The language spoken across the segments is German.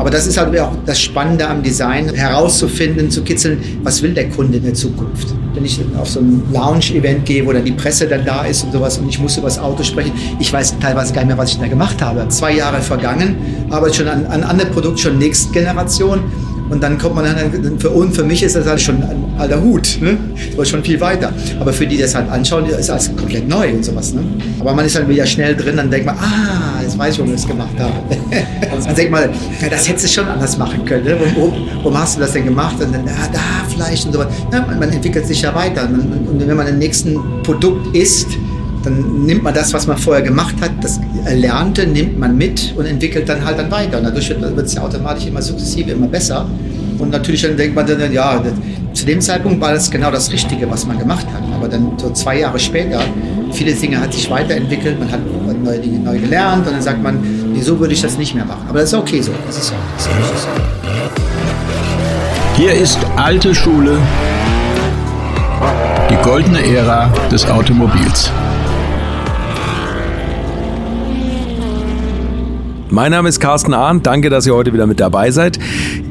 Aber das ist halt auch das Spannende am Design, herauszufinden, zu kitzeln, was will der Kunde in der Zukunft. Wenn ich auf so ein Lounge-Event gehe, wo dann die Presse dann da ist und sowas und ich muss über das Auto sprechen, ich weiß teilweise gar nicht mehr, was ich da gemacht habe. Zwei Jahre vergangen, arbeite schon an, an anderen Produkten, schon nächste Generation und dann kommt man dann, für, und für mich ist das halt schon ein alter Hut, ne? Das schon viel weiter. Aber für die, die das halt anschauen, ist das komplett neu und sowas, ne? Aber man ist halt wieder schnell drin, dann denkt man, ah, jetzt weiß ich, warum ich das gemacht habe. dann denkt man, ja, das hättest du schon anders machen können, ne? Warum, warum, hast du das denn gemacht? Und dann, ja, da vielleicht und so weiter. Ja, man, man, entwickelt sich ja weiter. Und wenn man im nächsten Produkt ist, dann nimmt man das, was man vorher gemacht hat, das Erlernte nimmt man mit und entwickelt dann halt dann weiter. Und dadurch wird es ja automatisch immer sukzessive immer besser. Und natürlich dann denkt man dann, ja, zu dem Zeitpunkt war das genau das Richtige, was man gemacht hat. Aber dann so zwei Jahre später, viele Dinge hat sich weiterentwickelt, man hat neue Dinge neu gelernt und dann sagt man, nee, so würde ich das nicht mehr machen. Aber das ist okay so. Das ist. Das ist so. Hier ist alte Schule, die goldene Ära des Automobils. Mein Name ist Carsten Arndt. Danke, dass ihr heute wieder mit dabei seid.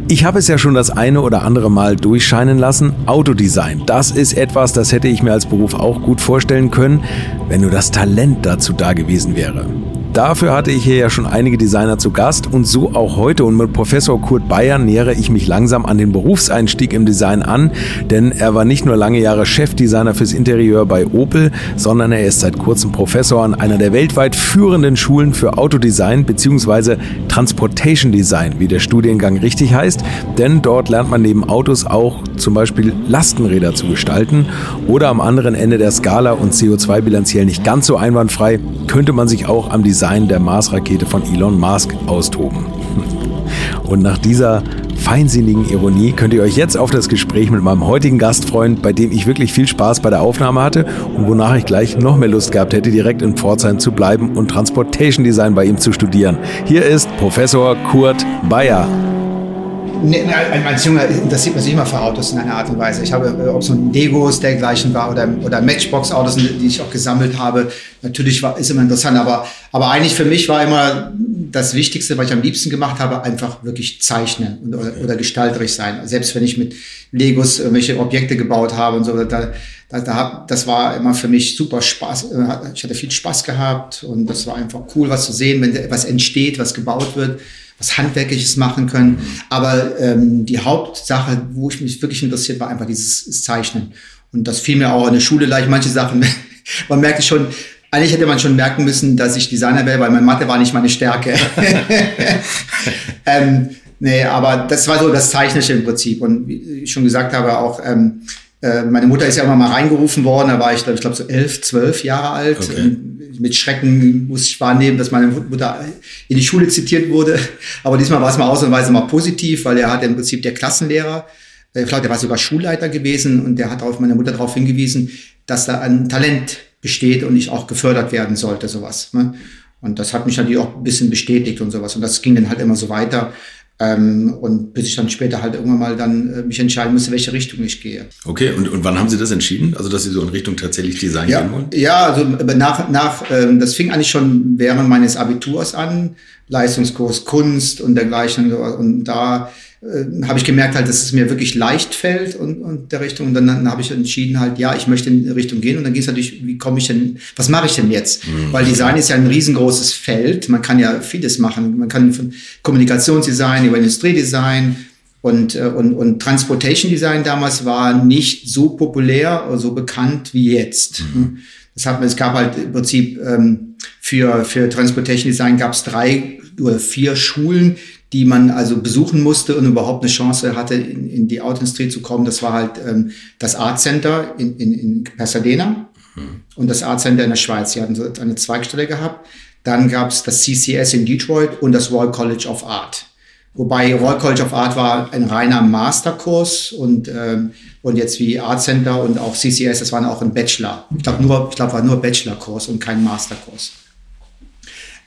Ich habe es ja schon das eine oder andere Mal durchscheinen lassen. Autodesign, das ist etwas, das hätte ich mir als Beruf auch gut vorstellen können, wenn nur das Talent dazu da gewesen wäre. Dafür hatte ich hier ja schon einige Designer zu Gast und so auch heute. Und mit Professor Kurt Bayern nähere ich mich langsam an den Berufseinstieg im Design an, denn er war nicht nur lange Jahre Chefdesigner fürs Interieur bei Opel, sondern er ist seit kurzem Professor an einer der weltweit führenden Schulen für Autodesign bzw. Transportation Design, wie der Studiengang richtig heißt. Denn dort lernt man neben Autos auch zum Beispiel Lastenräder zu gestalten oder am anderen Ende der Skala und CO2-bilanziell nicht ganz so einwandfrei könnte man sich auch am Design Design der Mars-Rakete von Elon Musk austoben. Und nach dieser feinsinnigen Ironie könnt ihr euch jetzt auf das Gespräch mit meinem heutigen Gast freuen, bei dem ich wirklich viel Spaß bei der Aufnahme hatte und wonach ich gleich noch mehr Lust gehabt hätte, direkt in Pforzheim zu bleiben und Transportation Design bei ihm zu studieren. Hier ist Professor Kurt Bayer. Nee, als Junge interessiert man sich immer für Autos in einer Art und Weise. Ich habe, äh, ob es so ein Legos dergleichen war oder, oder Matchbox-Autos, die ich auch gesammelt habe, natürlich war, ist immer interessant. Aber, aber eigentlich für mich war immer das Wichtigste, was ich am liebsten gemacht habe, einfach wirklich zeichnen oder, oder gestalterisch sein. Selbst wenn ich mit Legos irgendwelche Objekte gebaut habe und so, da, da, da, das war immer für mich super Spaß. Äh, ich hatte viel Spaß gehabt und das war einfach cool, was zu sehen, wenn etwas entsteht, was gebaut wird was Handwerkliches machen können. Aber ähm, die Hauptsache, wo ich mich wirklich interessiert, war einfach dieses Zeichnen. Und das fiel mir auch in der Schule leicht. Manche Sachen, man merkte schon, eigentlich hätte man schon merken müssen, dass ich Designer wäre, weil meine Mathe war nicht meine Stärke. ähm, nee, aber das war so das Zeichnische im Prinzip. Und wie ich schon gesagt habe, auch ähm, äh, meine Mutter ist ja immer mal reingerufen worden, da war ich, ich glaube, so elf, zwölf Jahre alt. Okay mit Schrecken muss ich wahrnehmen, dass meine Mutter in die Schule zitiert wurde. Aber diesmal war es mal ausnahmsweise mal positiv, weil er hat im Prinzip der Klassenlehrer, äh, ich glaube, der war sogar Schulleiter gewesen und der hat auf meine Mutter darauf hingewiesen, dass da ein Talent besteht und ich auch gefördert werden sollte, sowas. Ne? Und das hat mich natürlich auch ein bisschen bestätigt und sowas. Und das ging dann halt immer so weiter. Ähm, und bis ich dann später halt irgendwann mal dann äh, mich entscheiden musste, welche Richtung ich gehe. Okay, und, und wann haben Sie das entschieden? Also, dass Sie so in Richtung tatsächlich Design ja, gehen wollen? Ja, also nach, nach ähm, das fing eigentlich schon während meines Abiturs an, Leistungskurs Kunst und dergleichen. Und da äh, habe ich gemerkt halt, dass es mir wirklich leicht fällt und, und der Richtung. Und dann, dann habe ich entschieden halt, ja, ich möchte in die Richtung gehen. Und dann ging es natürlich, wie komme ich denn, was mache ich denn jetzt? Mhm. Weil Design ist ja ein riesengroßes Feld. Man kann ja vieles machen. Man kann von Kommunikationsdesign über Industriedesign und, äh, und, und Transportation Design damals war nicht so populär oder so bekannt wie jetzt. Mhm. Das hat, es gab halt im Prinzip ähm, für, für Transportation Design gab es drei oder vier Schulen, die man also besuchen musste und überhaupt eine Chance hatte, in, in die Autoindustrie zu kommen. Das war halt ähm, das Art Center in, in, in Pasadena mhm. und das Art Center in der Schweiz. Sie hatten so eine Zweigstelle gehabt. Dann gab es das CCS in Detroit und das Royal College of Art. Wobei Royal College of Art war ein reiner Masterkurs und, ähm, und jetzt wie Art Center und auch CCS, das waren auch ein Bachelor. Ich glaube, nur, ich glaube, war nur Bachelorkurs und kein Masterkurs.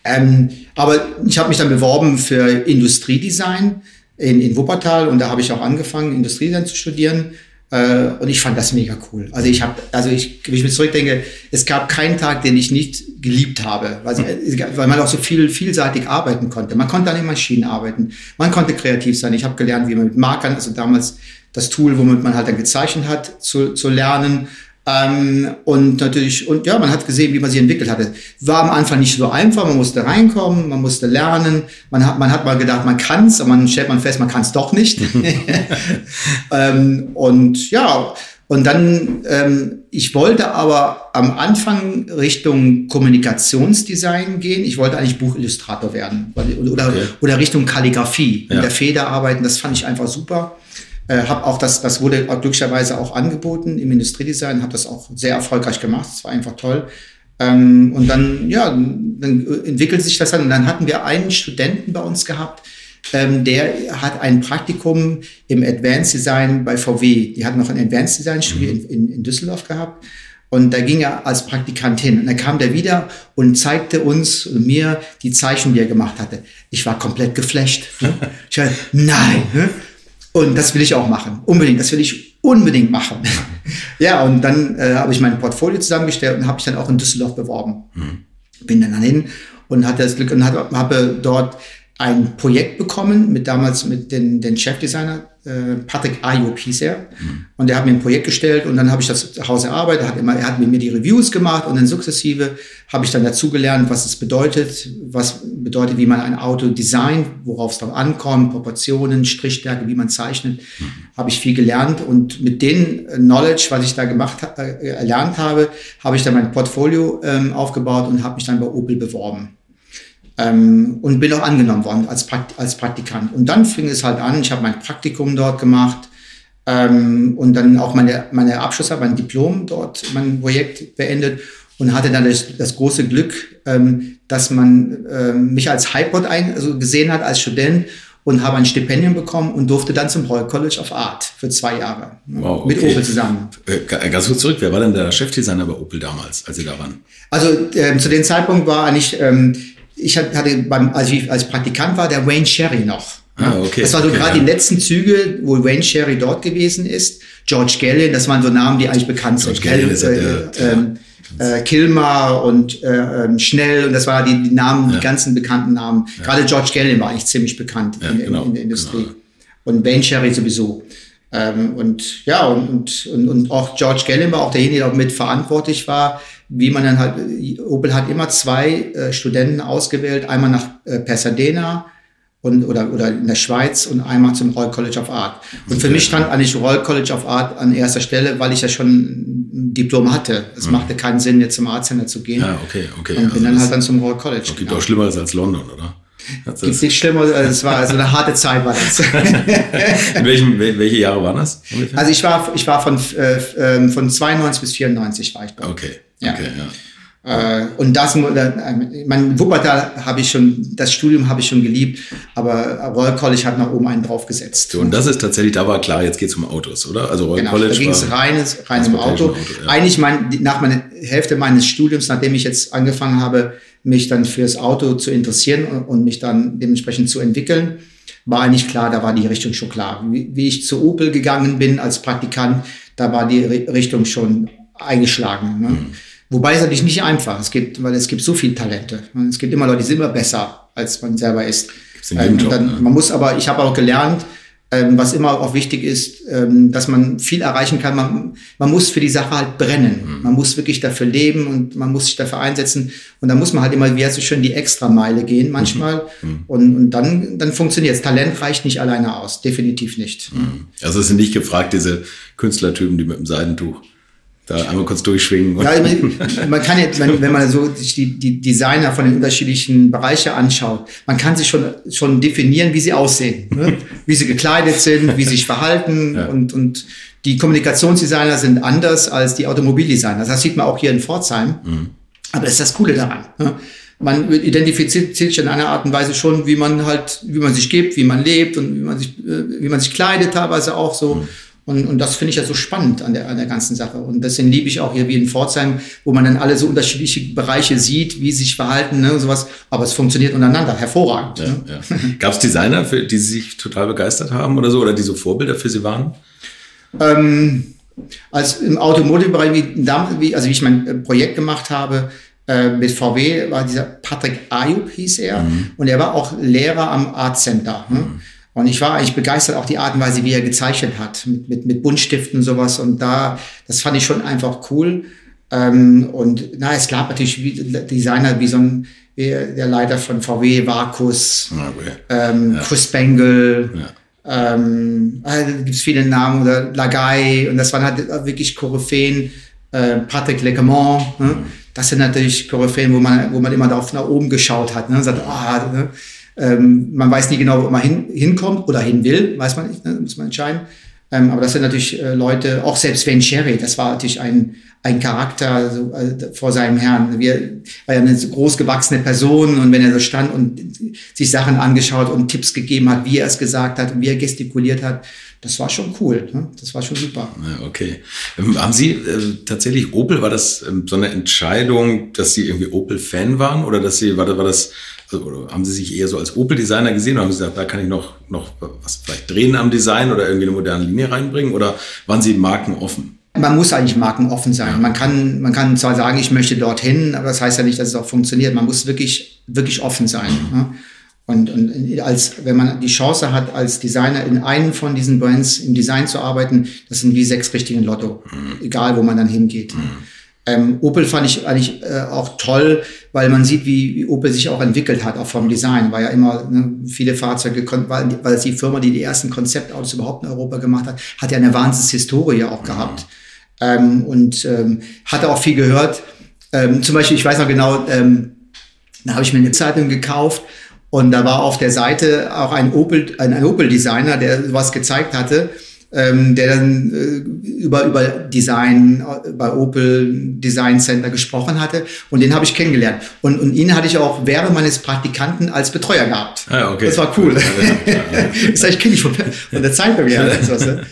Ähm, aber ich habe mich dann beworben für Industriedesign in, in Wuppertal und da habe ich auch angefangen, Industriedesign zu studieren. Äh, und ich fand das mega cool. Also ich habe, also ich, wenn ich mir zurückdenke, es gab keinen Tag, den ich nicht geliebt habe, weil, sie, weil man auch so viel vielseitig arbeiten konnte. Man konnte an den Maschinen arbeiten, man konnte kreativ sein. Ich habe gelernt, wie man mit Markern, also damals das Tool, womit man halt dann gezeichnet hat, zu, zu lernen. Ähm, und natürlich, und ja, man hat gesehen, wie man sich entwickelt hatte. War am Anfang nicht so einfach, man musste reinkommen, man musste lernen. Man hat, man hat mal gedacht, man kann's, aber man stellt man fest, man kann's doch nicht. ähm, und ja, und dann, ähm, ich wollte aber am Anfang Richtung Kommunikationsdesign gehen. Ich wollte eigentlich Buchillustrator werden oder, okay. oder Richtung Kalligrafie, ja. mit der Feder arbeiten. Das fand ich einfach super. Äh, habe auch das, das wurde glücklicherweise auch angeboten im Industriedesign, habe das auch sehr erfolgreich gemacht. Es war einfach toll. Ähm, und dann, ja, dann entwickelt sich das dann. Und dann hatten wir einen Studenten bei uns gehabt, ähm, der hat ein Praktikum im Advanced Design bei VW. Die hatten noch ein Advanced Design Studio mhm. in, in, in Düsseldorf gehabt. Und da ging er als Praktikant hin. Und dann kam der wieder und zeigte uns und mir die Zeichen, die er gemacht hatte. Ich war komplett geflasht. Ne? Ich dachte, nein. Ne? Und das will ich auch machen. Unbedingt. Das will ich unbedingt machen. ja, und dann äh, habe ich mein Portfolio zusammengestellt und habe ich dann auch in Düsseldorf beworben. Mhm. Bin dann hin und hatte das Glück und habe dort ein Projekt bekommen mit damals mit den, den Chefdesigner äh, Patrick Ayub hieß er. Mhm. Und der hat mir ein Projekt gestellt und dann habe ich das zu Hause erarbeitet. Er hat, immer, er hat mit mir die Reviews gemacht und dann sukzessive habe ich dann dazugelernt, was es bedeutet, was bedeutet, wie man ein Auto designt, worauf es drauf ankommt, Proportionen, Strichstärke, wie man zeichnet. Mhm. Habe ich viel gelernt und mit dem Knowledge, was ich da gemacht äh, erlernt habe, habe ich dann mein Portfolio ähm, aufgebaut und habe mich dann bei Opel beworben. Ähm, und bin auch angenommen worden als, Prakt als Praktikant. Und dann fing es halt an, ich habe mein Praktikum dort gemacht ähm, und dann auch meine, meine Abschlussarbeit, mein Diplom dort, mein Projekt beendet und hatte dann das, das große Glück, ähm, dass man ähm, mich als Hypod ein, also gesehen hat als Student und habe ein Stipendium bekommen und durfte dann zum Royal College of Art für zwei Jahre ne, wow, okay. mit Opel zusammen. Äh, ganz kurz zurück, wer war denn der Chefdesigner bei Opel damals, als Sie da waren? Also äh, zu dem Zeitpunkt war eigentlich ähm, ich hatte beim, als ich als Praktikant war, der Wayne Sherry noch. Ah, okay, das war so okay, gerade ja. die letzten Züge, wo Wayne Sherry dort gewesen ist. George Gallion, das waren so Namen, die eigentlich bekannt George sind. Gallion ist äh, der, ähm, äh, Kilmer und äh, ähm, Schnell und das waren die, die Namen, ja. die ganzen bekannten Namen. Ja. Gerade George Gallion war eigentlich ziemlich bekannt in, genau, in, der Industrie. Genau. Und Wayne Sherry sowieso. Ähm, und ja, und, und, und auch George Gallion war auch derjenige, der auch mit verantwortlich war, wie man dann halt, Opel hat immer zwei äh, Studenten ausgewählt, einmal nach äh, Pasadena und, oder, oder in der Schweiz und einmal zum Royal College of Art. Und für mich stand eigentlich Royal College of Art an erster Stelle, weil ich ja schon ein Diplom hatte. Es mhm. machte keinen Sinn, jetzt zum Arztcenter zu gehen. Ja, okay, okay. Und also bin dann halt dann zum Royal College. Es gibt auch Schlimmeres als London, oder? Das Gibt nichts Schlimmeres, also es war also eine harte Zeit war das. in welchem, welche Jahre waren das? Ungefähr? Also ich war, ich war von, äh, ähm, von 92 bis 94 war ich bei. Okay. Ja. Okay, ja. Äh, und das, mein Wuppertal habe ich schon, das Studium habe ich schon geliebt, aber Royal College hat nach oben einen draufgesetzt. So, und das ist tatsächlich, da war klar, jetzt geht's um Autos, oder? Also Royal genau, College. Da ging es rein, rein um Auto. Auto ja. Eigentlich mein, nach meiner Hälfte meines Studiums, nachdem ich jetzt angefangen habe, mich dann fürs Auto zu interessieren und mich dann dementsprechend zu entwickeln, war eigentlich klar, da war die Richtung schon klar. Wie, wie ich zu Opel gegangen bin als Praktikant, da war die Richtung schon eingeschlagen. Ne? Mhm. Wobei es natürlich nicht einfach. Es gibt, weil es gibt so viele Talente. Es gibt immer Leute, die sind immer besser, als man selber ist. Ähm, Job, dann, ne? Man muss aber, ich habe auch gelernt, ähm, was immer auch wichtig ist, ähm, dass man viel erreichen kann. Man, man muss für die Sache halt brennen. Mhm. Man muss wirklich dafür leben und man muss sich dafür einsetzen. Und da muss man halt immer, wie heißt so schön, die Extrameile gehen manchmal. Mhm. mhm. Und, und dann, dann funktioniert es. Talent reicht nicht alleine aus. Definitiv nicht. Mhm. Also es sind nicht gefragt, diese Künstlertypen, die mit dem Seidentuch da einmal kurz durchschwingen. Ja, man, man kann jetzt, wenn, wenn man so sich die, die Designer von den unterschiedlichen Bereichen anschaut, man kann sich schon, schon definieren, wie sie aussehen, ne? wie sie gekleidet sind, wie sie sich verhalten ja. und, und die Kommunikationsdesigner sind anders als die Automobildesigner. Das sieht man auch hier in Pforzheim. Mhm. Aber das ist das Coole daran. Ne? Man identifiziert sich in einer Art und Weise schon, wie man halt, wie man sich gibt, wie man lebt und wie man sich, äh, wie man sich kleidet teilweise auch so. Mhm. Und, und das finde ich ja so spannend an der, an der ganzen Sache. Und deswegen liebe ich auch hier wie in Pforzheim, wo man dann alle so unterschiedliche Bereiche sieht, wie sie sich verhalten, ne, sowas. Aber es funktioniert untereinander hervorragend. Ja, ne? ja. Gab es Designer, für die sich total begeistert haben oder so, oder die so Vorbilder für Sie waren? Ähm, als im Automotive-Bereich, wie, also wie ich mein äh, Projekt gemacht habe, äh, mit VW war dieser Patrick Ayub, hieß er, mhm. und er war auch Lehrer am Art Center. Ne? Mhm. Und ich war eigentlich begeistert, auch die Art und Weise, wie er gezeichnet hat, mit, mit, mit Buntstiften und sowas. Und da, das fand ich schon einfach cool. Ähm, und na, es gab natürlich Designer wie so ein, wie der Leiter von VW, Varkus, okay. ähm, ja. Chris Bengal. Ja. Ähm, also da gibt es viele Namen, oder Lagai, und das waren halt wirklich Koryphäen, äh, Patrick Lequemont, ne? Mhm. das sind natürlich Koryphäen, wo man, wo man immer darauf nach oben geschaut hat, ne? und sagt, ah, ne? Ähm, man weiß nie genau, wo man hin, hinkommt oder hin will, weiß man nicht, ne? muss man entscheiden. Ähm, aber das sind natürlich äh, Leute, auch selbst Van Cherry, das war natürlich ein, ein Charakter so, äh, vor seinem Herrn. Wir, war ja eine groß gewachsene Person und wenn er so stand und sich Sachen angeschaut und Tipps gegeben hat, wie er es gesagt hat und wie er gestikuliert hat, das war schon cool. Ne? Das war schon super. Okay. Ähm, haben Sie äh, tatsächlich Opel, war das ähm, so eine Entscheidung, dass Sie irgendwie Opel-Fan waren oder dass Sie, war, war das oder haben Sie sich eher so als Opel-Designer gesehen oder haben Sie gesagt, da kann ich noch, noch was vielleicht drehen am Design oder irgendwie eine moderne Linie reinbringen oder waren Sie markenoffen? Man muss eigentlich markenoffen sein. Man kann, man kann zwar sagen, ich möchte dorthin, aber das heißt ja nicht, dass es auch funktioniert. Man muss wirklich, wirklich offen sein. Ne? Und, und als, wenn man die Chance hat, als Designer in einen von diesen Brands im Design zu arbeiten, das sind wie sechs richtigen Lotto. Mhm. Egal, wo man dann hingeht. Mhm. Ähm, Opel fand ich eigentlich äh, auch toll, weil man sieht, wie, wie Opel sich auch entwickelt hat, auch vom Design. War ja immer ne, viele Fahrzeuge, weil, weil die Firma, die die ersten Konzeptautos überhaupt in Europa gemacht hat, hat ja eine Wahnsinnshistorie auch gehabt. Ähm, und ähm, hatte auch viel gehört. Ähm, zum Beispiel, ich weiß noch genau, ähm, da habe ich mir eine Zeitung gekauft und da war auf der Seite auch ein Opel, ein, ein Opel-Designer, der was gezeigt hatte ähm, der dann äh, über, über Design äh, bei Opel Design Center gesprochen hatte und den habe ich kennengelernt. Und, und ihn hatte ich auch während meines Praktikanten als Betreuer gehabt. Ah, okay. Das war cool. das heißt, ich kenne ich von, von der Zeitung her. Ne?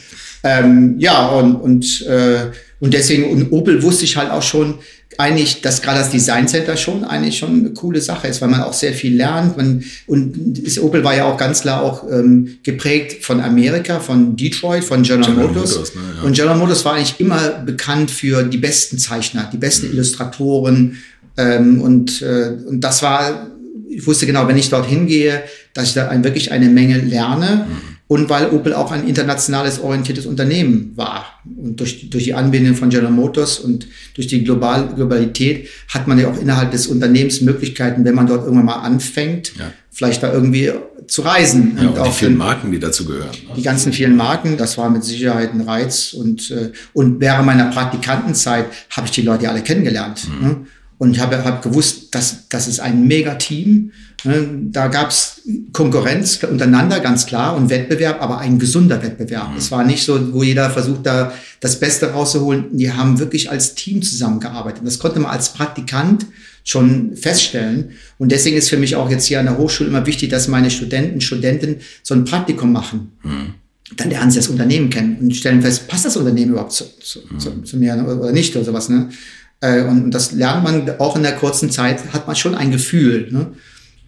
ähm, ja, und, und, äh, und deswegen, und Opel wusste ich halt auch schon, eigentlich, dass gerade das Design Center schon eigentlich schon eine coole Sache ist, weil man auch sehr viel lernt. Man, und Opel war ja auch ganz klar auch ähm, geprägt von Amerika, von Detroit, von General, General Motors. Motors ne, ja. Und General Motors war eigentlich immer bekannt für die besten Zeichner, die besten mhm. Illustratoren. Ähm, und, äh, und das war, ich wusste genau, wenn ich dorthin gehe, dass ich da ein, wirklich eine Menge lerne. Mhm und weil Opel auch ein internationales orientiertes Unternehmen war. Und durch, durch die Anbindung von General Motors und durch die Global Globalität hat man ja auch innerhalb des Unternehmens Möglichkeiten, wenn man dort irgendwann mal anfängt, ja. vielleicht da irgendwie zu reisen. Ja, und, und die vielen Marken, die dazu gehören. Die ganzen vielen Marken, das war mit Sicherheit ein Reiz. Und, äh, und während meiner Praktikantenzeit habe ich die Leute alle kennengelernt. Mhm. Ne? Und ich habe hab gewusst, dass das ist ein Mega-Team. Ne? Da gab es Konkurrenz untereinander, ganz klar, und Wettbewerb, aber ein gesunder Wettbewerb. Mhm. Es war nicht so, wo jeder versucht, da das Beste rauszuholen. Die haben wirklich als Team zusammengearbeitet. Das konnte man als Praktikant schon feststellen. Und deswegen ist für mich auch jetzt hier an der Hochschule immer wichtig, dass meine Studenten, Studenten so ein Praktikum machen. Mhm dann lernen sie das Unternehmen kennen und stellen fest, passt das Unternehmen überhaupt zu, zu, mhm. zu, zu mir oder nicht oder sowas. Ne? Äh, und das lernt man auch in der kurzen Zeit, hat man schon ein Gefühl. Ne?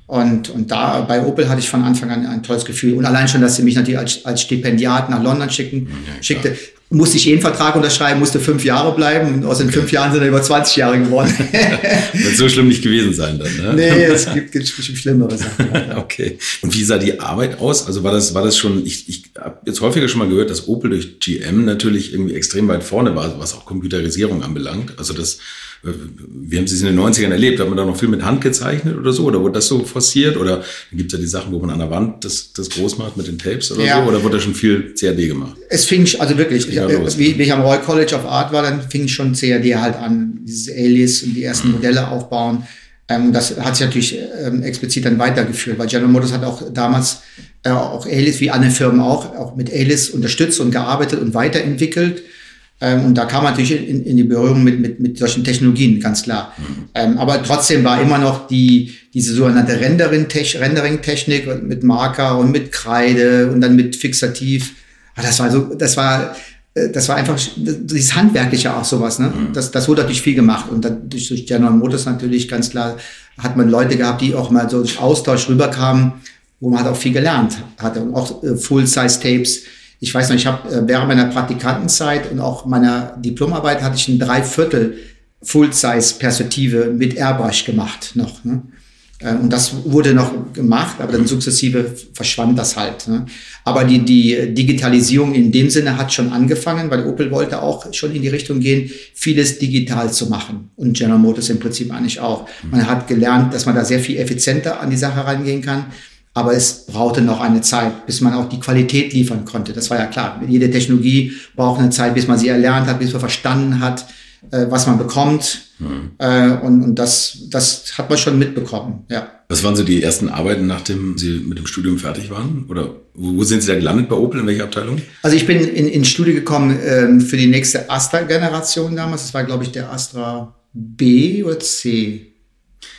Und, und da bei Opel hatte ich von Anfang an ein tolles Gefühl. Und allein schon, dass sie mich natürlich als, als Stipendiat nach London schicken, ja, schickte, musste ich jeden Vertrag unterschreiben, musste fünf Jahre bleiben und aus den fünf Jahren sind dann über 20 Jahre geworden. Wird so schlimm nicht gewesen sein dann, ne? Nee, es gibt, gibt schlimmere Sachen. okay. Und wie sah die Arbeit aus? Also war das, war das schon, ich, ich habe jetzt häufiger schon mal gehört, dass Opel durch GM natürlich irgendwie extrem weit vorne war, was auch Computerisierung anbelangt. Also das wie haben Sie es in den 90ern erlebt? Hat man da noch viel mit Hand gezeichnet oder so? Oder wurde das so forciert? Oder dann gibt es ja die Sachen, wo man an der Wand das, das groß macht mit den Tapes oder ja. so? Oder wurde da schon viel CAD gemacht? Es fing, also wirklich, ich, los, wie, wie, ich am Royal College of Art war, dann fing schon CAD halt an, dieses Alias und die ersten mhm. Modelle aufbauen. Ähm, das hat sich natürlich ähm, explizit dann weitergeführt, weil General Motors hat auch damals äh, auch Alias, wie andere Firmen auch, auch mit Alias unterstützt und gearbeitet und weiterentwickelt. Ähm, und da kam man natürlich in, in die Berührung mit, mit, mit solchen Technologien, ganz klar. Mhm. Ähm, aber trotzdem war immer noch die, diese sogenannte Rendering-Technik mit Marker und mit Kreide und dann mit Fixativ. Ah, das war so, das war, äh, das war einfach dieses Handwerkliche auch sowas. Ne? Mhm. Das, das wurde natürlich viel gemacht. Und dann durch, durch General Motors natürlich ganz klar hat man Leute gehabt, die auch mal so durch Austausch rüberkamen, wo man halt auch viel gelernt hatte. Und auch äh, Full-Size-Tapes Ich weiß noch, ich habe äh, während meiner Praktikantenzeit und auch meiner Diplomarbeit hatte ich ein Dreiviertel Full-Size-Perspektive mit Airbrush gemacht noch. Ne? Äh, und das wurde noch gemacht, aber dann sukzessive verschwand das halt. Ne? Aber die, die Digitalisierung in dem Sinne hat schon angefangen, weil Opel wollte auch schon in die Richtung gehen, vieles digital zu machen. Und General Motors im Prinzip eigentlich auch. Man hat gelernt, dass man da sehr viel effizienter an die Sache rangehen kann. Aber es brauchte noch eine Zeit, bis man auch die Qualität liefern konnte. Das war ja klar. Jede Technologie braucht eine Zeit, bis man sie erlernt hat, bis man verstanden hat, äh, was man bekommt. Mhm. Äh, und und das, das hat man schon mitbekommen, ja. Was waren so die ersten Arbeiten, nachdem Sie mit dem Studium fertig waren? Oder wo, sind Sie da gelandet bei Opel? In welcher Abteilung? Also ich bin in, ins Studio gekommen ähm, für die nächste Astra-Generation damals. Das war, glaube ich, der Astra B oder C.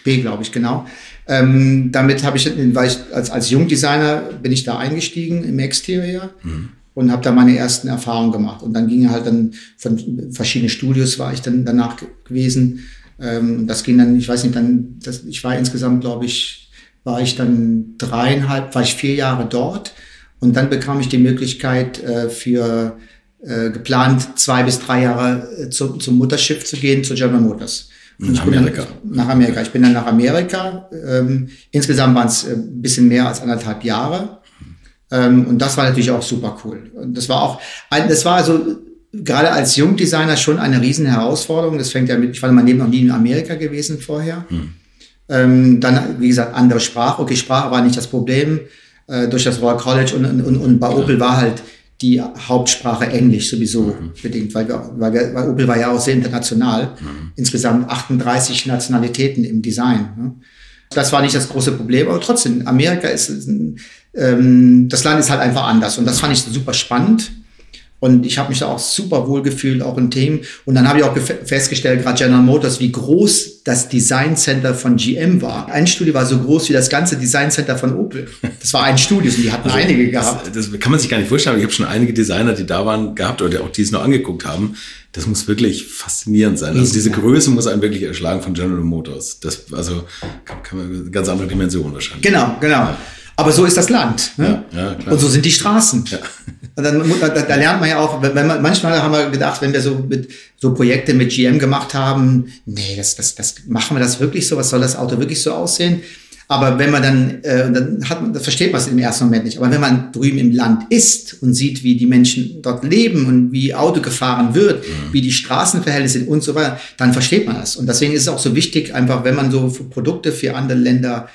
B, glaube ich, genau. Ähm, damit habe ich, weil ich als, als Jungdesigner bin ich da eingestiegen im Exterior. Mhm und habe da meine ersten Erfahrungen gemacht. Und dann ging halt dann von verschiedenen Studios war ich dann danach gewesen. Ähm, das ging dann, ich weiß nicht, dann, das, ich war insgesamt, glaube ich, war ich dann dreieinhalb, war ich vier Jahre dort. Und dann bekam ich die Möglichkeit äh, für äh, geplant zwei bis drei Jahre äh, zu, zum Mutterschiff zu gehen, zu General Motors. Und nach Amerika. Dann, nach Amerika. Ich bin dann nach Amerika. Ähm, insgesamt waren es äh, ein bisschen mehr als anderthalb Jahre. Ähm, und das war natürlich auch super cool. Und das war auch, ein, das war also gerade als Jungdesigner schon eine riesen Herausforderung. Das fängt ja mit, ich war in meinem Leben noch nie in Amerika gewesen vorher. Hm. Ähm, dann, wie gesagt, andere Sprache. Okay, Sprache war nicht das Problem äh, durch das Royal College und, und, und bei Opel war halt die Hauptsprache Englisch sowieso mhm. bedingt, weil, wir, weil, wir, weil Opel war ja auch sehr international. Mhm. Insgesamt 38 Nationalitäten im Design. Ne? Das war nicht das große Problem, aber trotzdem, Amerika ist ähm, das Land ist halt einfach anders. Und das fand ich super spannend. Und ich habe mich da auch super wohl gefühlt, auch in Themen. Und dann habe ich auch festgestellt, gerade General Motors, wie groß das Design Center von GM war. Ein Studio war so groß wie das ganze Design Center von Opel. Das war ein Studio und die hatten also, einige gehabt. Das, das, kann man sich gar nicht vorstellen. Ich habe schon einige Designer, die da waren, gehabt oder auch die es noch angeguckt haben. Das muss wirklich faszinierend sein. Also diese Größe muss einen wirklich erschlagen von General Motors. Das, also kann, kann man ganz andere Dimension wahrscheinlich. Genau, genau. Ja. Aber so ist das Land. Ne? Ja, ja. Und so sind die Straßen. Ja. Und dann, da, da lernt man ja auch, wenn man, manchmal haben wir gedacht, wenn wir so mit so Projekte mit GM gemacht haben, nee, das, das, das machen wir das wirklich so, was soll das Auto wirklich so aussehen? Aber wenn man dann, äh, dann hat man, das versteht man es im ersten Moment nicht. Aber wenn man drüben im Land ist und sieht, wie die Menschen dort leben und wie Auto gefahren wird, mhm. wie die Straßenverhältnisse sind und so weiter, dann versteht man das. Und deswegen ist es auch so wichtig, einfach, wenn man so Produkte für andere Länder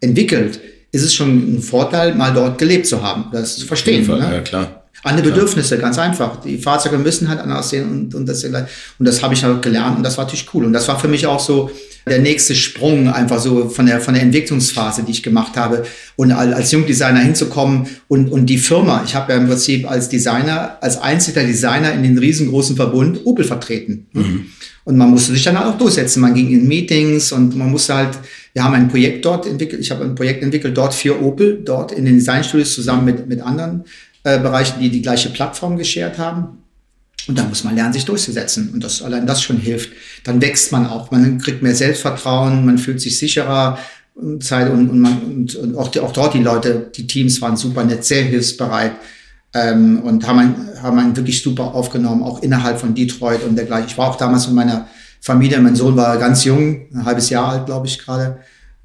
entwickelt, ist es schon ein Vorteil, mal dort gelebt zu haben, das zu verstehen. Fall, ne? Ja, klar. Andere Bedürfnisse, ganz einfach. Die Fahrzeuge müssen halt anders aussehen und, und das, und das habe ich halt gelernt und das war natürlich cool. Und das war für mich auch so der nächste Sprung einfach so von der, von der Entwicklungsphase, die ich gemacht habe und als Jungdesigner hinzukommen und, und die Firma. Ich habe ja im Prinzip als Designer, als einziger Designer in den riesengroßen Verbund Opel vertreten. Mhm. Und man musste sich dann halt auch durchsetzen. Man ging in Meetings und man musste halt wir haben ein Projekt dort entwickelt, ich habe ein Projekt entwickelt dort für Opel, dort in den Designstudios zusammen mit, mit anderen äh, Bereichen, die die gleiche Plattform geschert haben. Und da muss man lernen, sich durchzusetzen. Und das, allein das schon hilft. Dann wächst man auch. Man kriegt mehr Selbstvertrauen, man fühlt sich sicherer. Zeit und, und, man, und, und auch, die, auch dort die Leute, die Teams waren super nett, sehr hilfsbereit ähm, und haben einen, haben einen wirklich super aufgenommen, auch innerhalb von Detroit und dergleichen. Ich war auch damals mit meiner Familie. Mein Sohn war ganz jung, ein halbes Jahr alt, glaube ich, gerade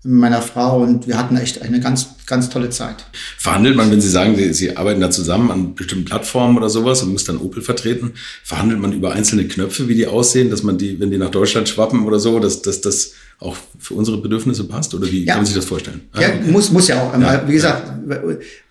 mit meiner Frau und wir hatten echt eine ganz, ganz tolle Zeit. Verhandelt man, wenn Sie sagen, Sie, Sie arbeiten da zusammen an bestimmten Plattformen oder sowas und muss dann Opel vertreten, verhandelt man über einzelne Knöpfe, wie die aussehen, dass man die, wenn die nach Deutschland schwappen oder so, dass, dass das auch für unsere Bedürfnisse passt? Oder wie ja. kann man sich das vorstellen? Ja, okay. muss, muss ja auch. Ja, wie gesagt, ja.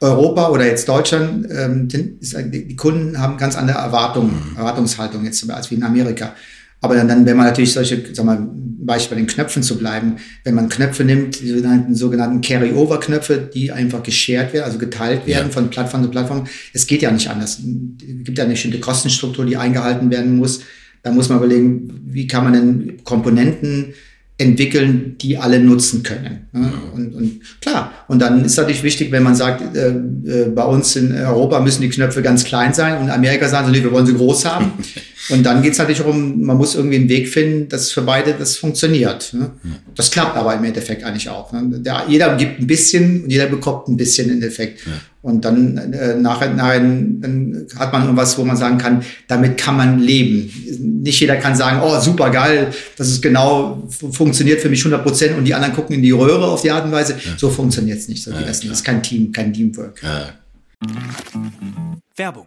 Europa oder jetzt Deutschland, ähm, die Kunden haben ganz andere Erwartungen, mhm. Erwartungshaltung jetzt als wie in Amerika. Aber dann, dann wenn man natürlich solche, sag mal, Beispiel bei den Knöpfen zu bleiben, wenn man Knöpfe nimmt, die sogenannten, sogenannten Carry-Over-Knöpfe, die einfach geshared werden, also geteilt werden ja. von Plattform zu Plattform, es geht ja nicht anders. Es gibt ja eine bestimmte Kostenstruktur, die eingehalten werden muss. Da muss man überlegen, wie kann man denn Komponenten entwickeln, die alle nutzen können. Ne? Und, und klar, und dann ist natürlich wichtig, wenn man sagt, äh, äh, bei uns in Europa müssen die Knöpfe ganz klein sein und in Amerika sagen sie, nee, wir wollen sie groß haben. Und dann geht es natürlich darum, man muss irgendwie einen Weg finden, dass für beide das funktioniert. Ne? Ja. Das klappt aber im Endeffekt eigentlich auch. Ne? Der, jeder gibt ein bisschen und jeder bekommt ein bisschen im Endeffekt. Ja. Und dann äh, nachher, nachher dann hat man irgendwas, wo man sagen kann, damit kann man leben. Nicht jeder kann sagen, oh super geil, das ist genau funktioniert für mich 100 Prozent und die anderen gucken in die Röhre auf die Art und Weise. Ja. So funktioniert es nicht. So, ja, das ist kein Team, kein Teamwork. Ja. Werbung.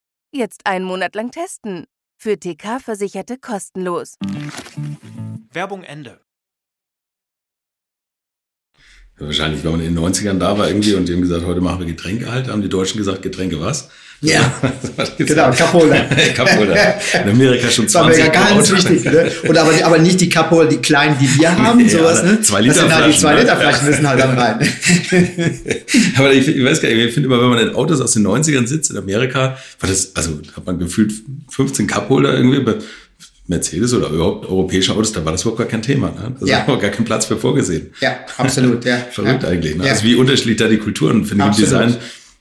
Jetzt einen Monat lang testen. Für TK-Versicherte kostenlos. Werbung Ende. Wahrscheinlich, wenn man in den 90ern da war irgendwie und die haben gesagt, heute machen wir Getränke halt, haben die Deutschen gesagt, Getränke was? Ja, genau, Capola. Capola. In Amerika schon 20 Das war ganz Auto. wichtig. Ne? Und aber, aber nicht die Capola, die kleinen, die wir haben, ja, sowas. Ne? Zwei Liter Flaschen. Halt die zwei Liter Flaschen müssen halt dann rein. aber ich, ich, weiß gar nicht, ich finde immer, wenn man in Autos aus den 90ern sitzt in Amerika, war das, also hat man gefühlt 15 Cup-Holder irgendwie, Mercedes oder überhaupt europäische Autos, da war das überhaupt gar kein Thema. Ne? Da ja. war gar kein Platz für vorgesehen. Ja, absolut. Ja. Verrückt ja. eigentlich. Ne? Ja. Also wie unterschiedlich da die Kulturen, finde ich, im Design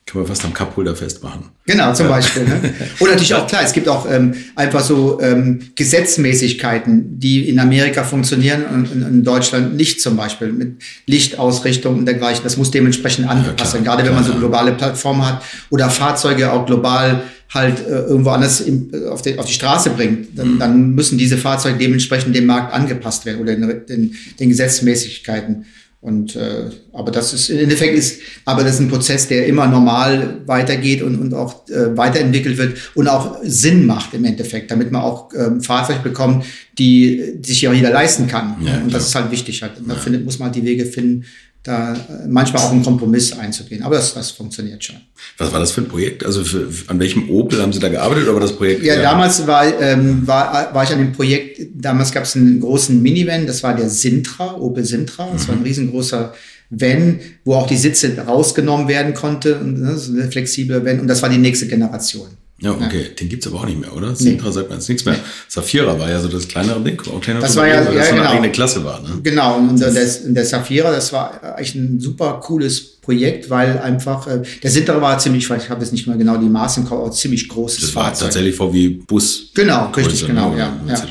kann man fast am Cupholder festmachen. Genau, zum ja. Beispiel. Ne? Und natürlich auch klar, es gibt auch ähm, einfach so ähm, Gesetzmäßigkeiten, die in Amerika funktionieren und in, in, Deutschland nicht zum Beispiel mit Lichtausrichtung und dergleichen. Das muss dementsprechend angepasst werden, ja, gerade wenn man so globale Plattformen hat oder Fahrzeuge auch global halt äh, irgendwo anders im, auf, die, auf die Straße bringt, dann, mhm. dann müssen diese Fahrzeuge dementsprechend dem Markt angepasst werden oder den, den, den Gesetzmäßigkeiten. Und äh, aber das ist im Endeffekt ist, aber das ist ein Prozess, der immer normal weitergeht und, und auch äh, weiterentwickelt wird und auch Sinn macht im Endeffekt, damit man auch ähm, Fahrzeuge bekommt, die, die sich ja jeder leisten kann. Ja, und das ist halt wichtig halt. Da ja. findet, muss man halt die Wege finden, da manchmal auch einen Kompromiss einzugehen. Aber das, das funktioniert schon. Was war das für ein Projekt? Also für, an welchem Opel haben Sie da gearbeitet oder war das Projekt? Ja, damals war, ähm, war, war ich an dem Projekt, damals gab es einen großen Minivan, das war der Sintra, Opel Sintra. Das mhm. war ein mhm. riesengroßer Van, wo auch die Sitze rausgenommen werden konnte, ne, so eine flexible Van. Und das war die nächste Generation. Ja, okay. Ja. Den gibt's aber auch nicht mehr, oder? Sintra nee. sagt man jetzt nichts mehr. Saphira war ja so das kleinere Ding. Auch kleiner das war ja, ja, das ja, genau. eine eigene Klasse war. Ne? Genau. Und der, der Saphira, das war eigentlich ein super cooles Projekt, weil einfach, äh, der Sintra war ziemlich, ich habe jetzt nicht mal genau die Maße im Kopf, aber ziemlich großes Das war Fahrzeug. tatsächlich VW Bus. Genau, richtig, genau, ja. ja.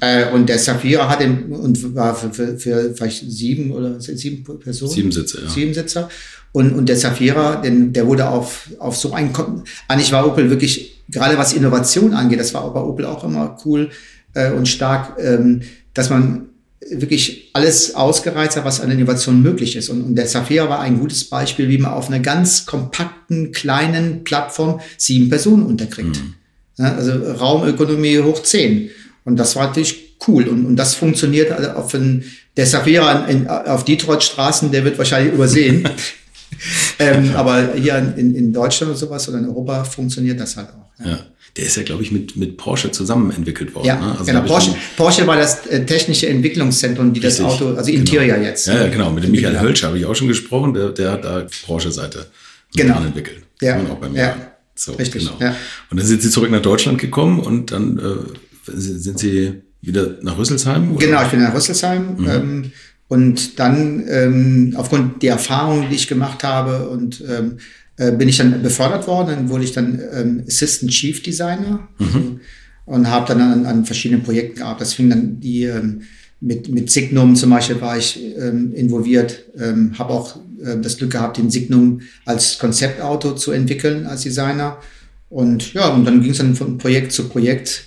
Äh, und der Saphira hat den, und war für, für, für vielleicht sieben oder sieben Personen. Sieben Sitze, ja. Sieben Sitzer. Und, und der Saphira, denn der wurde auf, auf so ein, eigentlich war Opel wirklich gerade was Innovation angeht, das war bei Opel auch immer cool äh, und stark, ähm, dass man wirklich alles ausgereizt hat, was an Innovation möglich ist. Und, und der Safira war ein gutes Beispiel, wie man auf einer ganz kompakten, kleinen Plattform sieben Personen unterkriegt. Mhm. Ja, also Raumökonomie hoch zehn. Und das war natürlich cool. Und, und das funktioniert also auf ein, der Safira in, auf Detroit-Straßen, der wird wahrscheinlich übersehen. ähm, aber hier in, in Deutschland oder sowas oder in Europa funktioniert das halt auch. Ja. ja. Der ist ja, glaube ich, mit, mit Porsche zusammen entwickelt worden. Ja, ne? also genau. Porsche, Porsche war das äh, technische Entwicklungszentrum, die Richtig, das Auto, also Interior genau. jetzt. Ja, ja, genau. Mit dem Michael Hölsch habe ich auch schon gesprochen. Der, der hat da Porsche-Seite genau. entwickelt. Ja. auch bei mir. Ja. So, Richtig. Genau. Ja. Und dann sind Sie zurück nach Deutschland gekommen und dann äh, sind Sie wieder nach Rüsselsheim? Oder? Genau, ich bin nach Rüsselsheim. Mhm. Ähm, und dann ähm, aufgrund der Erfahrungen, die ich gemacht habe und ähm, äh, bin ich dann befördert worden, dann wurde ich dann ähm, Assistant Chief Designer mhm. und habe dann an, an, verschiedenen Projekten gearbeitet. Das fing dann die ähm, mit, mit Signum zum Beispiel war ich ähm, involviert, ähm, habe auch äh, das Glück gehabt, den Signum als Konzeptauto zu entwickeln als Designer. Und ja, und dann ging es dann von Projekt zu Projekt.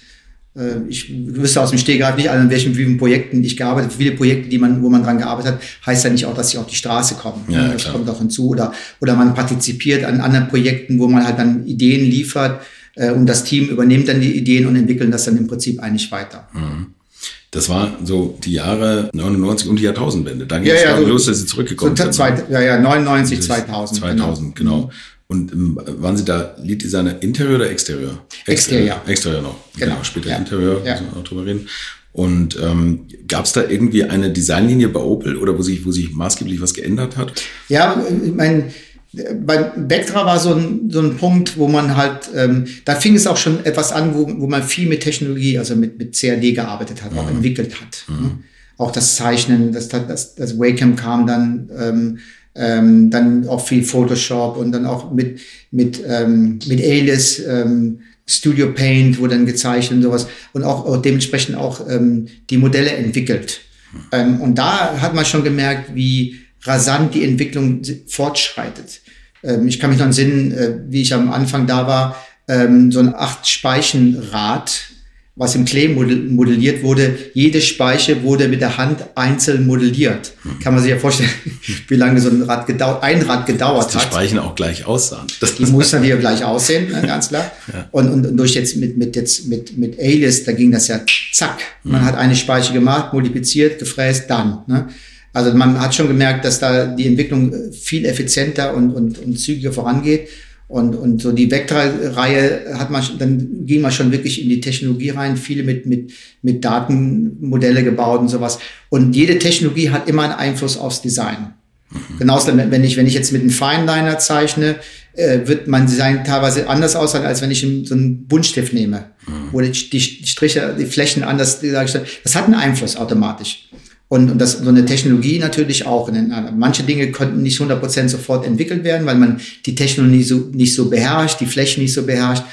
Äh, ich wüsste aus dem Stegreif nicht, an welchen Projekten ich gearbeitet habe. Viele Projekte, die man, wo man dran gearbeitet hat, heißt ja nicht auch, dass sie auf die Straße kommen. Ja, das klar. kommt auch hinzu. Oder, oder man partizipiert an anderen Projekten, wo man halt dann Ideen liefert äh, und das Team übernimmt dann die Ideen und entwickelt das dann im Prinzip eigentlich weiter. Mhm. Das war so die Jahre 99 und die Jahrtausendwende. Da ging es ja, ja, so, los, dass sie zurückgekommen so, sind. Zwei, ja, ja, 99, 2000. 2000, genau. genau. Und ähm, waren Sie da Lead-Designer Interieur oder Exterieur? Exterieur. Exterieur noch. Genau. genau später Ja. Interieur, Ja. müssen wir noch drüber reden. Und ähm, gab es da irgendwie eine Designlinie bei Opel oder wo sich, wo sich maßgeblich was geändert hat? Ja, ich mein, beim Vectra war so ein, so ein Punkt, wo man halt, ähm, da fing es auch schon etwas an, wo, wo man viel mit Technologie, also mit, mit CAD gearbeitet hat, auch entwickelt hat. Ne? Auch das Zeichnen, das, das, das Wacom kam dann, ähm, ähm, dann auch viel Photoshop und dann auch mit, mit, ähm, mit Alias, ähm, Studio Paint, wo dann gezeichnet und sowas und auch, auch dementsprechend auch ähm, die Modelle entwickelt. Ähm, und da hat man schon gemerkt, wie rasant die Entwicklung fortschreitet. Ähm, ich kann mich noch entsinnen, äh, wie ich am Anfang da war, ähm, so ein Acht-Speichen-Rad, was im Klee model- modelliert wurde. Jede Speiche wurde mit der Hand einzeln modelliert. Kann man sich ja vorstellen, wie lange so ein Rad gedauert, ein Rad gedauert Die hat. Speichen auch gleich aussahen. Das Die muss dann wieder gleich aussehen, ne, ganz klar. Und, und, und durch jetzt mit, mit, jetzt mit, mit Alias, da ging das ja zack. Man hat eine Speiche gemacht, multipliziert, gefräst, dann. Ne? Also man hat schon gemerkt, dass da die Entwicklung äh, viel effizienter und, und, und zügiger vorangeht. Und, und so die Vectra-Reihe hat man, schon- dann ging man schon wirklich in die Technologie rein, viele mit, mit, mit Datenmodelle gebaut und sowas. Und jede Technologie hat immer einen Einfluss aufs Design. Genauso, wenn ich, wenn ich jetzt mit einem Fineliner zeichne, äh, wird mein Design teilweise anders aussehen, als wenn ich so einen Buntstift nehme. Wo die, die Striche, die Flächen anders dargestellt Das hat einen Einfluss automatisch. Und, und das, so eine Technologie natürlich auch. Äh, Manche Dinge konnten nicht 100% sofort entwickelt werden, weil man die Technologie so, nicht so beherrscht, die Flächen nicht so beherrscht.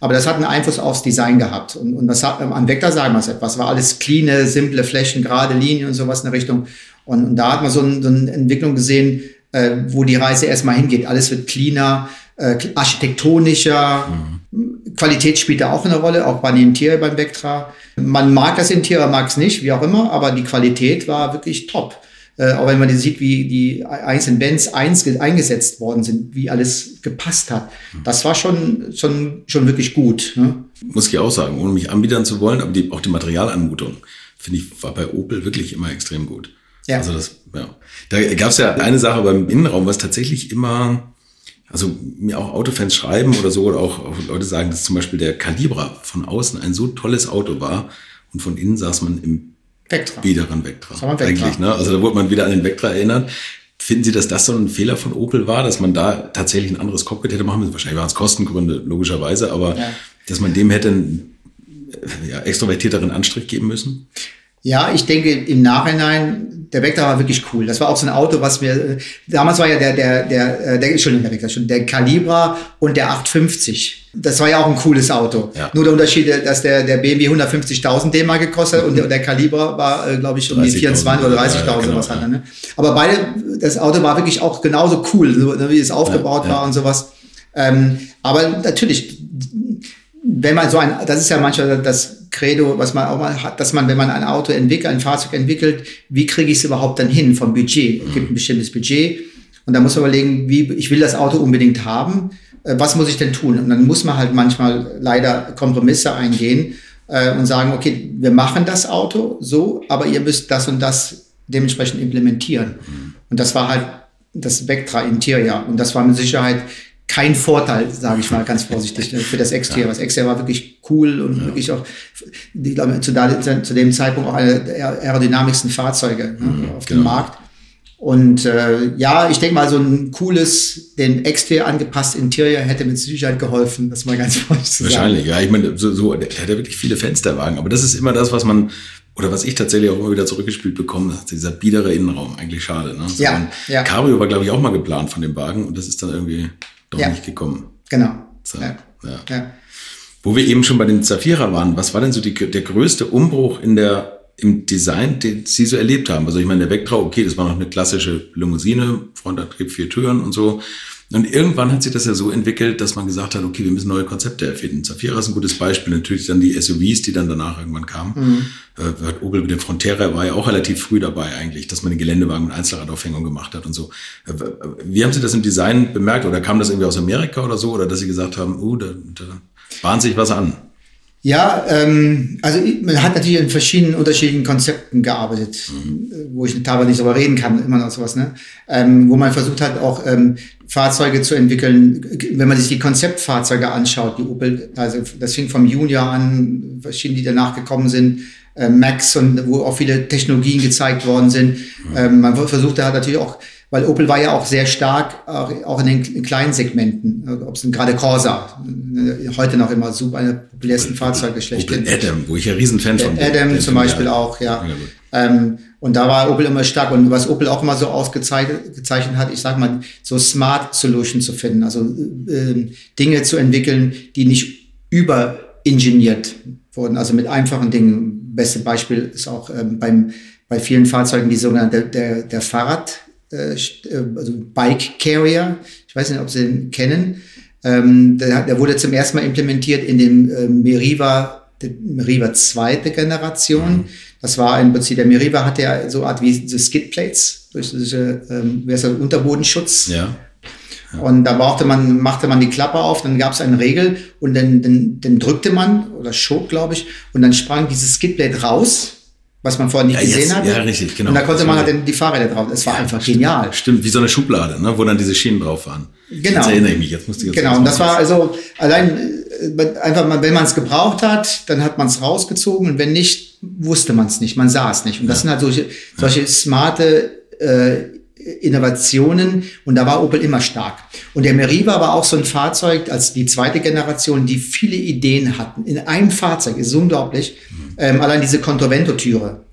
Aber das hat einen Einfluss aufs Design gehabt. Und, und das hat, am Vector sagen wir es etwas. War alles cleane, simple Flächen, gerade Linien und sowas in der Richtung. Und, und da hat man so, ein, so eine Entwicklung gesehen, äh, wo die Reise erstmal hingeht. Alles wird cleaner, äh, architektonischer. Qualität spielt da auch eine Rolle, auch bei dem Interieur beim Vectra. Man mag das Interieur, mag es nicht, wie auch immer, aber die Qualität war wirklich top. Äh, auch wenn man sieht, wie die einzelnen Bands eins, eingesetzt worden sind, wie alles gepasst hat. Das war schon, schon, schon wirklich gut. Ne? Muss ich auch sagen, ohne mich anbiedern zu wollen, aber die, auch die Materialanmutung, finde ich, war bei Opel wirklich immer extrem gut. Ja. Also das, ja. Da gab es ja eine Sache beim Innenraum, was tatsächlich immer, also mir auch Autofans schreiben oder so, oder auch, auch Leute sagen, dass zum Beispiel der Calibra von außen ein so tolles Auto war und von innen saß man im Vectra. biederen Vectra. Vectra. Eigentlich, ne? Also da wurde man wieder an den Vectra erinnert. Finden Sie, dass das so ein Fehler von Opel war, dass man da tatsächlich ein anderes Cockpit hätte machen müssen? Wahrscheinlich waren es Kostengründe, logischerweise, aber Ja. dass man dem hätte einen ja, extrovertierteren Anstrich geben müssen? Ja, ich denke im Nachhinein, der Vectra war wirklich cool. Das war auch so ein Auto, was mir, damals war ja der, der, der, äh, der, Entschuldigung, der Vectra, schon, der Calibra und der 850. Das war ja auch ein cooles Auto. Ja. Nur der Unterschied, dass der, der BMW 150.000 D-Mark gekostet hat und der, der Calibra war, äh, glaube ich, um die 30.000, 24 oder 30.000 ja, genau, ja. er, ne? Aber beide, das Auto war wirklich auch genauso cool, so, ne, wie es aufgebaut ja. war und sowas. Ähm, aber natürlich, wenn man so ein, das ist ja manchmal das Credo, was man auch mal hat, dass man, wenn man ein Auto entwickelt, ein Fahrzeug entwickelt, wie kriege ich es überhaupt dann hin vom Budget? Es gibt ein bestimmtes Budget und da muss man überlegen, wie, ich will das Auto unbedingt haben, äh, was muss ich denn tun? Und dann muss man halt manchmal leider Kompromisse eingehen äh, und sagen, okay, wir machen das Auto so, aber ihr müsst das und das dementsprechend implementieren. Und das war halt das Vectra Interior und das war mit Sicherheit kein Vorteil, sage ich mal ganz vorsichtig, ne, für das Exterior. Das Exterior war wirklich cool und wirklich auch, ich glaube, zu, zu dem Zeitpunkt auch eine der aerodynamischsten Fahrzeuge ne, auf dem genau. Markt. Und äh, ja, ich denke mal, so ein cooles, den Exterior angepasst Interior hätte mit Sicherheit geholfen, das mal ganz vorsichtig zu sagen. Wahrscheinlich, ja. Ich meine, so, so, der hat ja wirklich viele Fensterwagen, aber das ist immer das, was man, oder was ich tatsächlich auch immer wieder zurückgespielt bekomme, dieser biedere Innenraum. Eigentlich schade, ne? So Ja, ja. Cabrio war, glaube ich, auch mal geplant von dem Wagen und das ist dann irgendwie doch Ja. nicht gekommen. Genau. So, Ja. ja. Wo wir eben schon bei dem Zafira waren, was war denn so die, der größte Umbruch in der, im Design, den Sie so erlebt haben? Also ich meine, der Vectra, okay, das war noch eine klassische Limousine, Frontantrieb, vier Türen und so. Und irgendwann hat sich das ja so entwickelt, dass man gesagt hat, okay, wir müssen neue Konzepte erfinden. Zafira ist ein gutes Beispiel. Natürlich dann die SUVs, die dann danach irgendwann kamen. Äh, hat Opel mit dem Frontera war ja auch relativ früh dabei eigentlich, dass man den Geländewagen mit Einzelradaufhängung gemacht hat und so. Äh, Wie haben Sie das im Design bemerkt? Oder kam das irgendwie aus Amerika oder so? Oder dass Sie gesagt haben, uh, da, da bahnt sich was an? Ja, ähm, also man hat natürlich in verschiedenen unterschiedlichen Konzepten gearbeitet, mhm. wo ich teilweise nicht darüber reden kann, immer noch sowas, ne? Ähm, wo man versucht hat, auch ähm, Fahrzeuge zu entwickeln. Wenn man sich die Konzeptfahrzeuge anschaut, die Opel, also das fing vom Junior an, verschiedene, die danach gekommen sind, äh, Max und wo auch viele Technologien gezeigt worden sind. Mhm. Ähm, man versuchte halt natürlich auch weil Opel war ja auch sehr stark, auch in den kleinen Segmenten, ob es gerade Corsa, heute noch immer super eine populärsten Fahrzeuge schlecht. Opel Adam, wo ich ja Riesenfan von bin. Adam zum Beispiel auch, ja. ja ähm, und da war Opel immer stark. Und was Opel auch immer so ausgezeichnet hat, ich sag mal, so Smart Solution zu finden, also äh, Dinge zu entwickeln, die nicht überingeniert wurden, also mit einfachen Dingen. Beste Beispiel ist auch ähm, beim, bei vielen Fahrzeugen die sogenannte der, der Fahrrad äh, äh, also Bike Carrier. Ich weiß nicht, ob Sie den kennen. Ähm, der, der, wurde zum ersten Mal implementiert in dem äh, Meriva, der Meriva zweite Generation. Mhm. Das war im Prinzip, der Meriva hatte ja so eine Art wie diese Skidplates, durch diese, ähm, wie heißt das, Unterbodenschutz. Ja. ja. Und da brauchte man, machte man die Klappe auf, dann gab es eine Regel und dann, dann, dann drückte man oder schob, glaube ich, und dann sprang dieses Skidplate raus was man vorher nicht ja, gesehen hat. Ja, richtig, genau. Und da konnte man halt die Fahrräder drauf. Es war einfach stimmt, genial. Stimmt, wie so eine Schublade, ne, wo dann diese Schienen drauf waren. Genau. Jetzt erinnere ich mich, jetzt musste ich jetzt Genau, und das war also allein äh, einfach mal, wenn man es gebraucht hat, dann hat man es rausgezogen und wenn nicht, wusste man es nicht, man sah es nicht. Und das ja. sind halt solche, solche ja. smarte äh, Innovationen und da war Opel immer stark. Und der Meriva war auch so ein Fahrzeug als die zweite Generation, die viele Ideen hatten. In einem Fahrzeug, ist unglaublich. Mhm. Ähm, allein diese Contovento-Türe,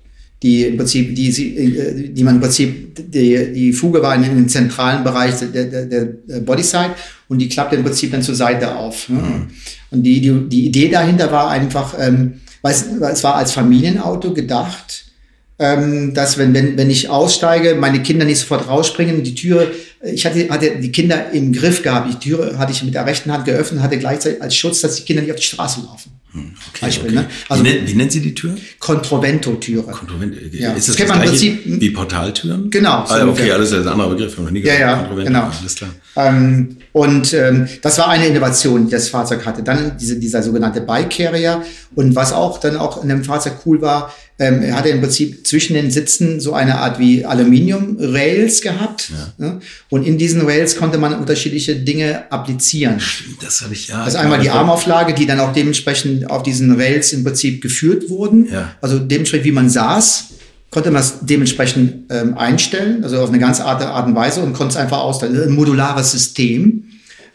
die im Prinzip, die, äh, die man im Prinzip, die, die Fuge war in den zentralen Bereich der, der, der Bodyside und die klappte im Prinzip dann zur Seite auf. Mhm. Und die, die, die Idee dahinter war einfach, ähm, weil es, es war als Familienauto gedacht, ähm, dass wenn, wenn, wenn ich aussteige, meine Kinder nicht sofort rausspringen, die Tür, ich hatte, hatte die Kinder im Griff gehabt, die Tür hatte ich mit der rechten Hand geöffnet, hatte gleichzeitig als Schutz, dass die Kinder nicht auf die Straße laufen. Hm, okay, Beispiel, okay. Ne? Also, wie, nennt, wie nennt sie die Tür? Controvento-Türe. Controvento, ja. Ist das, das, das man Prinzip, wie Portaltüren? Genau. So ah, okay, alles ist ein anderer Begriff. Ja, ja, genau. Alles klar. Ähm, und ähm, das war eine Innovation, die das Fahrzeug hatte. Dann diese, dieser sogenannte Bike Carrier. Und was auch dann auch in dem Fahrzeug cool war, ähm, er hatte im Prinzip zwischen den Sitzen so eine Art wie Aluminium-Rails gehabt. Ja. Ne? Und in diesen Rails konnte man unterschiedliche Dinge applizieren. Das habe ich ja. Also einmal die Armauflage, die dann auch dementsprechend auf diesen Rails im Prinzip geführt wurden. Ja. Also dementsprechend, wie man saß, konnte man es dementsprechend ähm, einstellen, also auf eine ganz Art, Art und Weise und konnte es einfach ausstellen. Ein modulares System.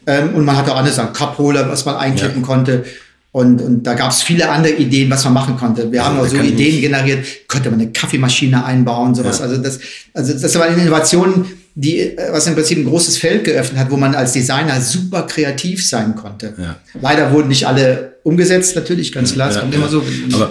Ähm, und man hatte auch andere Sachen, Cup-Holder, was man einklippen ja. konnte. Und, und da gab es viele andere Ideen, was man machen konnte. Wir ja, haben auch so Ideen nicht. generiert, konnte man eine Kaffeemaschine einbauen, sowas. Ja. Also das, also das war eine Innovation, die, äh, was im Prinzip ein großes Feld geöffnet hat, wo man als Designer super kreativ sein konnte. Ja. Leider wurden nicht alle umgesetzt, natürlich, ganz klar. Es kommt immer so. Aber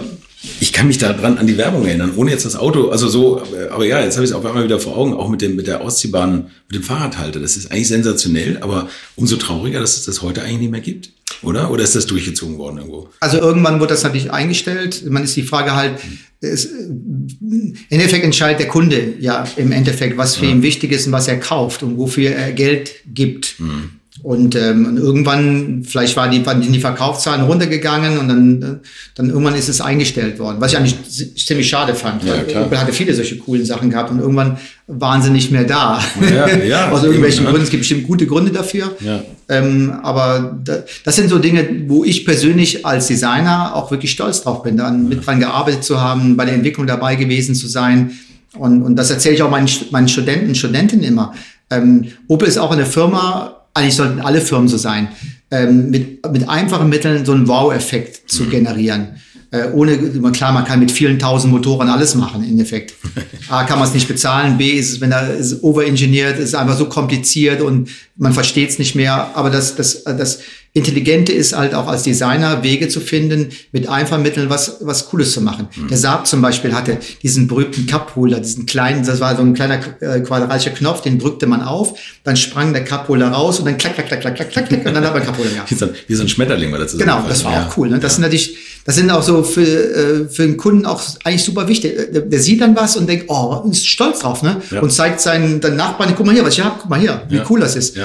ich kann mich daran an die Werbung erinnern, ohne jetzt das Auto, also so, aber ja, jetzt habe ich es auf einmal wieder vor Augen, auch mit dem mit der ausziehbaren, mit dem Fahrradhalter. Das ist eigentlich sensationell, aber umso trauriger, dass es das heute eigentlich nicht mehr gibt, oder? Oder ist das durchgezogen worden irgendwo? Also irgendwann wurde das natürlich eingestellt. Man ist die Frage halt, ist, im Endeffekt entscheidet der Kunde ja im Endeffekt, was für ja. ihn wichtig ist und was er kauft und wofür er Geld gibt. Mhm. Und, ähm, und irgendwann, vielleicht war die, waren die Verkaufszahlen runtergegangen und dann, dann irgendwann ist es eingestellt worden, was ich eigentlich ziemlich schade fand. Ja, weil Opel hatte viele solche coolen Sachen gehabt und irgendwann waren sie nicht mehr da. Ja, ja, Aus irgendwelchen Gründen. Es gibt bestimmt gute Gründe dafür. Ja. Ähm, aber da, das sind so Dinge, wo ich persönlich als Designer auch wirklich stolz drauf bin, da mit dran gearbeitet zu haben, bei der Entwicklung dabei gewesen zu sein. Und, und das erzähle ich auch meinen, meinen Studenten, Studentinnen immer. Ähm, Opel ist auch eine Firma, eigentlich sollten alle Firmen so sein, ähm, mit, mit einfachen Mitteln so einen Wow-Effekt zu mhm. generieren. Äh, ohne, klar, man kann mit vielen tausend Motoren alles machen, im Endeffekt. A, kann man es nicht bezahlen, B, ist es, wenn er ist overengineert, ist einfach so kompliziert und man versteht es nicht mehr. Aber das, das, das Intelligente ist halt auch als Designer Wege zu finden, mit einfachen Mitteln was, was Cooles zu machen. Mhm. Der Saab zum Beispiel hatte diesen berühmten Cup-Holder, diesen kleinen, das war so ein kleiner äh, quadratischer Knopf, den drückte man auf, dann sprang der Cup-Holder raus und dann klack, klack, klack, klack, klack, klack, und dann hat man Cup-Holder gehabt. Wie so, ein Schmetterling war das. Genau, das war ja. auch cool. Ne? Das ja. sind natürlich, das sind auch so für, äh, für den Kunden auch eigentlich super wichtig. Der, der sieht dann was und denkt, oh, ist stolz drauf, ne? Ja. Und zeigt seinen, Nachbarn, guck mal hier, was ich habe, guck mal hier, wie cool das ist.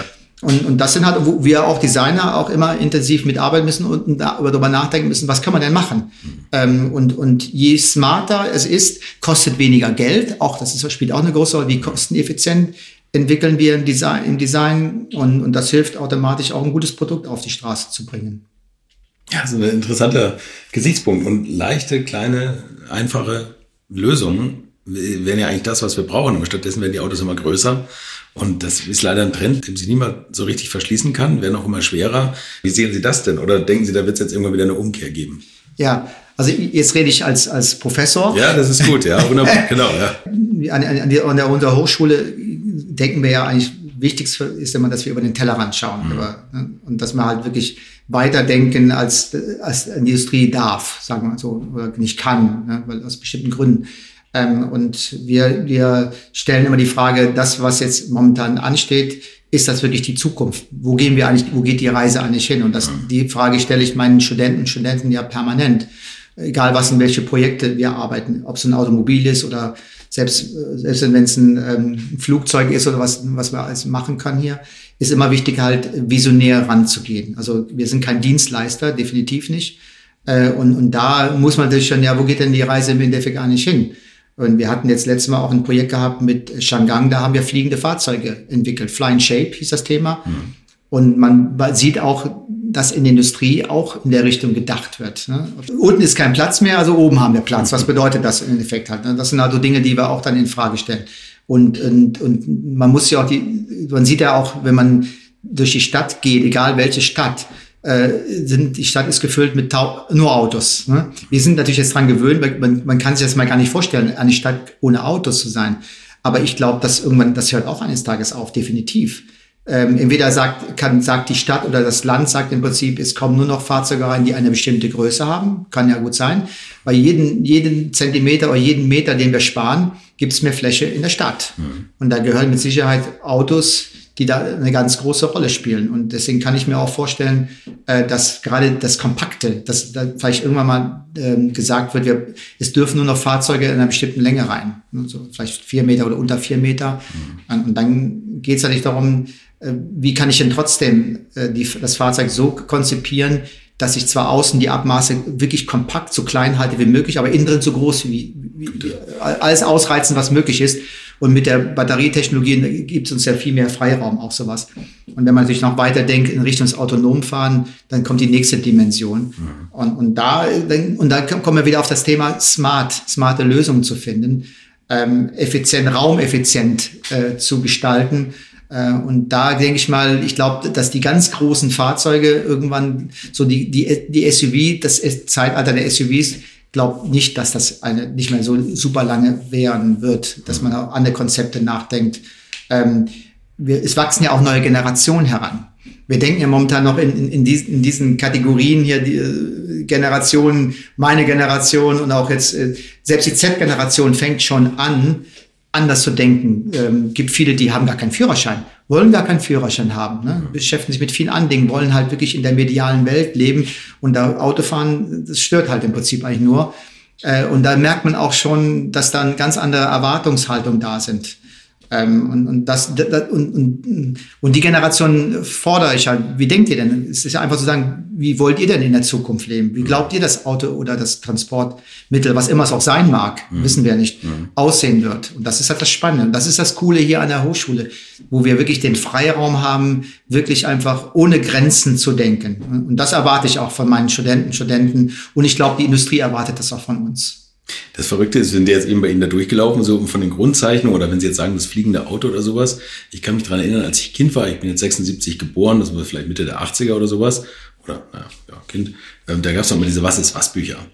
Und, und das sind halt, wo wir auch Designer auch immer intensiv mitarbeiten müssen und darüber nachdenken müssen, was kann man denn machen? Ähm, und, und je smarter es ist, kostet weniger Geld. Auch das ist, spielt auch eine große Rolle, wie kosteneffizient entwickeln wir im Design, im Design und, und das hilft automatisch auch ein gutes Produkt auf die Straße zu bringen. Ja, so ein interessanter Gesichtspunkt und leichte, kleine, einfache Lösungen wären ja eigentlich das, was wir brauchen. Aber stattdessen werden die Autos immer größer. Und das ist leider ein Trend, dem sich niemand so richtig verschließen kann, werden auch immer schwerer. Wie sehen Sie das denn? Oder denken Sie, da wird es jetzt irgendwann wieder eine Umkehr geben? Ja, also jetzt rede ich als, als Professor. Ja, das ist gut, ja, wunderbar, genau. Ja. An, an, an der, unserer Hochschule denken wir ja eigentlich, wichtig ist immer, dass wir über den Tellerrand schauen. Mhm. Über, ne? Und dass wir halt wirklich weiterdenken, als, als die Industrie darf, sagen wir so, oder nicht kann, ne? weil aus bestimmten Gründen. Ähm, und wir, wir stellen immer die Frage, das, was jetzt momentan ansteht, ist das wirklich die Zukunft? Wo gehen wir eigentlich, wo geht die Reise eigentlich hin? Und das, die Frage stelle ich meinen Studenten und Studenten ja permanent. Egal was in welche Projekte wir arbeiten, ob es ein Automobil ist oder selbst, selbst wenn es ein ähm, Flugzeug ist oder was, was wir alles machen können hier, ist immer wichtig halt visionär ranzugehen. Also wir sind kein Dienstleister, definitiv nicht. Äh, und, und da muss man natürlich schon, ja, wo geht denn die Reise im Endeffekt nicht hin? Und wir hatten jetzt letztes Mal auch ein Projekt gehabt mit Shangang, da haben wir fliegende Fahrzeuge entwickelt. Flying Shape hieß das Thema. Mhm. Und man sieht auch, dass in der Industrie auch in der Richtung gedacht wird. Ne? Unten ist kein Platz mehr, also oben haben wir Platz. Was bedeutet das im Endeffekt halt? Ne? Das sind also Dinge, die wir auch dann in Frage stellen. Und, und, und man muss ja auch die, man sieht ja auch, wenn man durch die Stadt geht, egal welche Stadt, äh, sind, die Stadt ist gefüllt mit nur Autos. Ne? Wir sind natürlich jetzt dran gewöhnt, man, man kann sich das mal gar nicht vorstellen, eine Stadt ohne Autos zu sein. Aber ich glaube, dass irgendwann, das hört auch eines Tages auf, definitiv. Ähm, entweder sagt, kann, sagt die Stadt oder das Land sagt im Prinzip, es kommen nur noch Fahrzeuge rein, die eine bestimmte Größe haben. Kann ja gut sein. Bei jeden, jeden Zentimeter oder jeden Meter, den wir sparen, gibt es mehr Fläche in der Stadt. Mhm. Und da gehören mit Sicherheit Autos die da eine ganz große Rolle spielen. Und deswegen kann ich mir auch vorstellen, äh, dass gerade das Kompakte, dass da vielleicht irgendwann mal ähm, gesagt wird, wir, es dürfen nur noch Fahrzeuge in einer bestimmten Länge rein. Ne, so vielleicht vier Meter oder unter vier Meter. Mhm. Und dann geht es ja nicht darum, äh, wie kann ich denn trotzdem äh, die, das Fahrzeug so konzipieren, dass ich zwar außen die Abmaße wirklich kompakt, so klein halte wie möglich, aber innen drin so groß wie, wie, wie alles ausreizen, was möglich ist. Und mit der Batterietechnologie gibt es uns ja viel mehr Freiraum, auch sowas. Und wenn man sich noch weiter denkt in Richtung Autonomfahren, dann kommt die nächste Dimension. Mhm. Und, und, da, und da kommen wir wieder auf das Thema smart, smarte Lösungen zu finden, ähm, effizient, raumeffizient äh, zu gestalten. Äh, und da denke ich mal, ich glaube, dass die ganz großen Fahrzeuge irgendwann so die, die, die SUV, das Zeitalter der SUVs, glaube nicht, dass das eine nicht mehr so super lange währen wird, dass man auch andere Konzepte nachdenkt. Ähm, wir, es wachsen ja auch neue Generationen heran. Wir denken ja momentan noch in, in, in, diesen, in diesen Kategorien hier, die äh, Generationen, meine Generation und auch jetzt, äh, selbst die Z-Generation fängt schon an, anders zu denken. Ähm, gibt viele, die haben gar keinen Führerschein, wollen gar keinen Führerschein haben, ne? beschäftigen sich mit vielen anderen Dingen, wollen halt wirklich in der medialen Welt leben und da Autofahren, das stört halt im Prinzip eigentlich nur. Äh, und da merkt man auch schon, dass dann ganz andere Erwartungshaltungen da sind. Ähm, und, und, das, das und, und, und die Generation fordere ich halt, wie denkt ihr denn? Es ist ja einfach zu sagen, wie wollt ihr denn in der Zukunft leben? Wie glaubt ihr, das Auto oder das Transportmittel, was immer es auch sein mag, mhm. wissen wir nicht, mhm. aussehen wird? Und das ist halt das Spannende. Und das ist das Coole hier an der Hochschule, wo wir wirklich den Freiraum haben, wirklich einfach ohne Grenzen zu denken. Und das erwarte ich auch von meinen Studenten, Studenten. Und ich glaube, die Industrie erwartet das auch von uns. Das Verrückte ist, wenn der jetzt eben bei Ihnen da durchgelaufen, so von den Grundzeichnungen oder wenn Sie jetzt sagen, das fliegende Auto oder sowas. Ich kann mich dran erinnern, als ich Kind war, ich bin jetzt 76 geboren, das war vielleicht Mitte der 80er oder sowas, oder naja, ja, Kind, ähm, da gab es noch mal diese Was ist was Bücher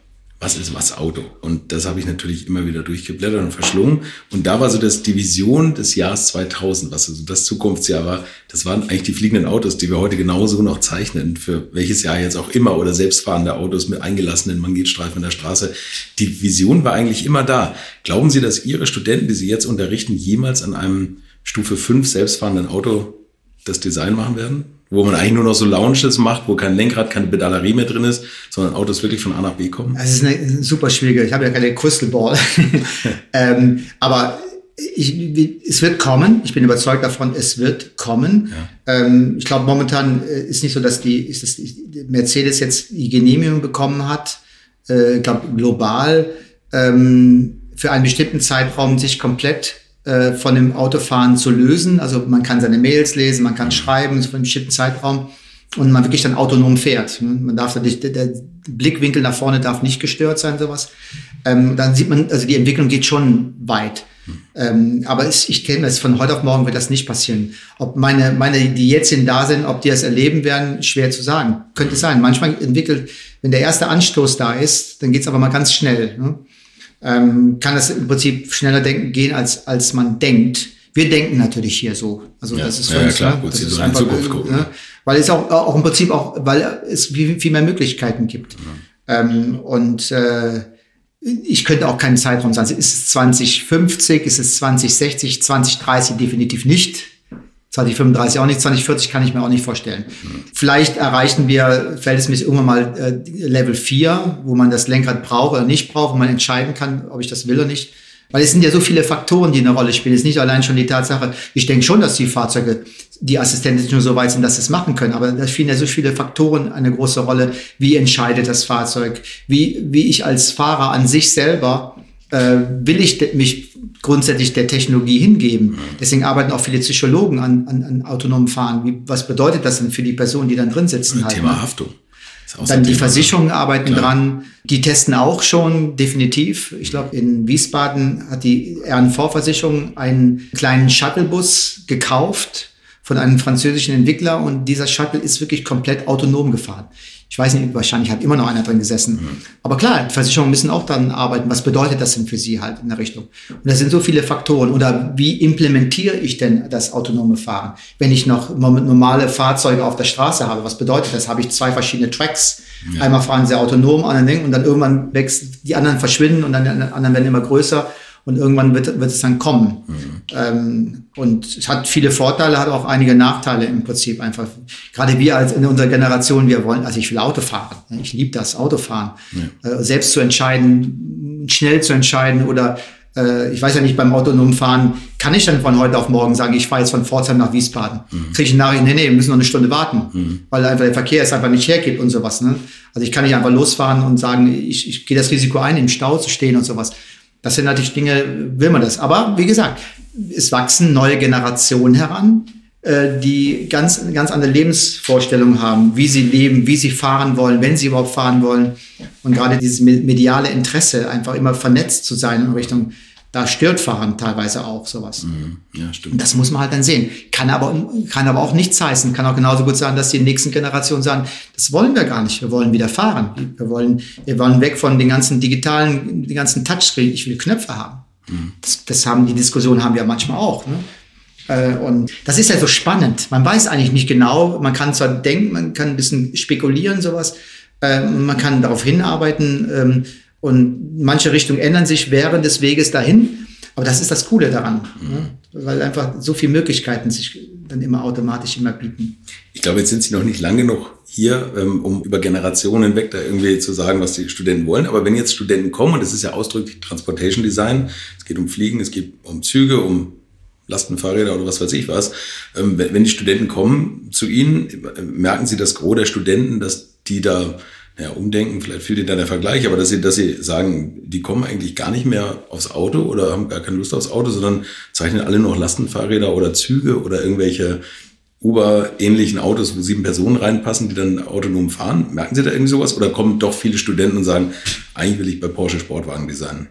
was ist was Auto? Und das habe ich natürlich immer wieder durchgeblättert und verschlungen. Und da war so das Division des Jahres 2000, was also das Zukunftsjahr war. Das waren eigentlich die fliegenden Autos, die wir heute genauso noch zeichnen, für welches Jahr jetzt auch immer, oder selbstfahrende Autos mit eingelassenen Magnetstreifen in der Straße. Die Vision war eigentlich immer da. Glauben Sie, dass Ihre Studenten, die Sie jetzt unterrichten, jemals an einem Stufe 5 selbstfahrenden Auto das Design machen werden? Wo man eigentlich nur noch so Lounges macht, wo kein Lenkrad, keine Pedalerie mehr drin ist, sondern Autos wirklich von A nach B kommen? Das ist eine super schwierige, ich habe ja keine Crystal Ball. ähm, aber ich, es wird kommen. Ich bin überzeugt davon, es wird kommen. Ja. Ähm, ich glaube, momentan äh, ist nicht so, dass die, ist das, Mercedes jetzt die Genehmigung bekommen hat. Äh, ich glaube, global ähm, für einen bestimmten Zeitraum sich komplett äh, von dem Autofahren zu lösen. Also man kann seine Mails lesen, man kann schreiben für einen bestimmten Zeitraum und man wirklich dann autonom fährt. Man darf nicht, der Blickwinkel nach vorne darf nicht gestört sein, sowas. Ähm, dann sieht man, also die Entwicklung geht schon weit. Ähm, aber es, ich kenne das, von heute auf morgen wird das nicht passieren. Ob meine, meine, die jetzt hin da sind, ob die das erleben werden, schwer zu sagen. Könnte sein. Manchmal entwickelt, wenn der erste Anstoß da ist, dann geht's aber mal ganz schnell. Ne? Ähm, kann das im Prinzip schneller denken, gehen, als, als man denkt. Wir denken natürlich hier so. Also ja, das ist für ja, uns, klar, ne? das ist ist einfach, gucken, ne? weil es auch, auch im Prinzip auch, weil es viel, viel mehr Möglichkeiten gibt. Ja. Ähm, und äh, ich könnte auch keinen Zeitraum sagen. Ist es 2050, ist es 2060, 2030 definitiv nicht. 2035 auch nicht, 2040 kann ich mir auch nicht vorstellen. Mhm. Vielleicht erreichen wir verhältnismäßig irgendwann mal äh, Level 4, wo man das Lenkrad braucht oder nicht braucht, wo man entscheiden kann, ob ich das will oder nicht. Weil es sind ja so viele Faktoren, die eine Rolle spielen. Es ist nicht allein schon die Tatsache, ich denke schon, dass die Fahrzeuge, die Assistenten nur so weit sind, dass sie es machen können. Aber da spielen ja so viele Faktoren eine große Rolle. Wie entscheidet das Fahrzeug? Wie, wie ich als Fahrer an sich selber, äh, will ich mich grundsätzlich der Technologie hingeben? Deswegen arbeiten auch viele Psychologen an, an, an autonomen Fahren. Wie, was bedeutet das denn für die Personen, die dann drin sitzen? Halt, Thema ne? Haftung. Dann die Versicherungen arbeiten Klar. dran. Die testen auch schon definitiv. Ich glaube, in Wiesbaden hat die RNV-Versicherung einen kleinen Shuttlebus gekauft von einem französischen Entwickler und dieser Shuttle ist wirklich komplett autonom gefahren. Ich weiß nicht, wahrscheinlich hat immer noch einer drin gesessen. Mhm. Aber klar, die Versicherungen müssen auch dann arbeiten. Was bedeutet das denn für sie halt in der Richtung? Und das sind so viele Faktoren. Oder wie implementiere ich denn das autonome Fahren? Wenn ich noch normale Fahrzeuge auf der Straße habe, was bedeutet das? Habe ich zwei verschiedene Tracks? Ja. Einmal fahren sie autonom, anderen und dann irgendwann wächst, die anderen verschwinden und dann die anderen werden immer größer und irgendwann wird, wird es dann kommen. Mhm. Ähm, und es hat viele Vorteile, hat auch einige Nachteile im Prinzip einfach. Gerade wir als in unserer Generation, wir wollen, also ich will Auto fahren. Ich liebe das Autofahren. Ja. Äh, selbst zu entscheiden, schnell zu entscheiden oder äh, ich weiß ja nicht, beim autonomen Fahren, kann ich dann von heute auf morgen sagen, ich fahre jetzt von Pforzheim nach Wiesbaden? Mhm. Kriege ich eine Nachricht, nee, nee, wir müssen noch eine Stunde warten, mhm. weil einfach der Verkehr es einfach nicht hergibt und sowas. Ne? Also ich kann nicht einfach losfahren und sagen, ich, ich gehe das Risiko ein, im Stau zu stehen und sowas. Das sind natürlich Dinge, will man das. Aber wie gesagt, es wachsen neue Generationen heran, äh, die ganz, ganz andere Lebensvorstellungen haben, wie sie leben, wie sie fahren wollen, wenn sie überhaupt fahren wollen. Und gerade dieses mediale Interesse, einfach immer vernetzt zu sein in Richtung da stört Fahren teilweise auch sowas. Mhm. Ja, stimmt. Das muss man halt dann sehen. Kann aber, kann aber auch nichts heißen. Kann auch genauso gut sein, dass die nächsten Generationen sagen, das wollen wir gar nicht. Wir wollen wieder fahren. Wir wollen, wir wollen weg von den ganzen digitalen, den ganzen Touchscreen. Ich will Knöpfe haben. Mhm. Das, das haben, die Diskussionen haben wir manchmal auch. Ne? Äh, und das ist ja so spannend. Man weiß eigentlich nicht genau. Man kann zwar denken, man kann ein bisschen spekulieren, sowas. Ähm, man kann darauf hinarbeiten. Und manche Richtungen ändern sich während des Weges dahin. Aber das ist das Coole daran, mhm. ne? weil einfach so viele Möglichkeiten sich dann immer automatisch immer bieten. Ich glaube, jetzt sind Sie noch nicht lange genug hier, ähm, um über Generationen hinweg da irgendwie zu sagen, was die Studenten wollen. Aber wenn jetzt Studenten kommen, und das ist ja ausdrücklich Transportation Design, es geht um Fliegen, es geht um Züge, um Lastenfahrräder oder was weiß ich was. Ähm, wenn die Studenten kommen zu Ihnen, merken Sie das Gros der Studenten, dass die da ja, umdenken, vielleicht fehlt Ihnen da der Vergleich, aber dass Sie, dass Sie sagen, die kommen eigentlich gar nicht mehr aufs Auto oder haben gar keine Lust aufs Auto, sondern zeichnen alle noch Lastenfahrräder oder Züge oder irgendwelche Uber-ähnlichen Autos, wo sieben Personen reinpassen, die dann autonom fahren. Merken Sie da irgendwie sowas? Oder kommen doch viele Studenten und sagen, eigentlich will ich bei Porsche Sportwagen designen?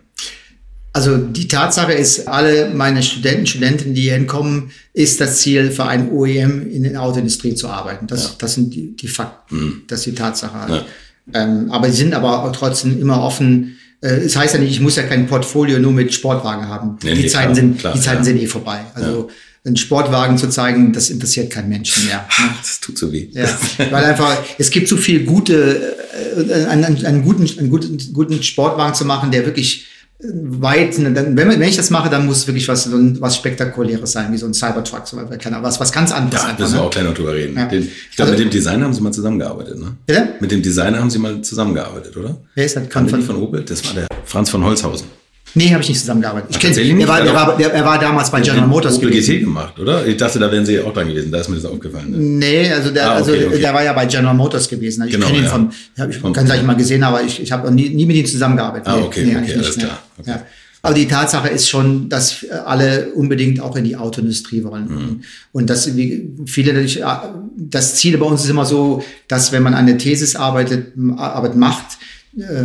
Also die Tatsache ist, alle meine Studenten, Studentinnen, die hier hinkommen, ist das Ziel für ein OEM in der Autoindustrie zu arbeiten. Das, ja. das sind die, die Fakten. Mhm. Das ist die Tatsache. Ja. Ähm, aber sie sind aber trotzdem immer offen. Äh, es heißt ja nicht, ich muss ja kein Portfolio nur mit Sportwagen haben. Nee, die, nee, Zeiten klar, sind, klar, die Zeiten ja. sind eh vorbei. Also einen Sportwagen zu zeigen, das interessiert keinen Menschen mehr. Ne? Das tut so weh. Ja, weil einfach, es gibt so viel gute, äh, einen, einen, guten, einen guten, guten Sportwagen zu machen, der wirklich weit, wenn, wenn ich das mache, dann muss wirklich was, was Spektakuläres sein, wie so ein Cybertruck, so, was, was ganz anderes. Ja, müssen wir ne? auch gleich noch drüber reden. Ja. Den, ich glaube, also, mit dem Designer haben Sie mal zusammengearbeitet, ne? Bitte? Mit dem Designer haben Sie mal zusammengearbeitet, oder? Wer ist das? Kann von, von Opel? Das war der Franz von Holzhausen. Nee, habe ich nicht zusammengearbeitet. Ich kenne ihn. Er war, er, war, er war damals bei General Motors Opel gewesen. GT gemacht, oder? Ich dachte, da wären Sie auch dran gewesen. Da ist mir das aufgefallen. Ne? Nee, also der, ah, okay, also okay. der war ja bei General Motors gewesen. Ich genau, kenne ihn ja. von, ich ganz gleich mal gesehen, aber ich, ich habe nie, nie mit ihm zusammengearbeitet. Ah, okay, nee, okay, alles nicht, klar. Okay. Ja. Aber die Tatsache ist schon, dass alle unbedingt auch in die Autoindustrie wollen. Mhm. Und dass viele natürlich, das Ziel bei uns ist immer so, dass wenn man eine Thesis arbeitet, Arbeit macht,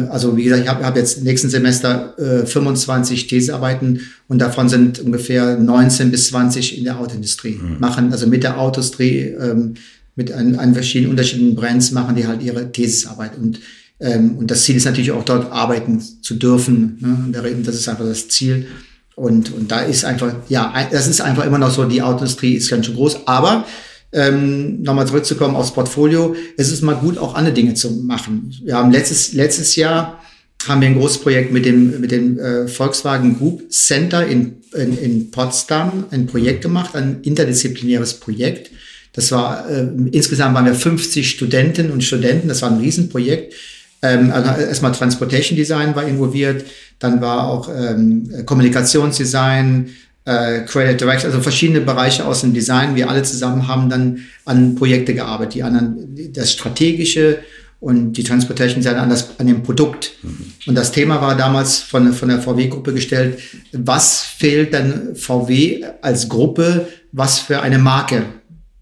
also wie gesagt, ich habe hab jetzt nächsten Semester äh, 25 Thesearbeiten und davon sind ungefähr 19 bis 20 in der Autoindustrie. Mhm. Machen also mit der Autoindustrie, ähm, mit an, an verschiedenen unterschiedlichen Brands machen die halt ihre Thesisarbeit. Und, ähm, und das Ziel ist natürlich auch dort arbeiten zu dürfen. Ne? Das ist einfach das Ziel. Und, und da ist einfach, ja, das ist einfach immer noch so, die Autoindustrie ist ganz schön groß, aber ähm, nochmal zurückzukommen aufs Portfolio, es ist mal gut, auch andere Dinge zu machen. Wir haben letztes, letztes Jahr haben wir ein großes Projekt mit dem, mit dem äh, Volkswagen Group Center in, in, in Potsdam, ein Projekt gemacht, ein interdisziplinäres Projekt. Das war, äh, insgesamt waren wir 50 Studentinnen und Studenten, das war ein Riesenprojekt. Ähm, also erstmal Transportation Design war involviert, dann war auch ähm, Kommunikationsdesign, äh, Creative Direction, also verschiedene Bereiche aus dem Design. Wir alle zusammen haben dann an Projekte gearbeitet, die anderen, das Strategische und die Transportation Design an, das, an dem Produkt. Mhm. Und das Thema war damals von, von der VW-Gruppe gestellt, was fehlt dann VW als Gruppe, was für eine Marke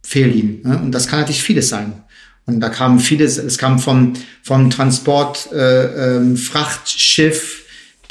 fehlt ihnen? Ne? Und das kann natürlich vieles sein. Und da kam vieles, es kam vom, vom Transport, äh, ähm, Frachtschiff,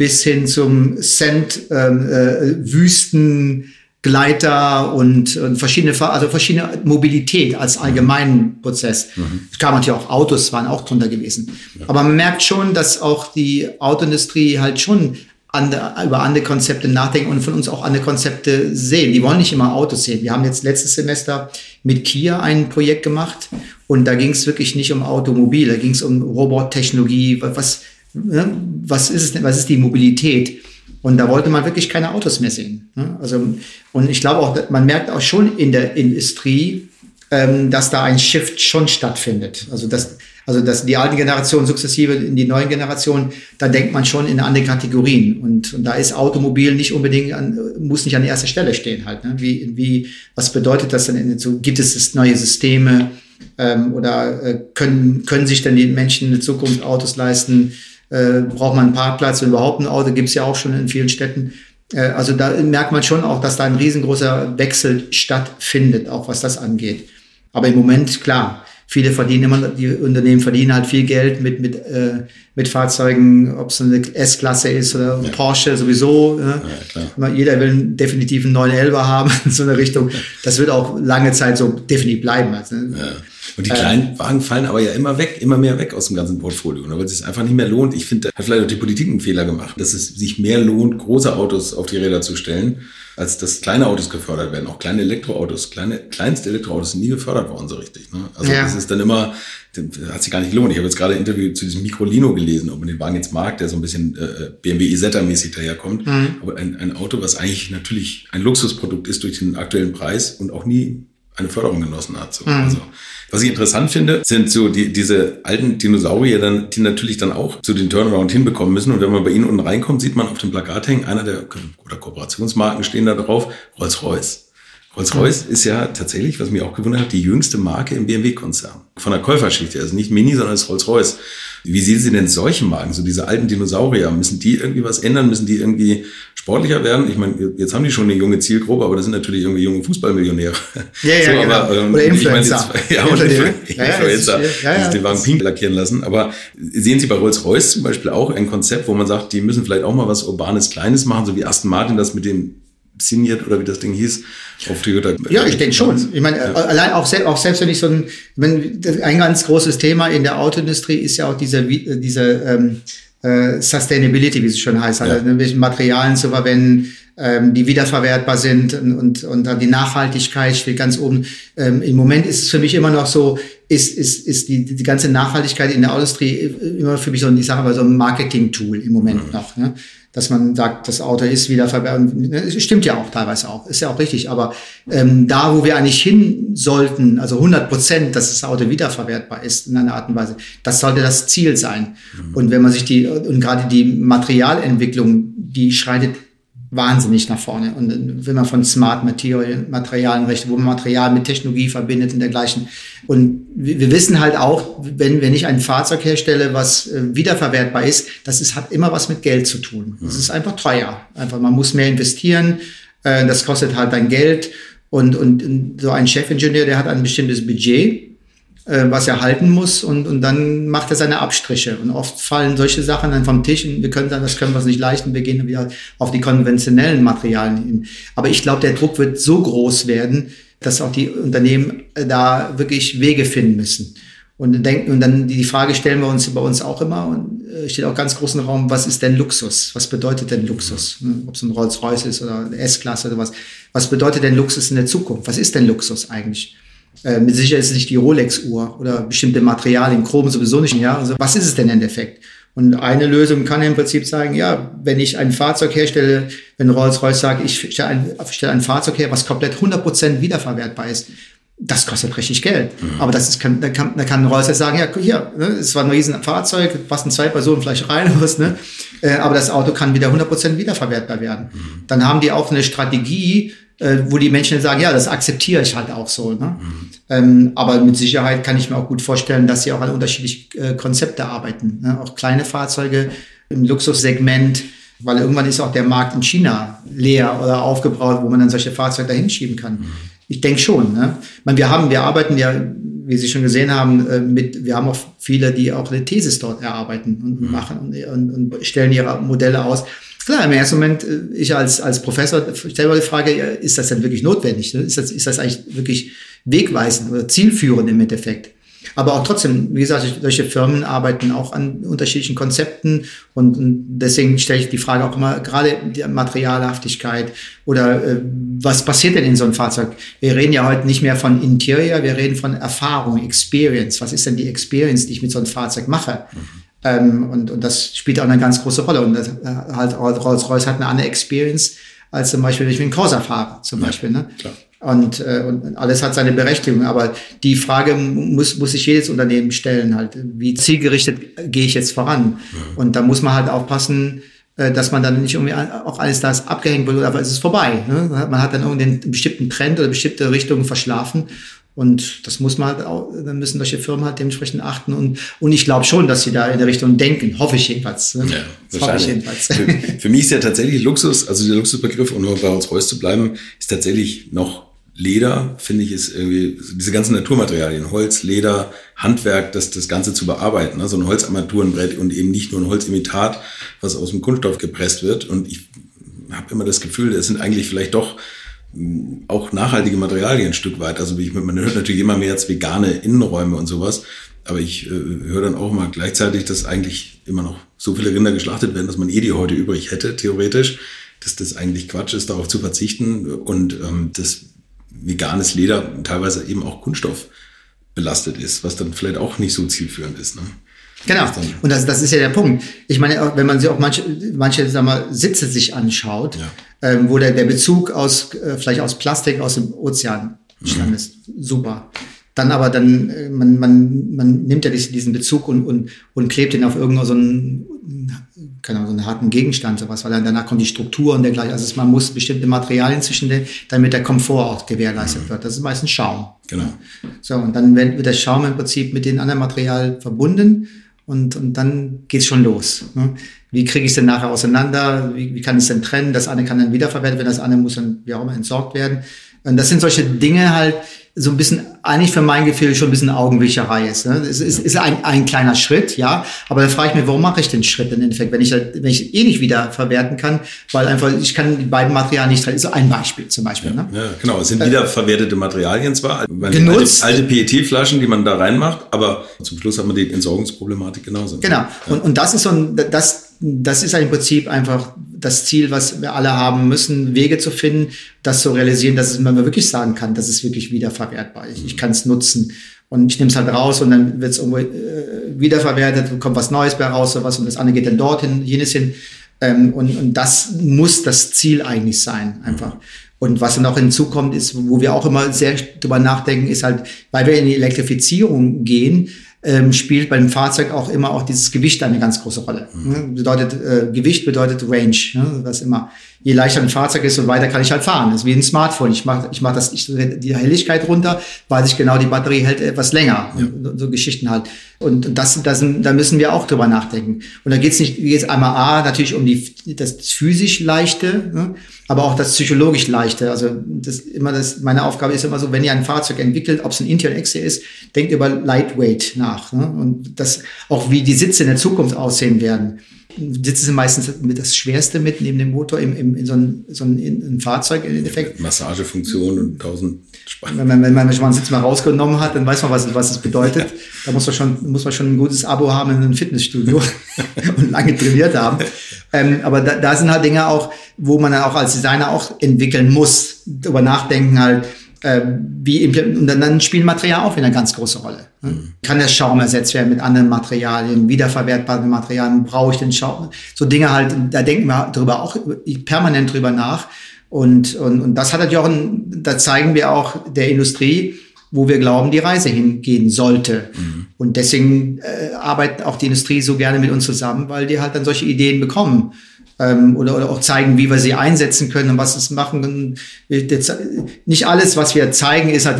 bis hin zum Cent ähm, äh, Wüstengleiter und, und verschiedene also verschiedene Mobilität als allgemeinen Prozess. Mhm. Es kam natürlich auch Autos waren auch drunter gewesen. Ja. Aber man merkt schon, dass auch die Autoindustrie halt schon andere, über andere Konzepte nachdenken und von uns auch andere Konzepte sehen. Die wollen nicht immer Autos sehen. Wir haben jetzt letztes Semester mit Kia ein Projekt gemacht und da ging es wirklich nicht um Automobil, da ging es um Robottechnologie, was? Was ist es denn, was ist die Mobilität? Und da wollte man wirklich keine Autos mehr sehen. Ne? Also, und ich glaube auch, man merkt auch schon in der Industrie, ähm, dass da ein Shift schon stattfindet. Also, dass, also, dass die alten Generationen sukzessive in die neuen Generationen, da denkt man schon in andere Kategorien. Und, und da ist Automobil nicht unbedingt an, muss nicht an erster Stelle stehen halt. Ne? Wie, wie, was bedeutet das denn? So, gibt es neue Systeme? Ähm, oder äh, können, können sich denn die Menschen in Zukunft Autos leisten? Äh, braucht man einen Parkplatz und überhaupt ein Auto, gibt's ja auch schon in vielen Städten. Äh, also da merkt man schon auch, dass da ein riesengroßer Wechsel stattfindet, auch was das angeht. Aber im Moment, klar, viele verdienen immer, die Unternehmen verdienen halt viel Geld mit, mit, äh, mit Fahrzeugen, ob es eine S-Klasse ist oder ja. Porsche sowieso. Ne? Ja, Jeder will definitiv einen 911 haben in so eine Richtung. Das wird auch lange Zeit so definitiv bleiben. Also, ne? ja. Und die kleinen Wagen fallen aber ja immer weg, immer mehr weg aus dem ganzen Portfolio, ne? weil es sich einfach nicht mehr lohnt. Ich finde, da hat vielleicht auch die Politik einen Fehler gemacht, dass es sich mehr lohnt, große Autos auf die Räder zu stellen, als dass kleine Autos gefördert werden. Auch kleine Elektroautos, kleine, kleinste Elektroautos sind nie gefördert worden so richtig. Ne? Also ja. das ist dann immer, hat sich gar nicht gelohnt. Ich habe jetzt gerade ein Interview zu diesem Microlino gelesen, ob man den Wagen jetzt mag, der so ein bisschen äh, BMW Isetta-mäßig daherkommt. Mhm. Aber ein, ein Auto, was eigentlich natürlich ein Luxusprodukt ist durch den aktuellen Preis und auch nie eine Förderung genossen hat. So. Mhm. Also was ich interessant finde, sind so die, diese alten Dinosaurier, dann, die natürlich dann auch zu den Turnaround hinbekommen müssen. Und wenn man bei ihnen unten reinkommt, sieht man auf dem Plakat hängen, einer der oder Kooperationsmarken stehen da drauf, Rolls-Royce. Rolls-Royce mhm. ist ja tatsächlich, was mich auch gewundert hat, die jüngste Marke im BMW-Konzern. Von der Käuferschicht her. Also nicht Mini, sondern es ist Rolls-Royce. Wie sehen Sie denn solche Marken, so diese alten Dinosaurier? Müssen die irgendwie was ändern? Müssen die irgendwie sportlicher werden? Ich meine, jetzt haben die schon eine junge Zielgruppe, aber das sind natürlich irgendwie junge Fußballmillionäre. Ja, ja, so, genau. aber, ähm, Oder Influencer. Ich mein jetzt, ja, oder Influencer, ja, ja, die sich den Wagen pink lackieren lassen. Aber sehen Sie bei Rolls-Royce zum Beispiel auch ein Konzept, wo man sagt, die müssen vielleicht auch mal was Urbanes, Kleines machen, so wie Aston Martin das mit dem signiert oder wie das Ding hieß auf Toyota. Ja, ich denke schon. Ich meine, ja. allein auch, selbst, auch selbst wenn ich so ein, wenn, ein ganz großes Thema in der Autoindustrie ist ja auch dieser, dieser ähm, äh, Sustainability, wie es schon heißt, also ja. welche Materialien zu verwenden, ähm, die wiederverwertbar sind und, und, und die Nachhaltigkeit steht ganz oben. Ähm, Im Moment ist es für mich immer noch so, ist, ist, ist die, die ganze Nachhaltigkeit in der Industrie immer für mich so, ich sage mal, so ein Marketing-Tool im Moment mhm. noch. Ne? Dass man sagt, das Auto ist wiederverwertbar. Ne, stimmt ja auch teilweise auch, ist ja auch richtig. Aber ähm, da, wo wir eigentlich hin sollten, also 100 Prozent, dass das Auto wiederverwertbar ist in einer Art und Weise, das sollte das Ziel sein. Mhm. Und wenn man sich die, und gerade die Materialentwicklung, die schreitet wahnsinnig nach vorne. Und wenn man von Smart Material, Materialien redet, wo man Material mit Technologie verbindet und dergleichen. Und wir wissen halt auch, wenn, wenn ich ein Fahrzeug herstelle, was äh, wiederverwertbar ist, das ist, hat immer was mit Geld zu tun. Das ist einfach teuer. Einfach, man muss mehr investieren. Äh, das kostet halt dann Geld. Und, und so ein Chefingenieur, der hat ein bestimmtes Budget was er halten muss und, und dann macht er seine Abstriche. Und oft fallen solche Sachen dann vom Tisch und wir können dann, das können wir uns nicht leisten, wir gehen wieder auf die konventionellen Materialien hin. Aber ich glaube, der Druck wird so groß werden, dass auch die Unternehmen äh, da wirklich Wege finden müssen. Und, denken, und dann die Frage stellen wir uns bei uns auch immer und äh, steht auch ganz großen Raum, was ist denn Luxus? Was bedeutet denn Luxus? Ne, Ob es ein Rolls-Royce ist oder S-Klasse oder was. Was bedeutet denn Luxus in der Zukunft? Was ist denn Luxus eigentlich? Äh, mit Sicherheit ist es nicht die Rolex-Uhr oder bestimmte Materialien, Chrom sowieso nicht. Ja, also was ist es denn im Endeffekt? Und eine Lösung kann im Prinzip sagen, ja, wenn ich ein Fahrzeug herstelle, wenn Rolls-Royce sagt, ich stelle ein, stelle ein Fahrzeug her, was komplett 100% wiederverwertbar ist, das kostet richtig Geld. Mhm. Aber das ist, kann, da kann, da kann Rolls sagen, ja, hier, ne, es war ein riesen Fahrzeug, passen zwei Personen vielleicht rein, was, ne? Äh, aber das Auto kann wieder 100% wiederverwertbar werden. Mhm. Dann haben die auch eine Strategie, äh, wo die Menschen sagen, ja, das akzeptiere ich halt auch so. Ne? Mhm. Ähm, aber mit Sicherheit kann ich mir auch gut vorstellen, dass sie auch an unterschiedlichen äh, Konzepte arbeiten. Ne? Auch kleine Fahrzeuge im Luxussegment, weil irgendwann ist auch der Markt in China leer oder aufgebaut, wo man dann solche Fahrzeuge da hinschieben kann. Mhm. Ich denke schon. Ne? meine, wir haben, wir arbeiten ja, wie Sie schon gesehen haben, äh, mit, wir haben auch viele, die auch eine Thesis dort erarbeiten und mhm. machen und, und, und stellen ihre Modelle aus. Klar, im ersten Moment, äh, ich als, als Professor stelle mir die Frage, ist das denn wirklich notwendig? Ne? Ist das, ist das eigentlich wirklich wegweisend oder zielführend im Endeffekt? Aber auch trotzdem, wie gesagt, solche Firmen arbeiten auch an unterschiedlichen Konzepten und, deswegen stelle ich die Frage auch immer, gerade die Materialhaftigkeit oder äh, was passiert denn in so einem Fahrzeug? Wir reden ja heute nicht mehr von Interior, wir reden von Erfahrung, Experience. Was ist denn die Experience, die ich mit so einem Fahrzeug mache? Mhm. Ähm, und, und das spielt auch eine ganz große Rolle. Und das, äh, halt Rolls-Royce hat eine andere Experience als zum Beispiel, wenn ich mit dem Corsa fahre, zum ja, Beispiel. Ne? Klar. Und, äh, und alles hat seine Berechtigung. Aber die Frage muss, muss sich jedes Unternehmen stellen, halt, wie zielgerichtet gehe ich jetzt voran? Ja. Und da muss man halt aufpassen, äh, dass man dann nicht irgendwie auch alles das abgehängt wird, aber es ist vorbei. Ne? Man hat dann irgendeinen bestimmten Trend oder bestimmte Richtungen verschlafen und das muss man halt auch, dann müssen solche Firmen halt dementsprechend achten. Und, und ich glaube schon, dass sie da in der Richtung denken. Hoffe ich jedenfalls. Ja, das hoffe ich jedenfalls. Für, für, mich ist ja tatsächlich Luxus, also der Luxusbegriff, um nur bei uns Reus zu bleiben, ist tatsächlich noch Leder, finde ich, ist irgendwie diese ganzen Naturmaterialien, Holz, Leder, Handwerk, das, das Ganze zu bearbeiten. Ne? So ein Holzarmaturenbrett und eben nicht nur ein Holzimitat, was aus dem Kunststoff gepresst wird. Und ich habe immer das Gefühl, es sind eigentlich vielleicht doch auch nachhaltige Materialien ein Stück weit. Also ich, man hört natürlich immer mehr jetzt vegane Innenräume und sowas, aber ich äh, höre dann auch mal gleichzeitig, dass eigentlich immer noch so viele Rinder geschlachtet werden, dass man eh die heute übrig hätte, theoretisch, dass das eigentlich Quatsch ist, darauf zu verzichten und ähm, dass veganes Leder teilweise eben auch Kunststoff belastet ist, was dann vielleicht auch nicht so zielführend ist. Ne? Genau. Und das, das ist ja der Punkt. Ich meine, wenn man sich auch manche, manche sag mal, Sitze sich anschaut, ja. Ähm, wo der, der Bezug aus, äh, vielleicht aus Plastik aus dem Ozean entstanden mhm. ist, super. Dann aber dann, äh, man, man, man nimmt ja diesen Bezug und, und, und klebt ihn auf irgendeinen so einen, keine Ahnung, so einen harten Gegenstand, sowas, weil dann danach kommt die Struktur und dergleichen. Also man muss bestimmte Materialien zwischen den, damit der Komfort auch gewährleistet mhm. wird. Das ist meistens Schaum. Genau. So, und dann wird der Schaum im Prinzip mit den anderen Materialien verbunden und, und dann geht's schon los. Ne? Wie kriege ich es denn nachher auseinander? Wie, wie kann ich es denn trennen? Das eine kann dann wiederverwertet werden, das andere muss dann wie auch immer entsorgt werden. Und das sind solche Dinge halt, so ein bisschen, eigentlich für mein Gefühl schon ein bisschen Augenwischerei ist. Ne? Es ist, ist ein, ein kleiner Schritt, ja, aber da frage ich mich, warum mache ich den Schritt im Endeffekt, wenn ich, wenn ich eh nicht wieder verwerten kann, weil einfach, ich kann die beiden Materialien nicht trennen. ist ein Beispiel zum Beispiel. Ja, ne? ja genau, es sind wiederverwertete Materialien zwar, genutzt. alte, alte PET-Flaschen, die man da reinmacht, aber zum Schluss hat man die Entsorgungsproblematik genauso. Genau, ja. und, und das ist so ein, das, das ist im Prinzip einfach das Ziel, was wir alle haben müssen, Wege zu finden, das zu realisieren, dass man wirklich sagen kann, das ist wirklich wiederverwertbar. Ich, ich kann es nutzen. Und ich nehme es halt raus und dann wird es irgendwo äh, wiederverwertet, kommt was Neues bei raus, sowas und das andere geht dann dorthin, jenes hin. Ähm, und, und das muss das Ziel eigentlich sein, einfach. Und was dann auch hinzukommt, ist, wo wir auch immer sehr drüber nachdenken, ist halt, weil wir in die Elektrifizierung gehen, ähm, spielt beim Fahrzeug auch immer auch dieses Gewicht eine ganz große Rolle. Mhm. Bedeutet äh, Gewicht bedeutet Range, ne? was immer. Je leichter ein Fahrzeug ist, so weiter kann ich halt fahren. Das ist wie ein Smartphone. Ich mache ich mach das, ich die Helligkeit runter, weiß ich genau, die Batterie hält etwas länger. Ja. So, so Geschichten halt. Und das, das, da müssen wir auch drüber nachdenken. Und da geht es nicht, geht's einmal A, natürlich um die, das physisch Leichte, ne? aber auch das psychologisch Leichte. Also das immer das, meine Aufgabe ist immer so, wenn ihr ein Fahrzeug entwickelt, ob es ein Intel Exia ist, denkt über Lightweight nach. Ne? Und das auch wie die Sitze in der Zukunft aussehen werden. Sitze sind meistens mit das Schwerste mit neben dem Motor im, im, in so ein, so ein, ein Fahrzeug im Endeffekt. Massagefunktion und tausend Spannen. Wenn man, wenn man schon mal einen Sitz mal rausgenommen hat, dann weiß man, was, was es bedeutet. Da muss man schon, muss man schon ein gutes Abo haben in einem Fitnessstudio und lange trainiert haben. Ähm, aber da, da sind halt Dinge auch, wo man dann auch als Designer auch entwickeln muss, darüber nachdenken halt, äh, wie und dann, spielt Material auch wieder eine ganz große Rolle. Ne? Mhm. Kann der Schaum ersetzt werden mit anderen Materialien, wiederverwertbaren Materialien, brauche ich den Schaum? So Dinge halt, da denken wir darüber auch permanent drüber nach. Und, und, und das hat natürlich auch, ein, da zeigen wir auch der Industrie, wo wir glauben, die Reise hingehen sollte. Mhm. Und deswegen äh, arbeitet auch die Industrie so gerne mit uns zusammen, weil die halt dann solche Ideen bekommen ähm, oder, oder auch zeigen, wie wir sie einsetzen können und was es machen. nicht alles, was wir zeigen, ist halt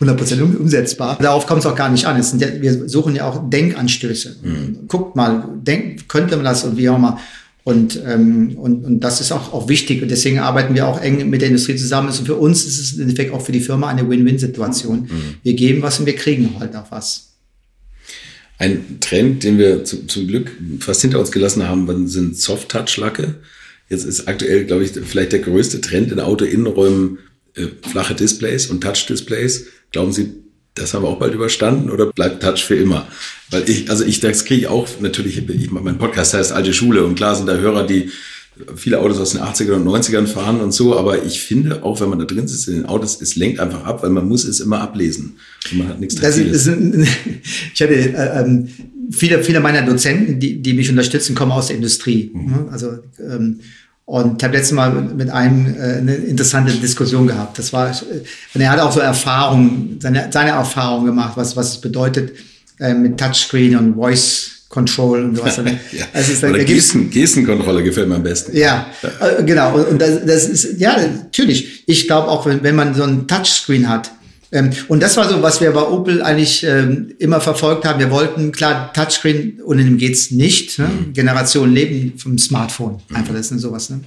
100% umsetzbar. Darauf kommt es auch gar nicht an. Ja, wir suchen ja auch Denkanstöße. Mhm. Guckt mal, denk, könnte man das und wie auch immer. Und, ähm, und, und das ist auch, auch wichtig. Und deswegen arbeiten wir auch eng mit der Industrie zusammen. Also für uns ist es im Endeffekt auch für die Firma eine Win-Win-Situation. Mhm. Wir geben was und wir kriegen halt auch was. Ein Trend, den wir zu, zum Glück fast hinter uns gelassen haben, sind Soft-Touch-Lacke. Jetzt ist aktuell, glaube ich, vielleicht der größte Trend in Auto-Innenräumen äh, flache Displays und Touch-Displays. Glauben Sie, das haben wir auch bald überstanden oder bleibt Touch für immer? Weil ich, also ich, das kriege ich auch natürlich, ich, mein Podcast heißt Alte Schule und klar sind da Hörer, die viele Autos aus den 80ern und 90ern fahren und so, aber ich finde, auch wenn man da drin sitzt in den Autos, es lenkt einfach ab, weil man muss es immer ablesen. Und man hat nichts das, das, Ich hatte äh, ähm, viele, viele meiner Dozenten, die, die mich unterstützen, kommen aus der Industrie. Mhm. Ne? Also ähm, und ich habe letztes Mal mit einem äh, eine interessante Diskussion gehabt. Das war, und er hat auch so Erfahrungen, seine, seine Erfahrung gemacht, was, was es bedeutet äh, mit Touchscreen und Voice Control und sowas. ja. also ist, Oder Gesten, Gestenkontrolle gefällt mir am besten. Ja. Äh, genau. Und das, das ist, ja, natürlich. Ich glaube auch, wenn, wenn man so ein Touchscreen hat, ähm, und das war so, was wir bei Opel eigentlich ähm, immer verfolgt haben. Wir wollten, klar, Touchscreen, ohne dem geht's nicht. Ne? Mhm. Generationen leben vom Smartphone. Mhm. Einfach, das ist sowas, ne?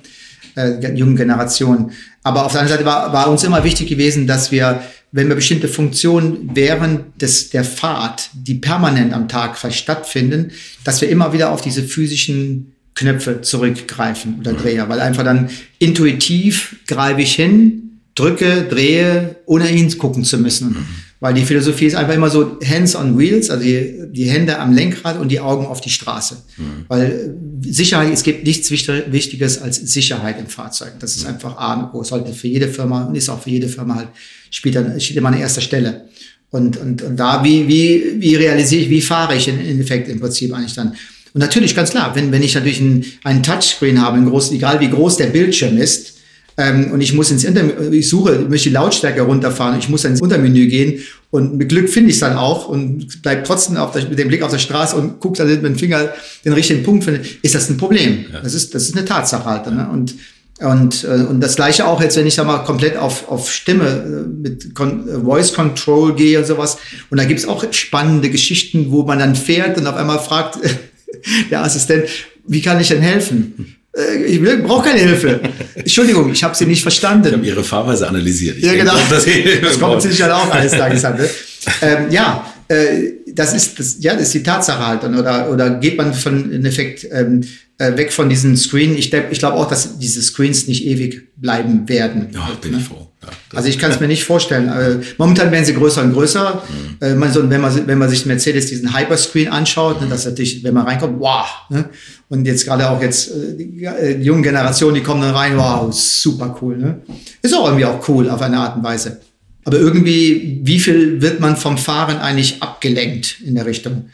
Äh, jungen Generation. Aber auf der anderen Seite war, war uns immer wichtig gewesen, dass wir wenn wir bestimmte Funktionen während des, der Fahrt, die permanent am Tag stattfinden, dass wir immer wieder auf diese physischen Knöpfe zurückgreifen oder Dreher, weil einfach dann intuitiv greife ich hin, drücke, drehe, ohne hingucken zu müssen. Weil die Philosophie ist einfach immer so Hands on Wheels, also die, die Hände am Lenkrad und die Augen auf die Straße. Mhm. Weil Sicherheit, es gibt nichts Wichtiges als Sicherheit im Fahrzeug. Das ist mhm. einfach A und O. Sollte für jede Firma und ist auch für jede Firma halt, spielt dann, steht immer an erster Stelle. Und, und, und da, wie, wie, wie realisiere ich, wie fahre ich in, in Effekt im Prinzip eigentlich dann? Und natürlich, ganz klar, wenn, wenn ich natürlich einen, einen Touchscreen habe, einen großen, egal wie groß der Bildschirm ist, ähm, und ich muss ins Intermenü, ich suche, ich möchte die Lautstärke runterfahren, ich muss dann ins Untermenü gehen und mit Glück finde ich es dann auch und bleib trotzdem der, mit dem Blick auf der Straße und gucke dann mit dem Finger den richtigen Punkt, finde, ist das ein Problem. Ja. Das, ist, das ist eine Tatsache halt. Ne? Und und, äh, und das gleiche auch jetzt, wenn ich da mal komplett auf, auf Stimme äh, mit Con äh, Voice Control gehe und sowas. Und da gibt's auch spannende Geschichten, wo man dann fährt und auf einmal fragt der Assistent, wie kann ich denn helfen? Äh, ich brauche keine Hilfe. Entschuldigung, ich habe Sie nicht verstanden. Ich habe Ihre Fahrweise analysiert. Ich ja, genau. das, das kommt sicher auch eines Tages an. Ne? ähm, ja, äh, das ist das, ja, das ist die Tatsache halt. Oder, oder geht man von in Effekt ähm, äh, weg von diesen Screen? Ich, ich glaube auch, dass diese Screens nicht ewig bleiben werden. Ja, bin ne? ich froh. also ich kann es mir nicht vorstellen. Äh, momentan werden sie größer und größer. Mhm. Äh, man so, wenn, man, wenn man sich Mercedes diesen Hyperscreen anschaut, ne, das natürlich, wenn man reinkommt, wow. Ne? Und jetzt gerade auch jetzt äh, die, äh, jungen Generationen, die kommen dann rein, wow, super cool. Ne? Ist auch irgendwie auch cool auf eine Art und Weise. Aber irgendwie, wie viel wird man vom Fahren eigentlich abgelenkt in der Richtung?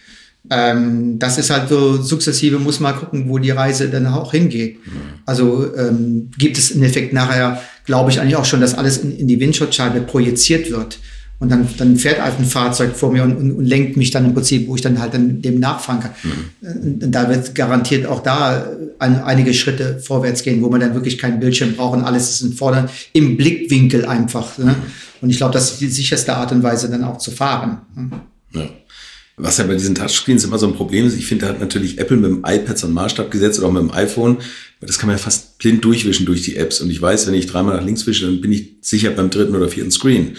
Ähm, das ist halt so sukzessive, muss man gucken, wo die Reise dann auch hingeht. Mhm. Also ähm, gibt es im Effekt nachher, glaube ich eigentlich auch schon, dass alles in, in die Windschutzscheibe projiziert wird. Und dann, dann fährt halt ein Fahrzeug vor mir und, und, und, lenkt mich dann im Prinzip, wo ich dann halt dann dem nachfahren kann. Mhm. Und da wird garantiert auch da ein, einige Schritte vorwärts gehen, wo man dann wirklich keinen Bildschirm braucht und alles ist in vorne im Blickwinkel einfach. Ne? Und ich glaube, das ist die sicherste Art und Weise, dann auch zu fahren. Ne? Ja. Was ja bei diesen Touchscreens immer so ein Problem ist, ich finde, da hat natürlich Apple mit dem iPad so einen Maßstab gesetzt oder auch mit dem iPhone. Das kann man ja fast blind durchwischen durch die Apps. Und ich weiß, wenn ich dreimal nach links wische, dann bin ich sicher beim dritten oder vierten Screen.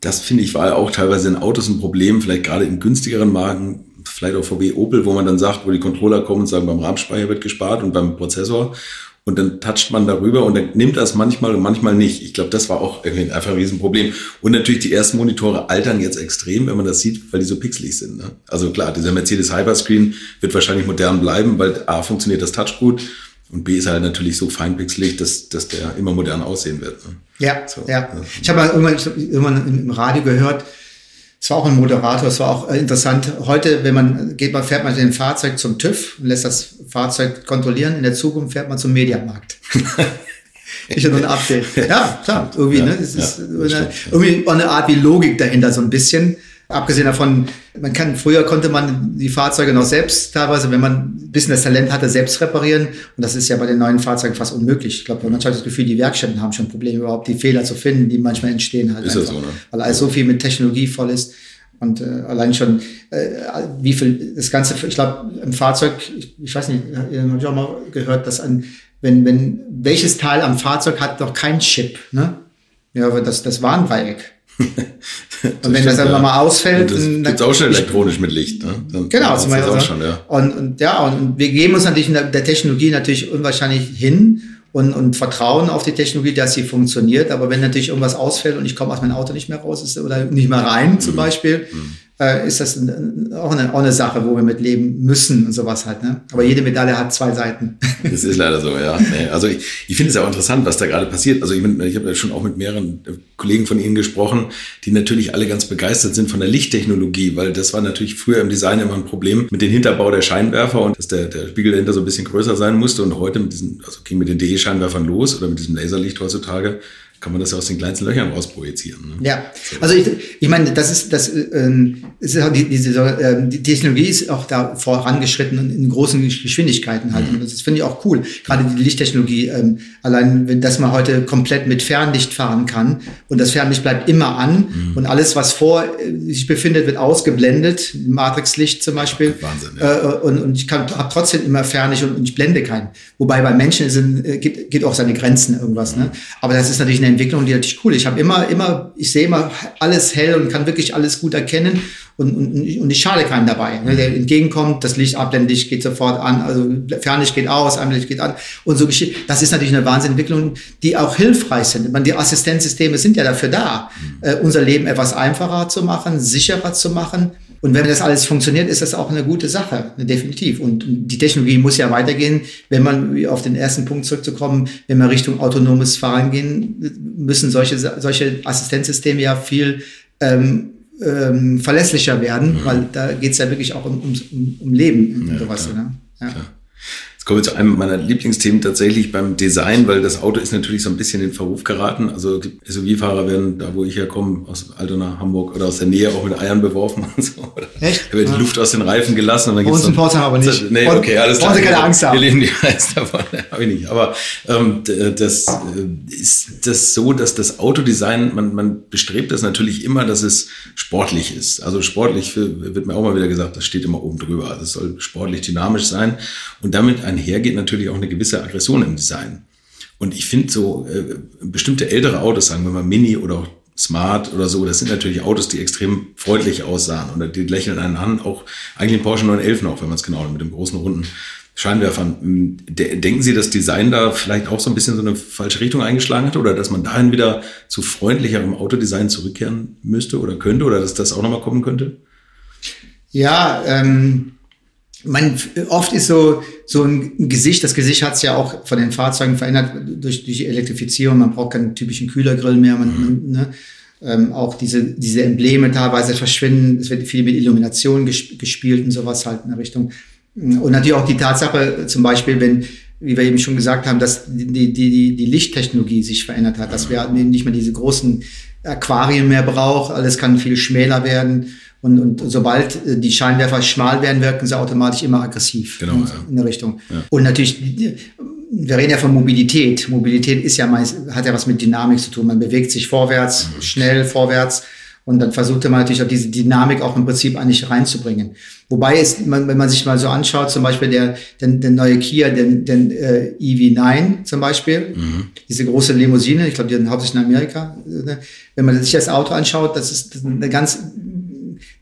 Das finde ich war auch teilweise in Autos ein Problem, vielleicht gerade in günstigeren Marken, vielleicht auch VW Opel, wo man dann sagt, wo die Controller kommen und sagen, beim RAM-Speicher wird gespart und beim Prozessor. Und dann toucht man darüber und dann nimmt das manchmal und manchmal nicht. Ich glaube, das war auch irgendwie einfach ein Riesenproblem. Und natürlich die ersten Monitore altern jetzt extrem, wenn man das sieht, weil die so pixelig sind. Ne? Also klar, dieser Mercedes Hyperscreen wird wahrscheinlich modern bleiben, weil A funktioniert das Touch gut und B ist halt natürlich so feinpixelig, dass, dass der immer modern aussehen wird. Ne? Ja, so, ja. Ich habe mal irgendwann, ich hab irgendwann im Radio gehört, es war auch ein Moderator, es war auch äh, interessant. Heute, wenn man geht, man fährt man mit dem Fahrzeug zum TÜV und lässt das Fahrzeug kontrollieren. In der Zukunft fährt man zum Mediamarkt. ich habe ein Update. Ja, klar, irgendwie, ja, ne? Es ja, ist eine, irgendwie auch eine Art wie Logik dahinter, so ein bisschen. Abgesehen davon, man kann, früher konnte man die Fahrzeuge noch selbst teilweise, wenn man ein bisschen das Talent hatte, selbst reparieren. Und das ist ja bei den neuen Fahrzeugen fast unmöglich. Ich glaube, man hat das Gefühl, die Werkstätten haben schon Probleme, überhaupt die Fehler zu finden, die manchmal entstehen halt. Ist einfach, das so, ne? Weil alles so viel mit Technologie voll ist. Und äh, allein schon, äh, wie viel das Ganze, ich glaube, im Fahrzeug, ich, ich weiß nicht, ihr habt auch mal gehört, dass ein, wenn, wenn, welches Teil am Fahrzeug hat noch kein Chip, ne? Ja, aber das, das Warndreieck. und wenn das dann ja. mal ausfällt, und das gibt's auch schon elektronisch mit Licht. Ne? Dann genau, zum Beispiel. Auch schon, ja. Und, und ja, und wir geben uns natürlich der Technologie natürlich unwahrscheinlich hin und, und vertrauen auf die Technologie, dass sie funktioniert. Aber wenn natürlich irgendwas ausfällt und ich komme aus meinem Auto nicht mehr raus ist, oder nicht mehr rein zum mhm. Beispiel, mhm äh, ist das ein, auch, eine, auch eine Sache, wo wir mit leben müssen und sowas halt. Ne? Aber jede Medaille hat zwei Seiten. Das ist leider so, ja. Also ich, ich finde es ja auch interessant, was da gerade passiert. Also ich, ich habe ja schon auch mit mehreren Kollegen von Ihnen gesprochen, die natürlich alle ganz begeistert sind von der Lichttechnologie, weil das war natürlich früher im Design immer ein Problem mit dem Hinterbau der Scheinwerfer und dass der, der Spiegel dahinter so ein bisschen größer sein musste. Und heute mit diesen, also ging mit den DE-Scheinwerfern los oder mit diesem Laserlicht heutzutage, kann man das ja aus den kleinsten Löchern rausprojizieren. Ne? Ja, also ich, ich meine, das ist, das ähm, ist auch die, diese, äh, die Technologie ist auch da vorangeschritten und in großen Geschwindigkeiten halt. Mhm. Und das finde ich auch cool. Gerade die Lichttechnologie, ähm, allein wenn das man heute komplett mit Fernlicht fahren kann und das Fernlicht bleibt immer an mhm. und alles, was vor äh, sich befindet, wird ausgeblendet, Matrixlicht zum Beispiel. Wahnsinn. Ja. Äh, und, und ich kann habe trotzdem immer Fernlicht und, und ich blende keinen. Wobei bei Menschen sind, äh, gibt, gibt auch seine Grenzen irgendwas. Mhm. Ne? Aber das ist natürlich eine Entwicklung, die natürlich cool ist. Ich habe immer, immer, ich sehe immer alles hell und kann wirklich alles gut erkennen und, und, und ich schade keinen dabei. Ne? Der entgegenkommt, das Licht Abblendlicht geht sofort an, also Fernlicht geht aus, Einblick geht an und so geschieht. Das ist natürlich eine Wahnsinnentwicklung, die auch hilfreich sind. Man, die Assistenzsysteme sind ja dafür da, äh, unser Leben etwas einfacher zu machen, sicherer zu machen. Und wenn das alles funktioniert, ist das auch eine gute Sache, definitiv. Und die Technologie muss ja weitergehen. Wenn man, auf den ersten Punkt zurückzukommen, wenn wir Richtung autonomes Fahren gehen, müssen solche, solche Assistenzsysteme ja viel ähm, ähm, verlässlicher werden, mhm. weil da geht's ja wirklich auch um, um, um Leben und ja, sowas. Ne? Ja. Jetzt kommen wir zu einem meiner Lieblingsthemen tatsächlich beim Design, weil das Auto ist natürlich so ein bisschen in Verruf geraten. Also SUV-Fahrer werden, da wo ich herkomme, aus Altona, Hamburg oder aus der Nähe auch mit Eiern beworfen und so. Echt? Da wird die Luft aus den Reifen gelassen und dann gibt's uns in Pforzheim aber nicht. Nee, okay, alles klar. Keine Angst haben. Wir leben die Angst davon, habe ich nicht. Aber ähm, das äh, ist das so, dass das Autodesign, man, man bestrebt das natürlich immer, dass es sportlich ist. Also sportlich wird mir auch mal wieder gesagt, das steht immer oben drüber. Also es soll sportlich dynamisch sein und damit einhergeht natürlich auch eine gewisse Aggression im Design. Und ich finde so äh, bestimmte ältere Autos, sagen wir mal Mini oder auch Smart oder so, das sind natürlich Autos, die extrem freundlich aussahen oder die lächeln einen an, auch eigentlich ein Porsche 911 noch, wenn man es genau mit dem großen runden Scheinwerfern. Hm, denken Sie, dass Design da vielleicht auch so ein bisschen so eine falsche Richtung eingeschlagen hat oder dass man dahin wieder zu freundlicherem Autodesign zurückkehren müsste oder könnte oder dass das auch nochmal kommen könnte? Ja, ähm, man, oft ist so, so ein Gesicht, das Gesicht hat es ja auch von den Fahrzeugen verändert durch, durch die Elektrifizierung. Man braucht keinen typischen Kühlergrill mehr. Man, mhm. ne, ähm, auch diese, diese Embleme teilweise verschwinden. Es wird viel mit Illumination gespielt und sowas halt in der Richtung. Und natürlich auch die Tatsache, zum Beispiel, wenn, wie wir eben schon gesagt haben, dass die, die, die, die Lichttechnologie sich verändert hat, dass wir nicht mehr diese großen Aquarien mehr brauchen, alles kann viel schmäler werden. Und, und sobald äh, die Scheinwerfer schmal werden, wirken sie automatisch immer aggressiv genau, in, ja. in der Richtung. Ja. Und natürlich, wir reden ja von Mobilität. Mobilität ist ja meist, hat ja was mit Dynamik zu tun. Man bewegt sich vorwärts, mhm. schnell vorwärts. Und dann versuchte man natürlich auch diese Dynamik auch im Prinzip eigentlich reinzubringen. Wobei ist, man, wenn man sich mal so anschaut, zum Beispiel der, der, der neue Kia, den, den äh, EV9 zum Beispiel, mhm. diese große Limousine, ich glaube, die sind hauptsächlich in Amerika. Ne? Wenn man sich das Auto anschaut, das ist eine ganz,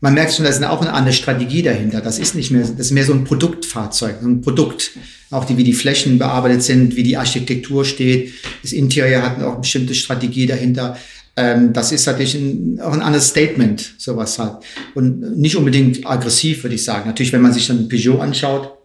man merkt schon, da ist auch eine andere Strategie dahinter. Das ist nicht mehr, das ist mehr so ein Produktfahrzeug, so ein Produkt. Auch die, wie die Flächen bearbeitet sind, wie die Architektur steht. Das Interieur hat auch eine bestimmte Strategie dahinter. Ähm, das ist natürlich ein, auch ein anderes Statement, sowas halt. Und nicht unbedingt aggressiv, würde ich sagen. Natürlich, wenn man sich dann Peugeot anschaut,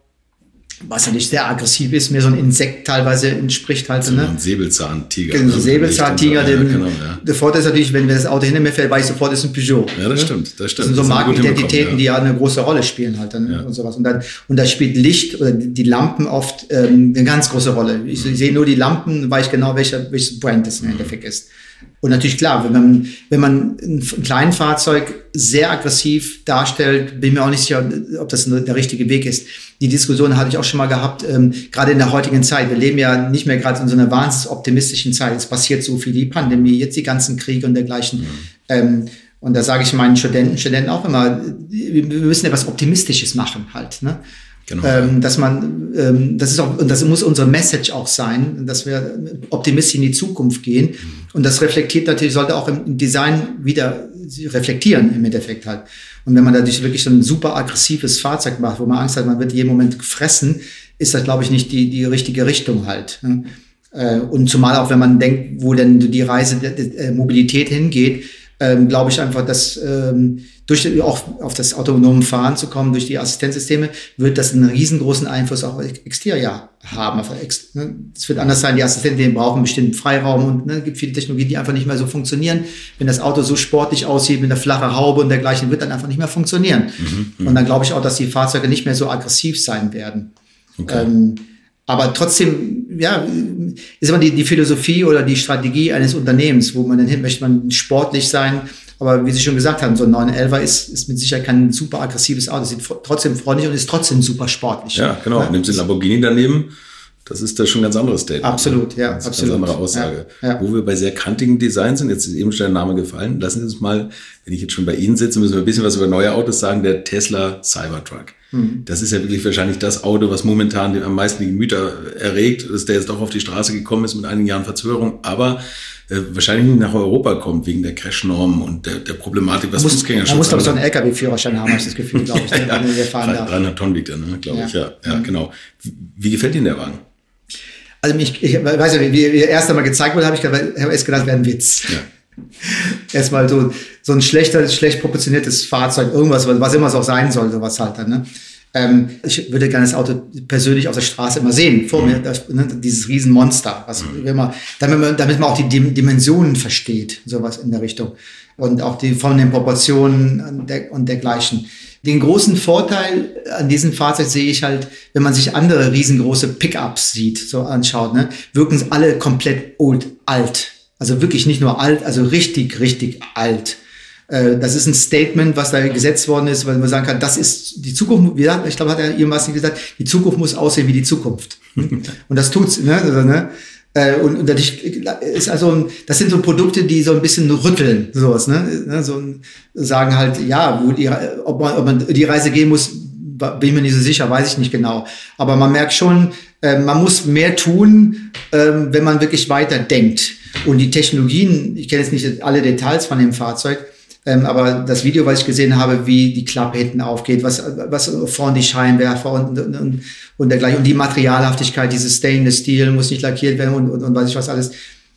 was ja nicht sehr aggressiv ist, mir so ein Insekt teilweise entspricht halt. So ne? Ein Säbelzahntiger. Genau, ein Säbelzahntiger. Ja, genau, ja. Der Vorteil ist natürlich, wenn das Auto hinter mir fällt, weiß ich sofort, es ist ein Peugeot. Ja, das ne? stimmt, das stimmt. Das sind so Markenidentitäten, ja. die ja eine große Rolle spielen halt dann ja. und sowas. Und dann, und da spielt Licht oder die Lampen oft ähm, eine ganz große Rolle. Ich, ich sehe nur die Lampen, weiß ich genau, welcher, welches Brand das im Endeffekt ist. Und natürlich klar, wenn man, wenn man ein, ein kleines Fahrzeug sehr aggressiv darstellt, bin mir auch nicht sicher, ob das der richtige Weg ist. Die Diskussion hatte ich auch schon mal gehabt, ähm, gerade in der heutigen Zeit. Wir leben ja nicht mehr gerade in so einer wahnsinnig optimistischen Zeit. Es passiert so viel, die Pandemie, jetzt die ganzen Kriege und dergleichen. Mhm. Ähm, und da sage ich meinen Studenten, Studenten auch immer, wir müssen etwas Optimistisches machen halt. Ne? Genau. Ähm, dass man, ähm, das ist auch, und das muss unsere Message auch sein, dass wir optimistisch in die Zukunft gehen. Mhm. Und das reflektiert natürlich, sollte auch im Design wieder reflektieren im Endeffekt halt. Und wenn man dadurch wirklich so ein super aggressives Fahrzeug macht, wo man Angst hat, man wird jeden Moment gefressen, ist das, glaube ich, nicht die, die richtige Richtung halt. Ne? Äh, und zumal auch, wenn man denkt, wo denn die Reise der Mobilität hingeht, ähm, glaube ich einfach, dass ähm, durch auch auf das autonome Fahren zu kommen, durch die Assistenzsysteme, wird das einen riesengroßen Einfluss auch auf Exterior haben. Ne? Es wird anders sein, die Assistenten brauchen bestimmten Freiraum und ne, gibt viele Technologien, die einfach nicht mehr so funktionieren. Wenn das Auto so sportlich aussieht mit einer flachen Haube und dergleichen, wird dann einfach nicht mehr funktionieren. Mhm, mhm. und dann glaube ich auch, dass die Fahrzeuge nicht mehr so aggressiv sein werden. Okay. Ähm, aber trotzdem, ja, ist immer die, die Philosophie oder die Strategie eines Unternehmens, wo man dann hin möchte, man sportlich sein, aber wie Sie schon gesagt haben, so ein 911er ist, ist mit Sicherheit kein super aggressives Auto. Sieht trotzdem freundlich und ist trotzdem super sportlich. Ja, genau. Ja, Nimmt Sie Lamborghini daneben. Das ist da schon ein ganz anderes Statement. Absolut, ja. Das ist absolut. Eine ganz andere Aussage. Ja, ja. Wo wir bei sehr kantigen Designs sind, jetzt ist eben schon der Name gefallen. Lassen Sie uns mal, wenn ich jetzt schon bei Ihnen sitze, müssen wir ein bisschen was über neue Autos sagen. Der Tesla Cybertruck. Mhm. Das ist ja wirklich wahrscheinlich das Auto, was momentan am meisten die Gemüter erregt, dass der jetzt doch auf die Straße gekommen ist mit einigen Jahren Verzögerung. Aber äh, wahrscheinlich nicht nach Europa kommt wegen der Crashnormen und der, der Problematik, was Fußgängerschutz Man muss doch so einen LKW-Führerschein haben, habe ich das Gefühl, glaube ich, ne, wenn wir fahren 300 Tonnen wiegt er, ne, glaube ja. ich, ja. Ja, mhm. genau. Wie gefällt Ihnen der Wagen? Also mich, ich weiß ja, wie er erst einmal gezeigt wurde, habe ich, hab erst gedacht, wäre ein Witz. Ja. Erstmal so, so ein schlechter, schlecht proportioniertes Fahrzeug, irgendwas, was immer es auch sein soll, sowas halt dann, ne? Ähm, ich würde gerne das Auto persönlich auf der Straße immer sehen, vor mir, das, ne, dieses Riesenmonster, was mhm. immer, damit man, damit man auch die Dimensionen versteht, sowas in der Richtung. Und auch die von den Proportionen und, der, und dergleichen. Den großen Vorteil an diesem Fahrzeug sehe ich halt, wenn man sich andere riesengroße Pickups sieht, so anschaut, ne, wirken alle komplett old, alt. Also wirklich nicht nur alt, also richtig, richtig alt. Äh, das ist ein Statement, was da gesetzt worden ist, weil man sagen kann, das ist die Zukunft. Ich glaube, hat er irgendwas gesagt, die Zukunft muss aussehen wie die Zukunft. und das tut's. Ne? Also, ne? Äh, und, und dadurch ist also, das sind so Produkte, die so ein bisschen rütteln, sowas, ne? ne so sagen halt, ja, wo die, ob man, ob man die Reise gehen muss, bin ich mir nicht so sicher, weiß ich nicht genau. Aber man merkt schon, äh, man muss mehr tun, ähm, wenn man wirklich weiter denkt. Und die Technologien, ich kenne jetzt nicht alle Details von dem Fahrzeug, Ähm, aber das Video, was ich gesehen habe, wie die Klappe hinten aufgeht, was, was vorne die Scheinwerfer und, und, und, und dergleichen und die Materialhaftigkeit, dieses Stainless Steel muss nicht lackiert werden und, und, und weiß ich was alles.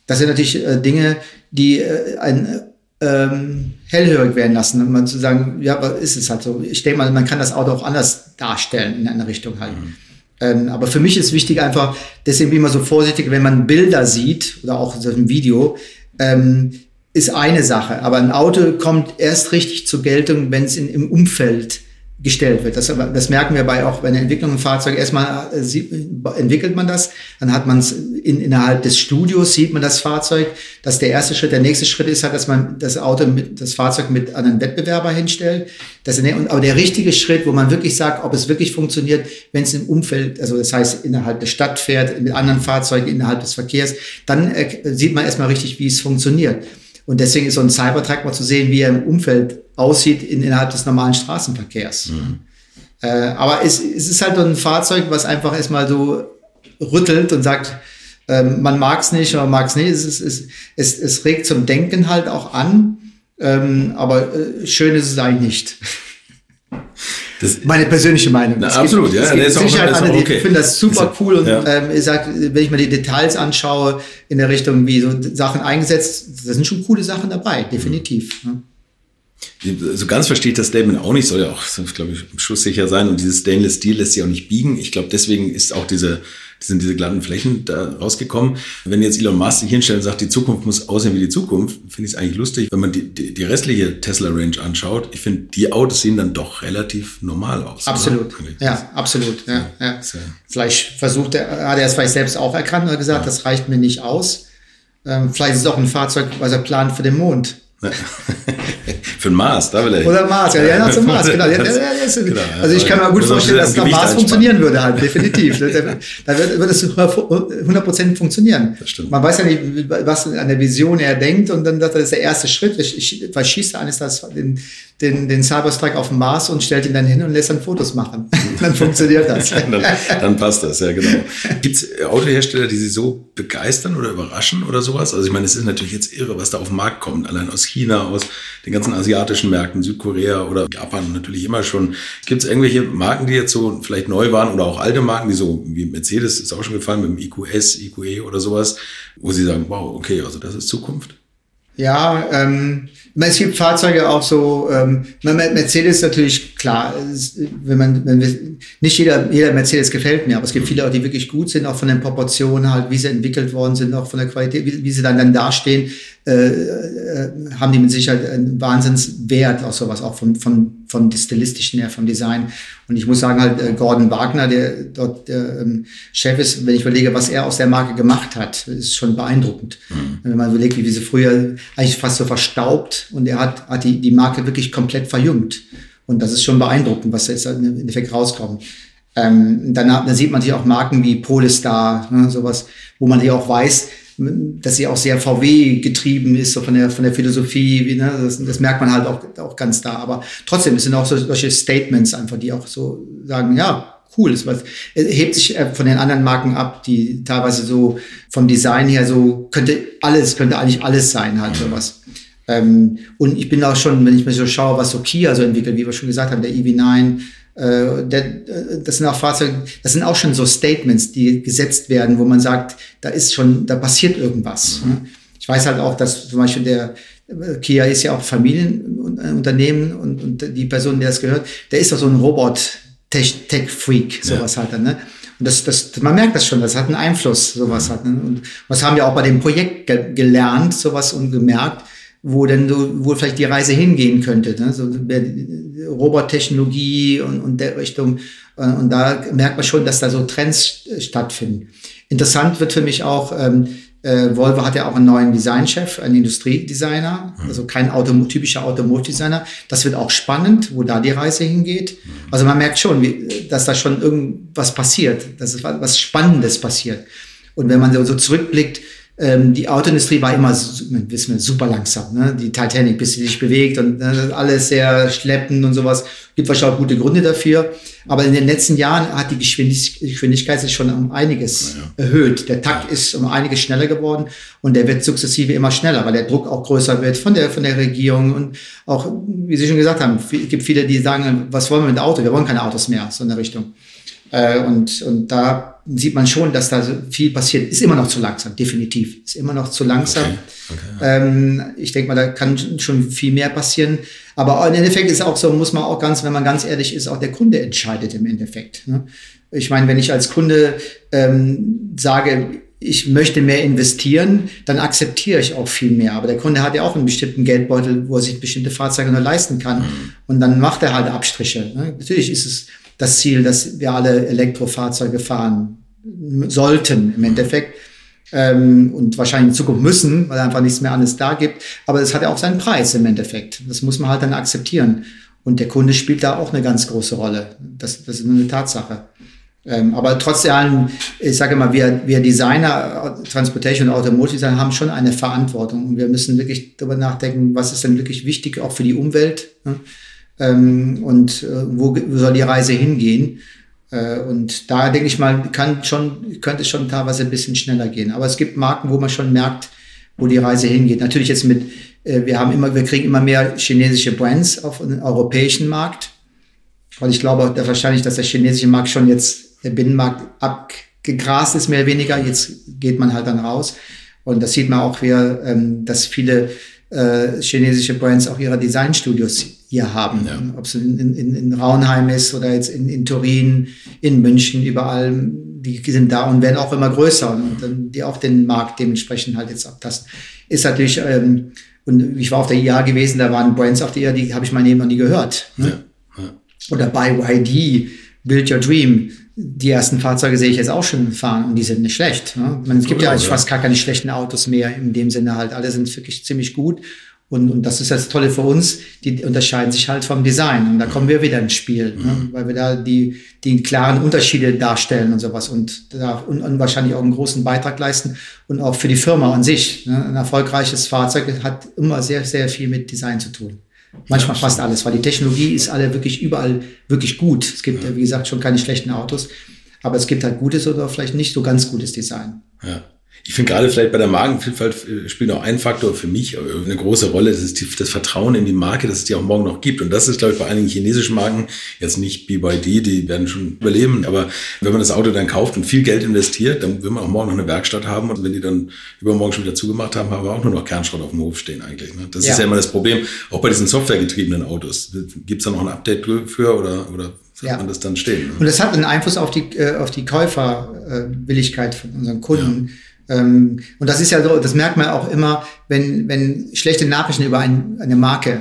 Das sind natürlich äh, Dinge, die äh, ein ähm, hellhörig werden lassen und man zu sagen, ja, was ist es halt so. Ich denke mal, man kann das Auto auch anders darstellen in einer Richtung halt. Mhm. Ähm, aber für mich ist wichtig einfach, deswegen bin ich immer so vorsichtig, wenn man Bilder sieht oder auch so ein Video, ähm, ist eine Sache. Aber ein Auto kommt erst richtig zur Geltung, wenn es im Umfeld gestellt wird. Das, das merken wir bei auch bei der Entwicklung von Fahrzeugen. Erstmal äh, sieht, entwickelt man das, dann hat man es in, innerhalb des Studios sieht man das Fahrzeug. Das ist der erste Schritt. Der nächste Schritt ist halt, dass man das Auto mit, das Fahrzeug mit einem Wettbewerber hinstellt. Das, aber der richtige Schritt, wo man wirklich sagt, ob es wirklich funktioniert, wenn es im Umfeld, also das heißt innerhalb der Stadt fährt, mit anderen Fahrzeugen innerhalb des Verkehrs, dann äh, sieht man erstmal richtig, wie es funktioniert. Und deswegen ist so ein Cybertruck mal zu sehen, wie er im Umfeld aussieht in, innerhalb des normalen Straßenverkehrs. Mhm. Äh, aber es, es ist halt so ein Fahrzeug, was einfach erstmal so rüttelt und sagt, ähm, man mag es nicht oder mag es nicht. Es, es, es, es regt zum Denken halt auch an, ähm, aber äh, schön ist es eigentlich nicht. Das, Meine persönliche Meinung. Na, absolut, gibt, ja. Es gibt sicher andere, die okay. finden das super cool und ja. ähm, ich sag, wenn ich mir die Details anschaue in der Richtung, wie so Sachen eingesetzt, da sind schon coole Sachen dabei, definitiv. Mhm. So ganz verstehe ich das Statement auch nicht, soll ja auch, glaube ich, schusssicher sein und dieses Stainless Steel lässt sich auch nicht biegen. Ich glaube, deswegen ist auch diese sind diese glatten Flächen da rausgekommen. Wenn jetzt Elon Musk sich hinstellt und sagt, die Zukunft muss aussehen wie die Zukunft, finde ich es eigentlich lustig. Wenn man die, die, die restliche Tesla-Range anschaut, ich finde, die Autos sehen dann doch relativ normal aus. Absolut. Ja, absolut. Ja, ja. ja. Vielleicht versucht er, hat er es vielleicht selbst auch erkannt und gesagt, ja. das reicht mir nicht aus. Ähm, vielleicht ist es auch ein Fahrzeug, was er plant für den Mond. Für den Mars, da will er. Oder Mars, ja, ja, zum Mars, genau. Ja, ja, ja, genau also ich kann mir gut vorstellen, dass der Mars funktionieren würde halt, definitiv. da wird, wird es 100% funktionieren. Das stimmt. Man weiß ja nicht, was an der Vision er denkt und dann sagt er, das ist der erste Schritt. Ich, ich verschieße eines das, den, den, den Cyberstrike auf dem Mars und stellt ihn dann hin und lässt dann Fotos machen. dann funktioniert das. dann, dann, passt das, ja genau. Gibt es Autohersteller, die Sie so begeistern oder überraschen oder sowas? Also ich meine, es ist natürlich jetzt irre, was da auf den Markt kommt, allein aus China, aus den ganzen asiatischen Märkten, Südkorea oder Japan natürlich immer schon. Gibt es irgendwelche Marken, die jetzt so vielleicht neu waren oder auch alte Marken, die so wie Mercedes ist auch schon gefallen mit dem IQS, IQE oder sowas, wo Sie sagen, wow, okay, also das ist Zukunft? Ja, ähm, es gibt Fahrzeuge auch so, ähm, Mercedes natürlich klar, wenn man, wenn wir, nicht jeder, jeder Mercedes gefällt mir, aber es gibt viele auch, die wirklich gut sind, auch von den Proportionen halt, wie sie entwickelt worden sind, auch von der Qualität, wie, wie sie dann, dann dastehen, äh, äh, haben die mit Sicherheit einen Wahnsinnswert, auch sowas, auch vom, vom, vom stilistischen her, vom Design. Und ich muss sagen halt, äh, Gordon Wagner, der dort der ähm, Chef ist, wenn ich überlege, was er aus der Marke gemacht hat, ist schon beeindruckend. Mhm. Wenn man überlegt, wie sie früher eigentlich fast so verstaubt und er hat, hat die, die Marke wirklich komplett verjüngt. Und das ist schon beeindruckend, was jetzt im Endeffekt rauskommt. Ähm, danach, da sieht man hier auch Marken wie Polestar, ne, sowas, wo man hier auch weiß, dass sie auch sehr VW getrieben ist, so von der, von der Philosophie, wie, ne, das, das merkt man halt auch, auch ganz da. Aber trotzdem, es sind auch so, solche Statements einfach, die auch so sagen, ja, cool, es hebt sich äh, von den anderen Marken ab, die teilweise so vom Design her so, könnte alles, könnte eigentlich alles sein, halt sowas. Ähm, und ich bin auch schon, wenn ich mir so schaue, was so Kia so entwickelt, wie wir schon gesagt haben, der EV9, äh, der, äh, das sind auch Fahrzeuge, das sind auch schon so Statements, die gesetzt werden, wo man sagt, da ist schon, da passiert irgendwas. Mhm. Ich weiß halt auch, dass zum Beispiel der äh, Kia ist ja auch Familienunternehmen und, und die Person, der das gehört, der ist doch so ein Robot-Tech-Freak, sowas ja. halt dann, ne? Und das, das, man merkt das schon, das hat einen Einfluss, sowas mhm. hat. Ne? Und was haben wir auch bei dem Projekt ge gelernt, sowas und gemerkt, wo denn so, wo vielleicht die Reise hingehen könnte. Ne? So Robottechnologie und, und der Richtung. Und da merkt man schon, dass da so Trends stattfinden. Interessant wird für mich auch, ähm, äh, Volvo hat ja auch einen neuen Designchef, einen Industriedesigner, mhm. also kein Auto, typischer Automotive-Designer. Das wird auch spannend, wo da die Reise hingeht. Also man merkt schon, wie, dass da schon irgendwas passiert, dass es was Spannendes passiert. Und wenn man so zurückblickt, ähm, die Autoindustrie war immer, wissen wir, super langsam. Ne? Die Titanic, bis sie sich bewegt und äh, alles sehr schleppend und sowas. Gibt wahrscheinlich auch gute Gründe dafür. Aber in den letzten Jahren hat die Geschwindigkeit sich schon um einiges ja. erhöht. Der Takt ist um einiges schneller geworden und der wird sukzessive immer schneller, weil der Druck auch größer wird von der, von der Regierung und auch, wie Sie schon gesagt haben, es gibt viele, die sagen, was wollen wir mit dem Auto? Wir wollen keine Autos mehr, so in der Richtung. Äh, und, und da sieht man schon, dass da viel passiert. Ist immer noch zu langsam, definitiv. Ist immer noch zu langsam. Okay. Okay, ja. ähm, ich denke mal, da kann schon viel mehr passieren. Aber im Endeffekt ist auch so, muss man auch ganz, wenn man ganz ehrlich ist, auch der Kunde entscheidet im Endeffekt. Ne? Ich meine, wenn ich als Kunde ähm, sage, ich möchte mehr investieren, dann akzeptiere ich auch viel mehr. Aber der Kunde hat ja auch einen bestimmten Geldbeutel, wo er sich bestimmte Fahrzeuge nur leisten kann. Mhm. Und dann macht er halt Abstriche. Ne? Natürlich ist es das Ziel, dass wir alle Elektrofahrzeuge fahren sollten im Endeffekt. Ähm, und wahrscheinlich in Zukunft müssen, weil einfach nichts mehr anderes da gibt. Aber es hat ja auch seinen Preis im Endeffekt. Das muss man halt dann akzeptieren. Und der Kunde spielt da auch eine ganz große Rolle. Das, das ist eine Tatsache. Ähm, aber trotz allem, ich sage mal, wir, wir Designer, Transportation und Automotive Design haben schon eine Verantwortung. Und wir müssen wirklich darüber nachdenken, was ist denn wirklich wichtig, auch für die Umwelt. Ne? Ähm, und äh, wo soll die Reise hingehen. Äh, und da denke ich mal, kann schon, könnte es schon teilweise ein bisschen schneller gehen. Aber es gibt Marken, wo man schon merkt, wo die Reise hingeht. Natürlich jetzt mit, äh, wir haben immer, wir kriegen immer mehr chinesische Brands auf den europäischen Markt. Weil ich glaube dass wahrscheinlich, dass der chinesische Markt schon jetzt, der Binnenmarkt abgegrast ist, mehr oder weniger. Jetzt geht man halt dann raus. Und das sieht man auch wieder, ähm, dass viele äh, chinesische Brands auch ihre Designstudios hier haben. Ja. Ob es in, in, in Raunheim ist oder jetzt in, in Turin, in München, überall, die sind da und werden auch immer größer und, und die auch den Markt dementsprechend halt jetzt abtasten. Ist natürlich, ähm, und ich war auf der IA gewesen, da waren Brands auf der IA, die habe ich mein Leben noch nie gehört. Ne? Ja. Ja. Oder bei YD, Build Your Dream. Die ersten Fahrzeuge sehe ich jetzt auch schon fahren und die sind nicht schlecht. Ne? Man, es gibt ja eigentlich fast gar keine schlechten Autos mehr in dem Sinne halt. Alle sind wirklich ziemlich gut. Und, und das ist das Tolle für uns, die unterscheiden sich halt vom Design. Und da kommen wir wieder ins Spiel, ne? mhm. ne? weil wir da die, die klaren Unterschiede darstellen und sowas und da und, und wahrscheinlich auch einen großen Beitrag leisten und auch für die Firma an sich. Ne? Ein erfolgreiches Fahrzeug hat immer sehr, sehr viel mit Design zu tun. Manchmal ja, fast alles, weil die Technologie ist alle wirklich überall wirklich gut. Es gibt, ja. wie gesagt, schon keine schlechten Autos, aber es gibt halt gutes oder vielleicht nicht so ganz gutes Design. Ja. Ich finde gerade vielleicht bei der Magenvielfalt äh, spielt auch ein Faktor für mich äh, eine große Rolle. Das ist die, das Vertrauen in die Marke, dass es die auch morgen noch gibt. Und das ist, glaube ich, bei einigen chinesischen Marken jetzt nicht BYD, die werden schon überleben. Aber wenn man das Auto dann kauft und viel Geld investiert, dann will man auch morgen noch eine Werkstatt haben. Und wenn die dann übermorgen schon wieder zugemacht haben, haben wir auch nur noch Kernschrott auf dem Hof stehen eigentlich. Ne? Das ja. ist ja immer das Problem. Auch bei diesen softwaregetriebenen Autos. Gibt es da noch ein Update für oder, oder ja. man das dann stehen? Ne? Und das hat einen Einfluss auf die, äh, auf die Käuferwilligkeit von unseren Kunden. Ja und das ist ja so, das merkt man auch immer, wenn, wenn schlechte Nachrichten über ein, eine Marke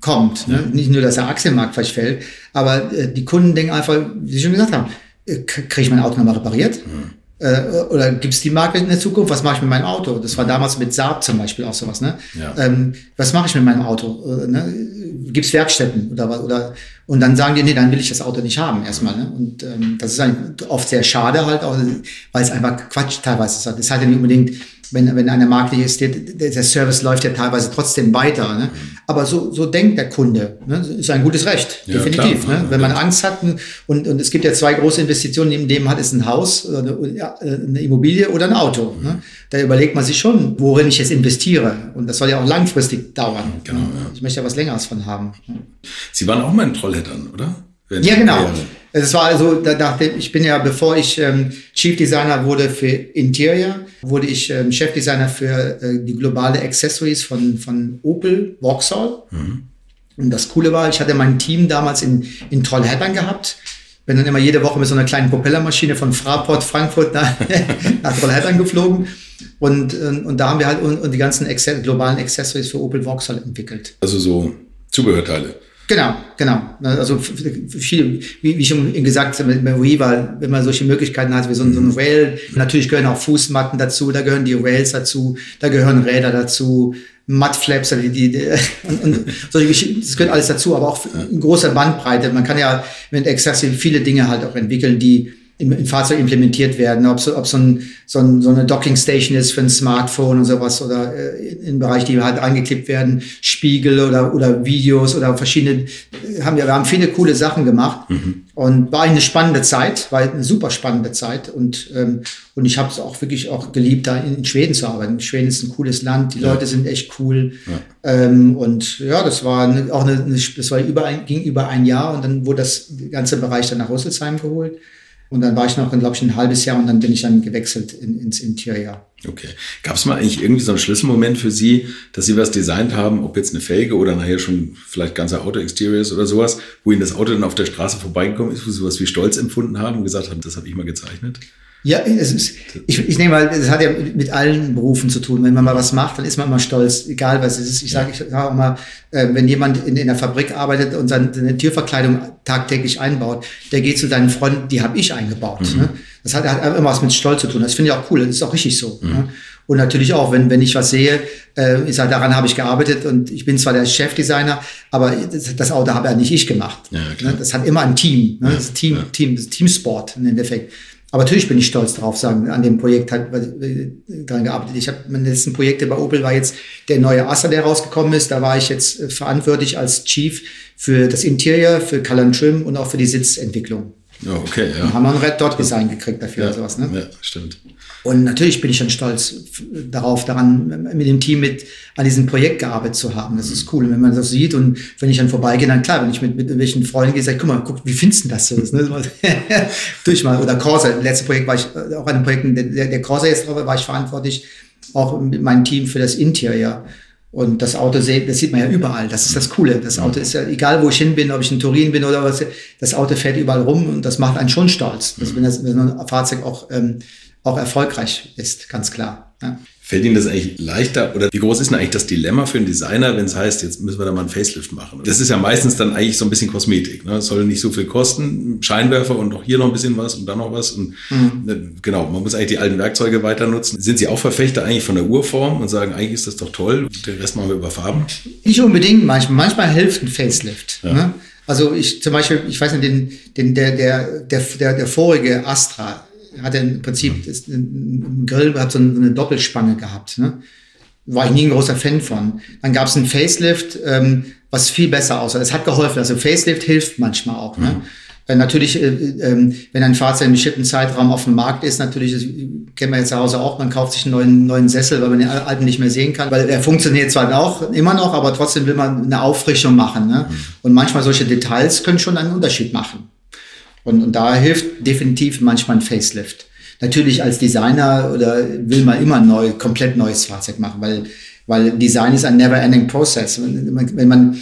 kommt. Ne? Nicht nur, dass der Aktienmarkt vielleicht fällt, aber äh, die Kunden denken einfach, wie Sie schon gesagt haben, äh, kriege ich mein Auto nochmal repariert? Mhm. Äh, oder gibt es die Marke in der Zukunft? Was mache ich mit meinem Auto? Das war damals mit Saab zum Beispiel auch sowas. Ne? Ja. Ähm, was mache ich mit meinem Auto? Äh, ne? Gibt es Werkstätten oder oder und dann sagen die, nee, dann will ich das Auto nicht haben erstmal. Ne? Und ähm, das ist oft sehr schade halt, auch, weil es einfach Quatsch teilweise ist. Das hat ja nicht unbedingt wenn, wenn eine Marke ist, der, der Service läuft ja teilweise trotzdem weiter. Ne? Aber so, so denkt der Kunde. Ne? Ist ein gutes Recht, ja, definitiv. Klar, ne? Wenn man Angst hat und, und es gibt ja zwei große Investitionen, neben dem hat es ein Haus, eine, eine Immobilie oder ein Auto. Ne? Da überlegt man sich schon, worin ich jetzt investiere. Und das soll ja auch langfristig dauern. Genau, ne? ja. Ich möchte ja was Längeres von haben. Sie waren auch mal in Trollhättern, oder? Ja, genau. Es war also, dachte ich bin ja, bevor ich ähm, Chief Designer wurde für Interior, wurde ich ähm, Chefdesigner für äh, die globale Accessories von, von Opel Vauxhall. Mhm. Und das Coole war, ich hatte mein Team damals in, in Trollhättern gehabt. Bin dann immer jede Woche mit so einer kleinen Propellermaschine von Fraport Frankfurt nach, nach Trollhättern geflogen. Und, und, und da haben wir halt und, und die ganzen Access globalen Accessories für Opel Vauxhall entwickelt. Also so Zubehörteile. Genau, genau. Also viel, wie, wie schon gesagt, mit Weaver, wenn man solche Möglichkeiten hat, wie so ein, so ein mhm. Rail, natürlich gehören auch Fußmatten dazu, da gehören die Rails dazu, da gehören Räder dazu, Mudflaps, die, die, die und, und solche Geschichten, das gehört alles dazu, aber auch in großer Bandbreite. Man kann ja mit Accessory viele Dinge halt auch entwickeln, die in, in Fahrzeug implementiert werden, ob so, ob so, ein, so, ein, so eine Docking Station ist für ein Smartphone und sowas oder äh, im Bereich, die halt angeklebt werden, Spiegel oder, oder Videos oder verschiedene, haben wir, wir haben viele coole Sachen gemacht mhm. und war eine spannende Zeit, war eine super spannende Zeit und, ähm, und ich habe es auch wirklich auch geliebt, da in, in, Schweden zu arbeiten. Schweden ist ein cooles Land, die ja. Leute sind echt cool ja. ähm, und ja, das war eine, auch eine, eine, das war über ein, ging über ein Jahr und dann wurde das ganze Bereich dann nach Rüsselsheim geholt. Und dann war ich noch, glaube ich, ein halbes Jahr und dann bin ich dann gewechselt in, ins Interior. Okay. Gab es mal eigentlich irgendwie so einen Schlüsselmoment für Sie, dass Sie was designt haben, ob jetzt eine Felge oder nachher schon vielleicht ganze Auto-Exteriors oder sowas, wo Ihnen das Auto dann auf der Straße vorbeigekommen ist, wo Sie sowas wie Stolz empfunden haben und gesagt haben, das habe ich mal gezeichnet? Ja, es ist, ich, ich nehme mal, das hat ja mit allen Berufen zu tun. Wenn man mal was macht, dann ist man immer stolz, egal was es ist. Ich sage ich sag auch mal, äh, wenn jemand in, in der Fabrik arbeitet und seine, Türverkleidung tagtäglich einbaut, der geht zu seinen Freunden, die habe ich eingebaut. Mhm. Ne? Das hat, hat immer was mit Stolz zu tun. Das finde ich auch cool. Das ist auch richtig so. Mhm. Ne? Und natürlich auch, wenn, wenn ich was sehe, äh, ich sage, daran habe ich gearbeitet und ich bin zwar der Chefdesigner, aber das, das Auto habe ja nicht ich gemacht. Ja, ne? Das hat immer ein Team. Ne? Das ist Team, ja. Team, das ist Teamsport im Endeffekt. Aber natürlich bin ich stolz darauf, sagen, an dem Projekt hat äh, dran gearbeitet. Ich habe meine letzten Projekte bei Opel war jetzt der neue Assa, der rausgekommen ist. Da war ich jetzt äh, verantwortlich als Chief für das Interior, für Color Trim und auch für die Sitzentwicklung. Oh, okay, ja. Und haben wir ein Red Dot Design gekriegt dafür ja, und sowas, ne? Ja, stimmt. Und natürlich bin ich dann stolz darauf, daran, mit dem Team mit an diesem Projekt gearbeitet zu haben. Das ist cool, wenn man das sieht. Und wenn ich dann vorbeigehe, dann klar, wenn ich mit, mit irgendwelchen Freunden gehe, sage ich, guck mal, guck, wie findest du das? das ne? Durch mal. Oder Corsa, letzte Projekt war ich, äh, auch an den Projekten, der, der Corsa jetzt drauf, war ich verantwortlich, auch mit meinem Team für das Interior. Und das Auto, das sieht man ja überall. Das ist das Coole. Das Auto ist ja, egal wo ich hin bin, ob ich in Turin bin oder was, das Auto fährt überall rum und das macht einen schon stolz. Das, wenn, das, wenn ein Fahrzeug auch ähm, auch erfolgreich ist, ganz klar. Ja. Fällt Ihnen das eigentlich leichter oder wie groß ist denn eigentlich das Dilemma für einen Designer, wenn es heißt, jetzt müssen wir da mal einen Facelift machen? Das ist ja meistens dann eigentlich so ein bisschen Kosmetik. Ne? Es soll nicht so viel kosten, Scheinwerfer und auch hier noch ein bisschen was und dann noch was. Und mhm. Ne, genau, man muss eigentlich die alten Werkzeuge weiter nutzen. Sind Sie auch Verfechter eigentlich von der Urform und sagen, eigentlich ist das doch toll, den Rest machen wir über Farben? Nicht unbedingt, manchmal, manchmal hilft ein Facelift. Ja. Ne? Also ich zum Beispiel, ich weiß nicht, den, den, der, der, der, der, der vorige Astra, hat er im Prinzip das, ein Grill hat so eine Doppelspange gehabt. Ne? War ich nie ein großer Fan von. Dann gab es ein Facelift, ähm, was viel besser aussah. Das hat geholfen. Also Facelift hilft manchmal auch. Ne? Mhm. Äh, natürlich, äh, äh, wenn ein Fahrzeug einem bestimmten Zeitraum auf dem Markt ist, natürlich, das kennen wir jetzt zu Hause auch, man kauft sich einen neuen, neuen Sessel, weil man den alten nicht mehr sehen kann, weil er funktioniert zwar auch immer noch, aber trotzdem will man eine Auffrischung machen. Ne? Mhm. Und manchmal solche Details können schon einen Unterschied machen. Und, und da hilft definitiv manchmal ein Facelift. Natürlich als Designer oder will man immer neu, komplett neues Fahrzeug machen, weil, weil Design ist ein never-ending process. Wenn man, man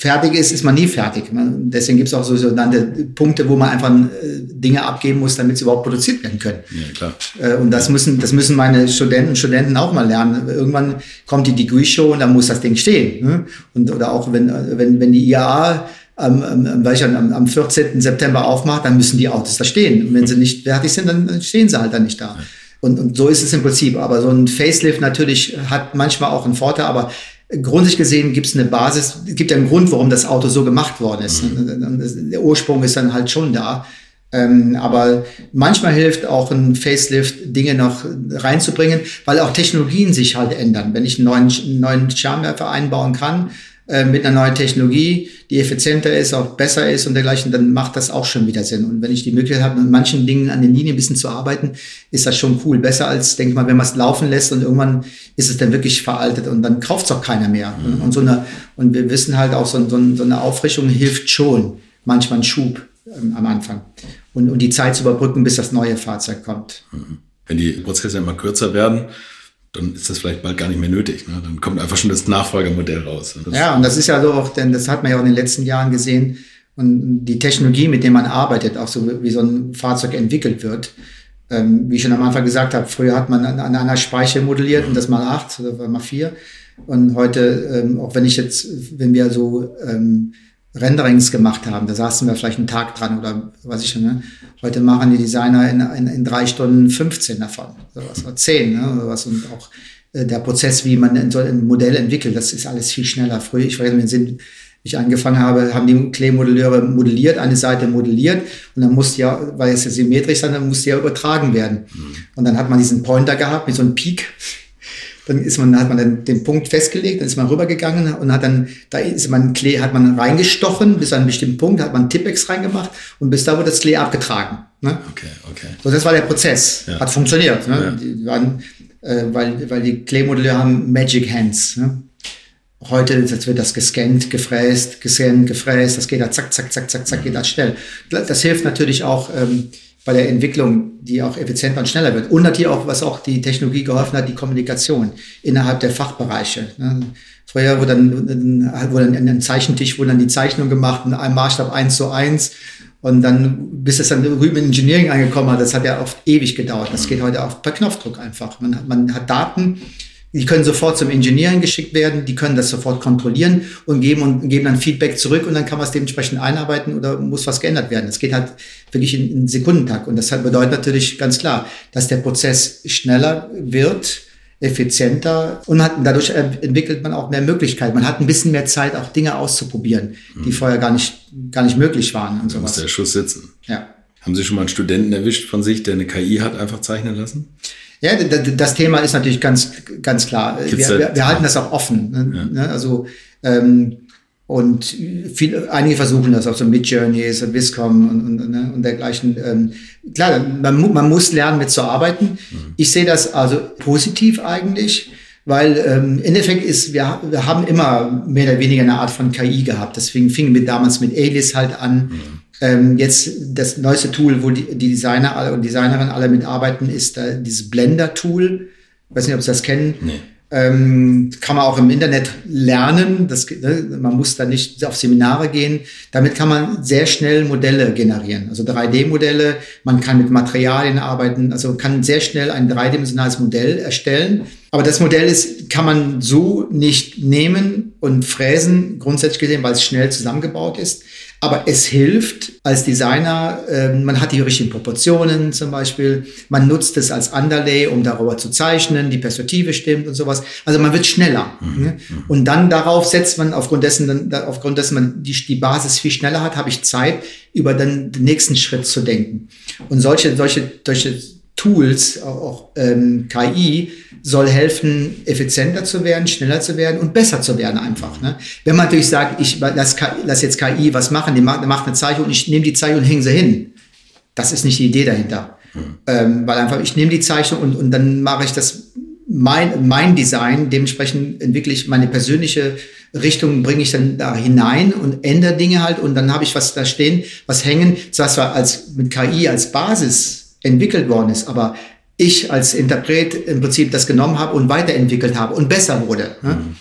fertig ist, ist man nie fertig. Deswegen gibt es auch so sogenannte Punkte, wo man einfach äh, Dinge abgeben muss, damit sie überhaupt produziert werden können. Ja, klar. Äh, und das müssen, das müssen meine Studenten und Studenten auch mal lernen. Irgendwann kommt die Degree-Show und dann muss das Ding stehen. Ne? Und, oder auch wenn, wenn, wenn die IAA am, am, weil ich am, am 14. September aufmache, dann müssen die Autos da stehen. Und wenn sie nicht fertig sind, dann stehen sie halt dann nicht da. Und, und so ist es im Prinzip. Aber so ein Facelift natürlich hat manchmal auch einen Vorteil, aber grundsätzlich gesehen gibt es eine Basis, es gibt ja einen Grund, warum das Auto so gemacht worden ist. Mhm. Der Ursprung ist dann halt schon da. Ähm, aber manchmal hilft auch ein Facelift, Dinge noch reinzubringen, weil auch Technologien sich halt ändern. Wenn ich einen neuen, einen neuen Schirmwerfer einbauen kann, äh, mit einer neuen Technologie, die effizienter ist, auch besser ist und dergleichen, dann macht das auch schon wieder Sinn. Und wenn ich die Möglichkeit habe, an manchen Dingen an den Linien ein bisschen zu arbeiten, ist das schon cool. Besser als, denke ich mal, wenn man es laufen lässt und irgendwann ist es dann wirklich veraltet und dann kauft es auch keiner mehr. Mhm. Und so eine, und wir wissen halt auch, so, so, so eine Auffrischung hilft schon. Manchmal ein Schub ähm, am Anfang. Und, und die Zeit zu überbrücken, bis das neue Fahrzeug kommt. Mhm. Wenn die Prozesse immer kürzer werden, dann ist das vielleicht bald gar nicht mehr nötig. Ne? Dann kommt einfach schon das Nachfolgermodell raus. Das ja, und das ist ja so auch, denn das hat man ja auch in den letzten Jahren gesehen. Und die Technologie, mit der man arbeitet, auch so wie so ein Fahrzeug entwickelt wird, ähm, wie ich schon am Anfang gesagt habe, früher hat man an, an einer Speiche modelliert und das mal acht oder mal vier. Und heute, ähm, auch wenn ich jetzt, wenn wir so ähm, Renderings gemacht haben. Da saßen wir vielleicht einen Tag dran oder was ich schon. Ne? Heute machen die Designer in, in, in drei Stunden 15 davon, oder was, oder 10 ne? oder was. Und auch äh, der Prozess, wie man so ein Modell entwickelt, das ist alles viel schneller. Früher, ich weiß, wir sind ich angefangen habe, haben die Clay-Modelleure modelliert, eine Seite modelliert und dann musste ja, weil es ja symmetrisch ist, dann musste ja übertragen werden. Mhm. Und dann hat man diesen Pointer gehabt mit so einem Peak. Dann ist man, hat man dann den Punkt festgelegt, dann ist man rübergegangen und hat dann, da ist man Klee, hat man reingestochen bis an einen bestimmten Punkt, hat man Tippex reingemacht und bis da wurde das Klee abgetragen. Ne? Okay, okay. So, das war der Prozess. Ja. Hat funktioniert. Ne? Ja. Die waren, äh, weil, weil die Clay-Modelleure haben Magic Hands. Ne? Heute jetzt wird das gescannt, gefräst, gescannt, gefräst, das geht da zack, zack, zack, zack, zack, geht das schnell. Das hilft natürlich auch ähm, bei der Entwicklung, die auch effizienter und schneller wird. Und natürlich auch, was auch die Technologie geholfen hat, die Kommunikation innerhalb der Fachbereiche. Ne? Früher wurde dann, wurde dann an einem Zeichentisch wurden dann die Zeichnungen gemacht, in einem Maßstab eins zu eins. Und dann, bis es dann drüben in Engineering angekommen hat, das hat ja oft ewig gedauert. Das geht heute auch per Knopfdruck einfach. Man hat, man hat Daten, die können sofort zum Engineering geschickt werden, die können das sofort kontrollieren und geben und geben dann Feedback zurück und dann kann man es dementsprechend einarbeiten oder muss was geändert werden. Das geht halt wirklich in, in Sekundentakt und das bedeutet natürlich ganz klar, dass der Prozess schneller wird, effizienter und hat, dadurch entwickelt man auch mehr Möglichkeiten. Man hat ein bisschen mehr Zeit, auch Dinge auszuprobieren, die mhm. vorher gar nicht, gar nicht möglich waren und sowas. Da muss der Schuss sitzen. Ja. Haben Sie schon mal einen Studenten erwischt von sich, der eine KI hat einfach zeichnen lassen? Ja, das Thema ist natürlich ganz, ganz klar. Wir, wir, wir, halten das auch offen. Ne? Ja. Also, ähm, und viele, einige versuchen das auch so mit Journeys und Viscom und, und, ne, und dergleichen. Ähm, klar, man, man muss lernen, mitzuarbeiten. Mhm. Ich sehe das also positiv eigentlich, weil ähm, im Endeffekt ist, wir, wir haben immer mehr oder weniger eine Art von KI gehabt. Deswegen fingen wir damals mit Alias halt an. Mhm ähm, jetzt das neueste Tool, wo die, die Designer und Designerinnen alle mitarbeiten, ist äh, dieses Blender-Tool. Ich weiß nicht, ob Sie das kennen. Nee. Ähm, kann man auch im Internet lernen. Das, ne, man muss da nicht auf Seminare gehen. Damit kann man sehr schnell Modelle generieren. Also 3D-Modelle. Man kann mit Materialien arbeiten. Also kann sehr schnell ein dreidimensionales Modell erstellen. Aber das Modell ist, kann man so nicht nehmen und fräsen, grundsätzlich gesehen, weil es schnell zusammengebaut ist. Aber es hilft als Designer, äh, man hat die richtigen Proportionen zum Beispiel, man nutzt es als Underlay, um darüber zu zeichnen, die Perspektive stimmt und sowas. Also man wird schneller. Mhm. Ne? Und dann darauf setzt man, aufgrund dessen, aufgrund dessen man die, die Basis viel schneller hat, habe ich Zeit, über dann den nächsten Schritt zu denken. Und solche, solche, solche Tools, auch, auch ähm, KI, soll helfen, effizienter zu werden, schneller zu werden und besser zu werden einfach. Ne? Wenn man natürlich sagt, ich lass, lass jetzt KI was machen, die macht, macht eine Zeichnung und ich nehme die Zeichnung und hänge sie hin. Das ist nicht die Idee dahinter. Mhm. Ähm, weil einfach, ich nehme die Zeichnung und, und dann mache ich das, mein, mein Design, dementsprechend entwickle ich meine persönliche Richtung, bringe ich dann da hinein und ändere Dinge halt und dann habe ich was da stehen, was hängen, das zwar als, mit KI als Basis entwickelt worden ist, aber ich als Interpret im Prinzip das genommen habe und weiterentwickelt habe und besser wurde. Ne? Mhm.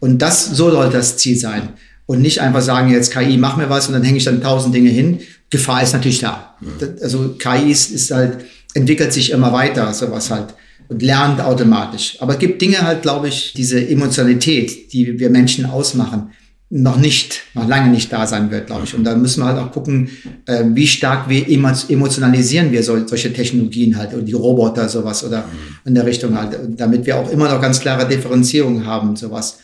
Und das, so soll das Ziel sein. Und nicht einfach sagen, jetzt KI, mach mir was und dann hänge ich dann tausend Dinge hin. Gefahr ist natürlich da. Mhm. Also KI ist, ist halt, entwickelt sich immer weiter, sowas halt. Und lernt automatisch. Aber es gibt Dinge halt, glaube ich, diese Emotionalität, die wir Menschen ausmachen, noch nicht, noch lange nicht da sein wird, glaube ich. Und da müssen wir halt auch gucken, äh, wie stark wir emotionalisieren wir so, solche Technologien halt und die Roboter sowas oder in der Richtung halt, damit wir auch immer noch ganz klare Differenzierung haben sowas.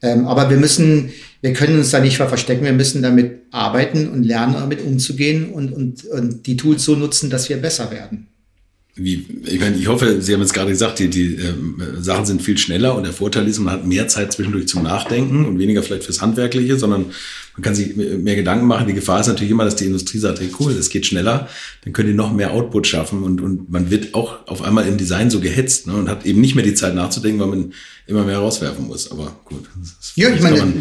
Ähm, aber wir müssen, wir können uns da nicht verstecken, wir müssen damit arbeiten und lernen, damit umzugehen und, und, und die Tools so nutzen, dass wir besser werden wie, ich meine, ich hoffe, Sie haben jetzt gerade gesagt, die, die äh, Sachen sind viel schneller und der Vorteil ist, man hat mehr Zeit zwischendurch zum Nachdenken und weniger vielleicht fürs Handwerkliche, sondern man kann sich mehr Gedanken machen. Die Gefahr ist natürlich immer, dass die Industrie sagt, hey cool, das geht schneller, dann können die noch mehr Output schaffen und, und man wird auch auf einmal im Design so gehetzt ne, und hat eben nicht mehr die Zeit nachzudenken, weil man immer mehr rauswerfen muss. Aber gut. Ja, ich meine,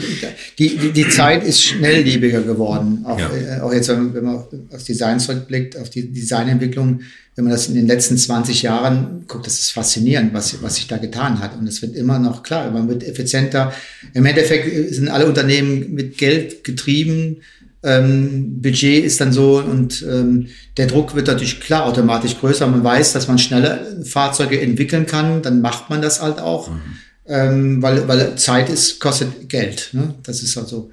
die, die, die Zeit ist schnelllebiger geworden. Auch, ja. äh, auch jetzt, wenn man aufs Design zurückblickt, auf die Designentwicklung, wenn man das in den letzten 20 Jahren guckt, das ist faszinierend, was, was sich da getan hat. Und es wird immer noch klar, man wird effizienter. Im Endeffekt sind alle Unternehmen mit Geld getrieben. Ähm, Budget ist dann so und ähm, der Druck wird natürlich klar automatisch größer. Man weiß, dass man schneller Fahrzeuge entwickeln kann, dann macht man das halt auch, mhm. ähm, weil, weil Zeit ist, kostet Geld. Ne? Das ist halt so.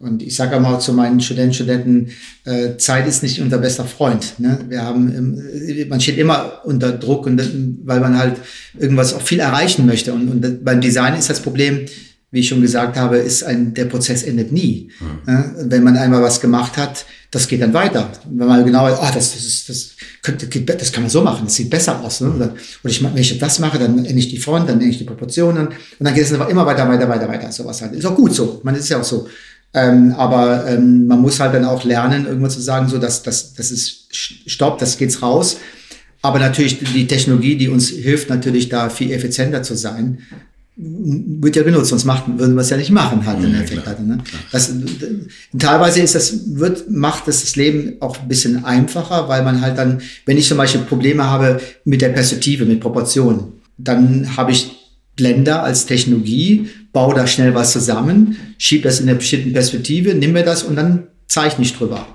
Und ich sage immer zu meinen Studenten, Studenten, äh, Zeit ist nicht unser bester Freund. Ne? Wir haben, man steht immer unter Druck, und, weil man halt irgendwas auch viel erreichen möchte. Und, und beim Design ist das Problem, wie ich schon gesagt habe, ist ein, der Prozess endet nie. Mhm. Wenn man einmal was gemacht hat, das geht dann weiter. Wenn man genau, ah, das, das, ist, das, könnte, das kann man so machen, das sieht besser aus. Ne? Oder, oder ich, wenn ich das mache, dann ende ich die Front, dann ende ich die Proportionen und dann geht es immer weiter, weiter, weiter, weiter. Sowas halt. Ist auch gut so. Man ist ja auch so. Ähm, aber ähm, man muss halt dann auch lernen, irgendwann zu sagen, so, dass das, das ist Stopp, das geht's raus. Aber natürlich die Technologie, die uns hilft, natürlich da viel effizienter zu sein, wird ja genutzt, sonst macht, würden wir es ja nicht machen halt im Endeffekt. Halt, ne? das, teilweise ist das, wird, macht das, das Leben auch ein bisschen einfacher, weil man halt dann, wenn ich zum Beispiel Probleme habe mit der Perspektive, mit Proportionen, dann habe ich Blender als Technologie, baue da schnell was zusammen, schiebe das in einer bestimmten Perspektive, nimm mir das und dann zeichne ich drüber.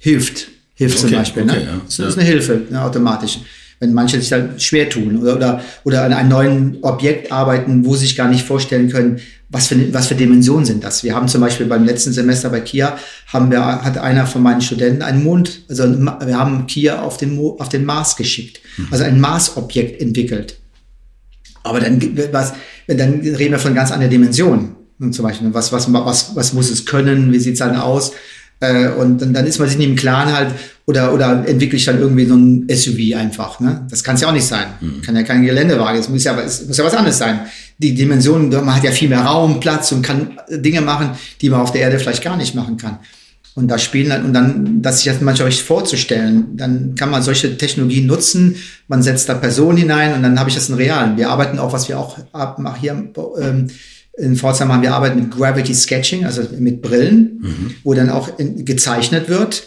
Hilft. Hilft okay, zum Beispiel. Ne? Okay, ne? Ja. Das ist eine Hilfe, ne, automatisch wenn manche sich da schwer tun oder, oder, oder an einem neuen Objekt arbeiten, wo sie sich gar nicht vorstellen können, was für, was für Dimensionen sind das. Wir haben zum Beispiel beim letzten Semester bei Kia, haben wir, hat einer von meinen Studenten einen Mond, also wir haben Kia auf den, auf den Mars geschickt, mhm. also ein Mars-Objekt entwickelt. Aber dann, was, dann reden wir von ganz anderen Dimensionen. Zum Beispiel, was, was, was, was muss es können, wie sieht es dann aus? Äh, und dann, dann ist man sich nicht im Klaren halt, oder, oder entwickle ich dann irgendwie so ein SUV einfach. Ne? Das kann es ja auch nicht sein. Mhm. Kann ja kein Geländewagen. Es muss ja, es muss ja was anderes sein. Die Dimensionen, man hat ja viel mehr Raum, Platz und kann Dinge machen, die man auf der Erde vielleicht gar nicht machen kann. Und da spielen dann, und dann, das sich das manchmal richtig vorzustellen, dann kann man solche Technologien nutzen, man setzt da Personen hinein und dann habe ich das in realen. Wir arbeiten auch, was wir auch machen hier ähm, in Pforzheim haben wir arbeiten mit Gravity Sketching, also mit Brillen, mhm. wo dann auch in, gezeichnet wird.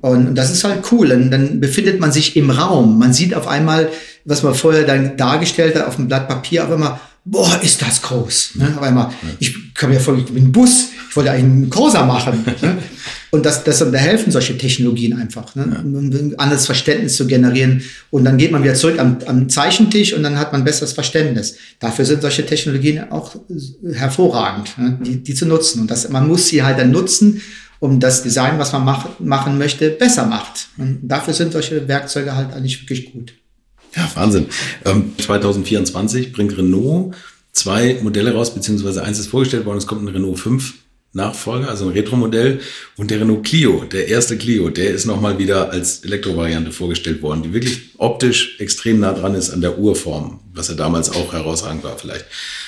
Und, und das ist halt cool. Und dann befindet man sich im Raum. Man sieht auf einmal, was man vorher dann dargestellt hat auf dem Blatt Papier, auf einmal, boah, ist das groß. Ne? Auf einmal, ich komme ja voll, ich bin ein Bus, ich wollte einen Corsa machen. ne? Und das, das, da helfen solche Technologien einfach, ne? Ja. ein anderes Verständnis zu generieren. Und dann geht man wieder zurück am, am Zeichentisch und dann hat man besseres Verständnis. Dafür sind solche Technologien auch hervorragend, ne? die, die zu nutzen. Und das, man muss sie halt dann nutzen, um das Design, was man mach, machen möchte, besser macht. Und dafür sind solche Werkzeuge halt eigentlich wirklich gut. Ja, Wahnsinn. Ähm, 2024 bringt Renault zwei Modelle raus, beziehungsweise eins ist vorgestellt worden, es kommt ein Renault 5 Nachfolger, also ein Retro-Modell. Und der Renault Clio, der erste Clio, der ist nochmal wieder als Elektrovariante vorgestellt worden, die wirklich optisch extrem nah dran ist an der Urform, was ja damals auch herausragend war vielleicht.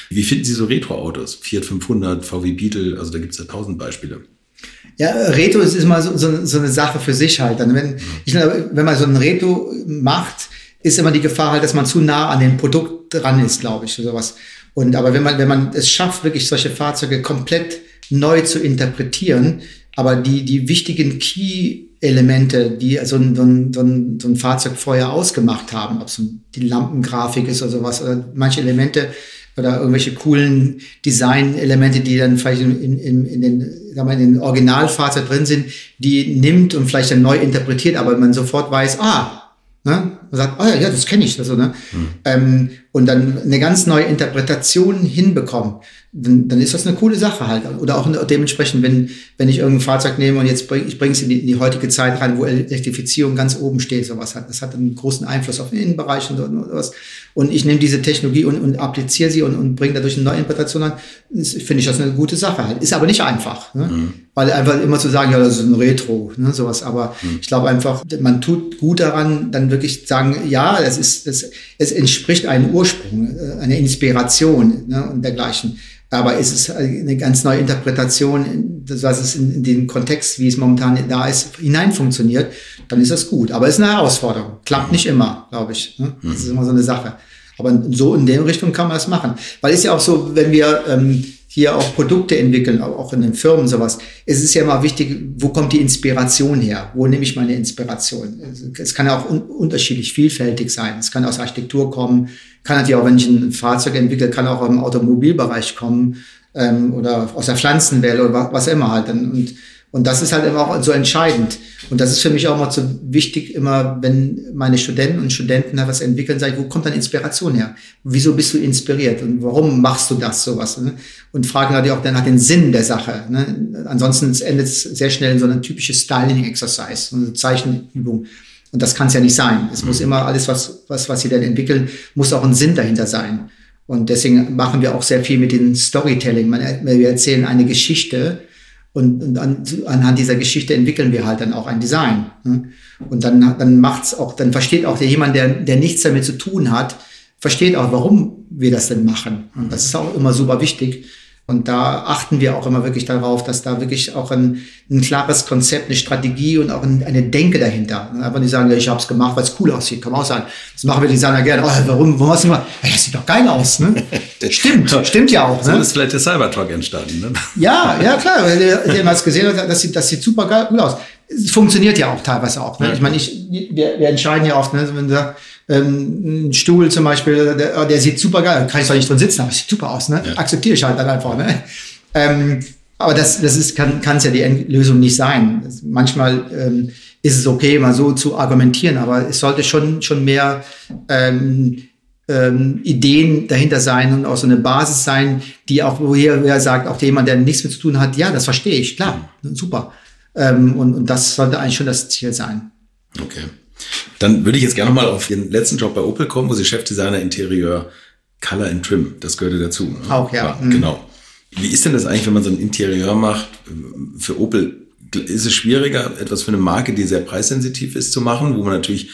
Wie finden Sie so Retro-Autos? Fiat 500, VW Beetle, also da gibt es ja tausend Beispiele. Ja, Retro ist immer so, so, so eine Sache für sich halt. Und wenn, ich, wenn man so ein Retro macht, ist immer die Gefahr halt, dass man zu nah an dem Produkt dran ist, glaube ich, sowas. Und aber wenn man, wenn man es schafft, wirklich solche Fahrzeuge komplett neu zu interpretieren, aber die, die wichtigen Key-Elemente, die so ein, so, ein, so, ein, so ein Fahrzeug vorher ausgemacht haben, ob es die Lampengrafik ist oder sowas, oder manche Elemente oder irgendwelche coolen Design-Elemente, die dann vielleicht in, in, in den, sagen wir, in den Originalfahrzeug drin sind, die nimmt und vielleicht dann neu interpretiert, aber man sofort weiß, ah, Ne? Man sagt, oh ja, ja das kenne ich. Also, ne? Mhm. Ähm, und dann eine ganz neue Interpretation hinbekommen dann, dann ist das eine coole Sache halt. Oder auch dementsprechend, wenn, wenn ich irgendein Fahrzeug nehme und jetzt bring, ich bringe es in die, in die heutige Zeit rein, wo Elektrifizierung ganz oben steht, sowas hat. Das hat einen großen Einfluss auf den Innenbereich und, und, und ich nehme diese Technologie und, und appliziere sie und, und bringe dadurch eine neue Interpretation an, finde ich das eine gute Sache halt. Ist aber nicht einfach. Ne? Mhm. Weil einfach immer zu sagen, ja, das ist ein Retro, ne, sowas. Aber mhm. ich glaube einfach, man tut gut daran, dann wirklich sagen, ja, es ist, es, es entspricht einem Ursprung, äh, einer Inspiration ne, und dergleichen. Aber es ist eine ganz neue Interpretation, was es in, in, den Kontext, wie es momentan da ist, hinein funktioniert, dann ist das gut. Aber es ist eine Herausforderung. Klappt nicht immer, glaube ich. Ne? Das ist immer so eine Sache. Aber so in der Richtung kann man das machen. Weil es ist ja auch so, wenn wir ähm, hier auch Produkte entwickeln, auch in den Firmen sowas, es ist ja immer wichtig, wo kommt die Inspiration her? Wo nehme ich meine Inspiration? Es kann ja auch un unterschiedlich vielfältig sein. Es kann aus Architektur kommen, kann natürlich auch, wenn ich ein Fahrzeug entwickle, kann auch im Automobilbereich kommen ähm, oder aus der Pflanzenwelt oder was immer halt. Und, und das ist halt immer auch so entscheidend. Und das ist für mich auch immer so wichtig, immer wenn meine Studenten und Studenten da was entwickeln, sage ich, wo kommt dann Inspiration her? Wieso bist du inspiriert? Und warum machst du das sowas? Ne? Und fragen natürlich auch dann nach den Sinn der Sache. Ne? Ansonsten endet es sehr schnell in so eine typische Styling-Exercise, so eine Zeichenübung. Und das kann es ja nicht sein. Es muss mhm. immer alles, was, was, was sie dann entwickeln, muss auch ein Sinn dahinter sein. Und deswegen machen wir auch sehr viel mit dem Storytelling. Wir erzählen eine Geschichte und, und an, anhand dieser Geschichte entwickeln wir halt dann auch ein Design. Ne? Und dann, dann macht's auch, dann versteht auch der jemand, der, der nichts damit zu tun hat, versteht auch, warum wir das denn machen. Und das ist auch immer super wichtig. Und da achten wir auch immer wirklich darauf, dass da wirklich auch ein, ein klares Konzept, eine Strategie und auch ein, eine Denke dahinter. Einfach nicht sagen, ja, ich habe es gemacht, weil es cool aussieht. Kann man auch sagen. Das machen wir die Designer gerne. Oh, warum, warum hast du immer? Ja, das sieht doch geil aus. Ne? stimmt, stimmt ja auch. So ne? ist vielleicht der Cybertruck entstanden. Ne? Ja, ja klar. Weil der, der mal gesehen hat, das sieht, das sieht super geil aus. Es funktioniert ja auch teilweise auch. Ne? Ja. Ich meine, ich, wir, wir entscheiden ja oft, ne, wenn du sagst, ähm, ein Stuhl zum Beispiel, der, der sieht super geil, kann ich zwar nicht drin sitzen, aber es sieht super aus, ne? Ja. Akzeptiere ich halt dann einfach, ne? Ähm, aber das, das ist, kann es ja die Lösung nicht sein. Manchmal ähm, ist es okay, mal so zu argumentieren, aber es sollte schon, schon mehr ähm, ähm, Ideen dahinter sein und auch so eine Basis sein, die auch, wo er sagt, auch jemand, der nichts mit zu tun hat, ja, das verstehe ich, klar, super. Ähm, und, und das sollte eigentlich schon das Ziel sein. Okay. Dann würde ich jetzt gerne mal auf Ihren letzten Job bei Opel kommen, wo Sie Chefdesigner Interieur Color and Trim, das gehörte dazu. Ne? Auch, ja. ja mhm. Genau. Wie ist denn das eigentlich, wenn man so ein Interieur macht für Opel? Ist es schwieriger, etwas für eine Marke, die sehr preissensitiv ist, zu machen, wo man natürlich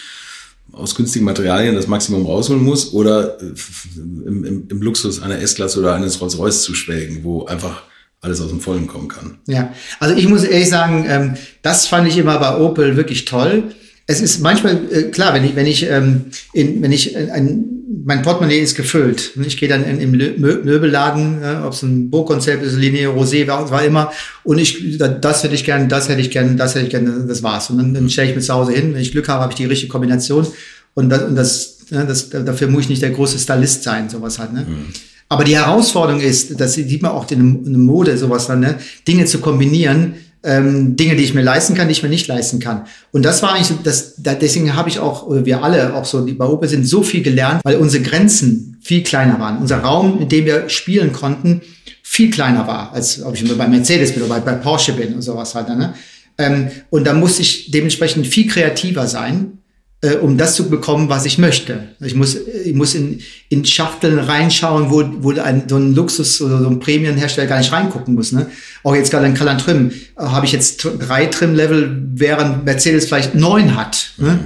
aus günstigen Materialien das Maximum rausholen muss oder im, im, im Luxus einer S-Klasse oder eines Rolls-Royce zu schwelgen, wo einfach alles aus dem Vollen kommen kann? Ja, also ich muss ehrlich sagen, ähm, das fand ich immer bei Opel wirklich toll es ist manchmal äh, klar, wenn ich, wenn ich, ähm, in, wenn ich äh, ein, mein Portemonnaie ist gefüllt und ich gehe dann in, im Möbelladen, äh, ob es ein Burgkonzept ist, Linie, Rosé, war, war immer, und ich, das hätte ich gern, das hätte ich gern, das hätte ich gern, das war's. Und dann, dann stelle ich mir zu Hause hin, wenn ich Glück habe, habe ich die richtige Kombination und das, und das, ja, das dafür muss ich nicht der große Stylist sein, sowas halt. Ne? Mhm. Aber die Herausforderung ist, das sieht man auch in der Mode, sowas dann, ne? Dinge zu kombinieren, ähm, Dinge, die ich mir leisten kann, die ich mir nicht leisten kann. Und das war eigentlich, das, deswegen habe ich auch, oder wir alle auch so, die bei Opel sind, so viel gelernt, weil unsere Grenzen viel kleiner waren. Unser Raum, in dem wir spielen konnten, viel kleiner war, als ob ich bei Mercedes bin oder bei, bei Porsche bin und sowas halt. Ne? Ähm, und da musste ich dementsprechend viel kreativer sein äh, um das zu bekommen, was ich möchte. Ich muss, ich muss in, in Schachteln reinschauen, wo, wo ein, so ein Luxus- oder so ein Prämienhersteller gar nicht reingucken muss. Ne? Auch jetzt gerade in Kalan Trim äh, habe ich jetzt drei Trim-Level, während Mercedes vielleicht neun hat. Ne?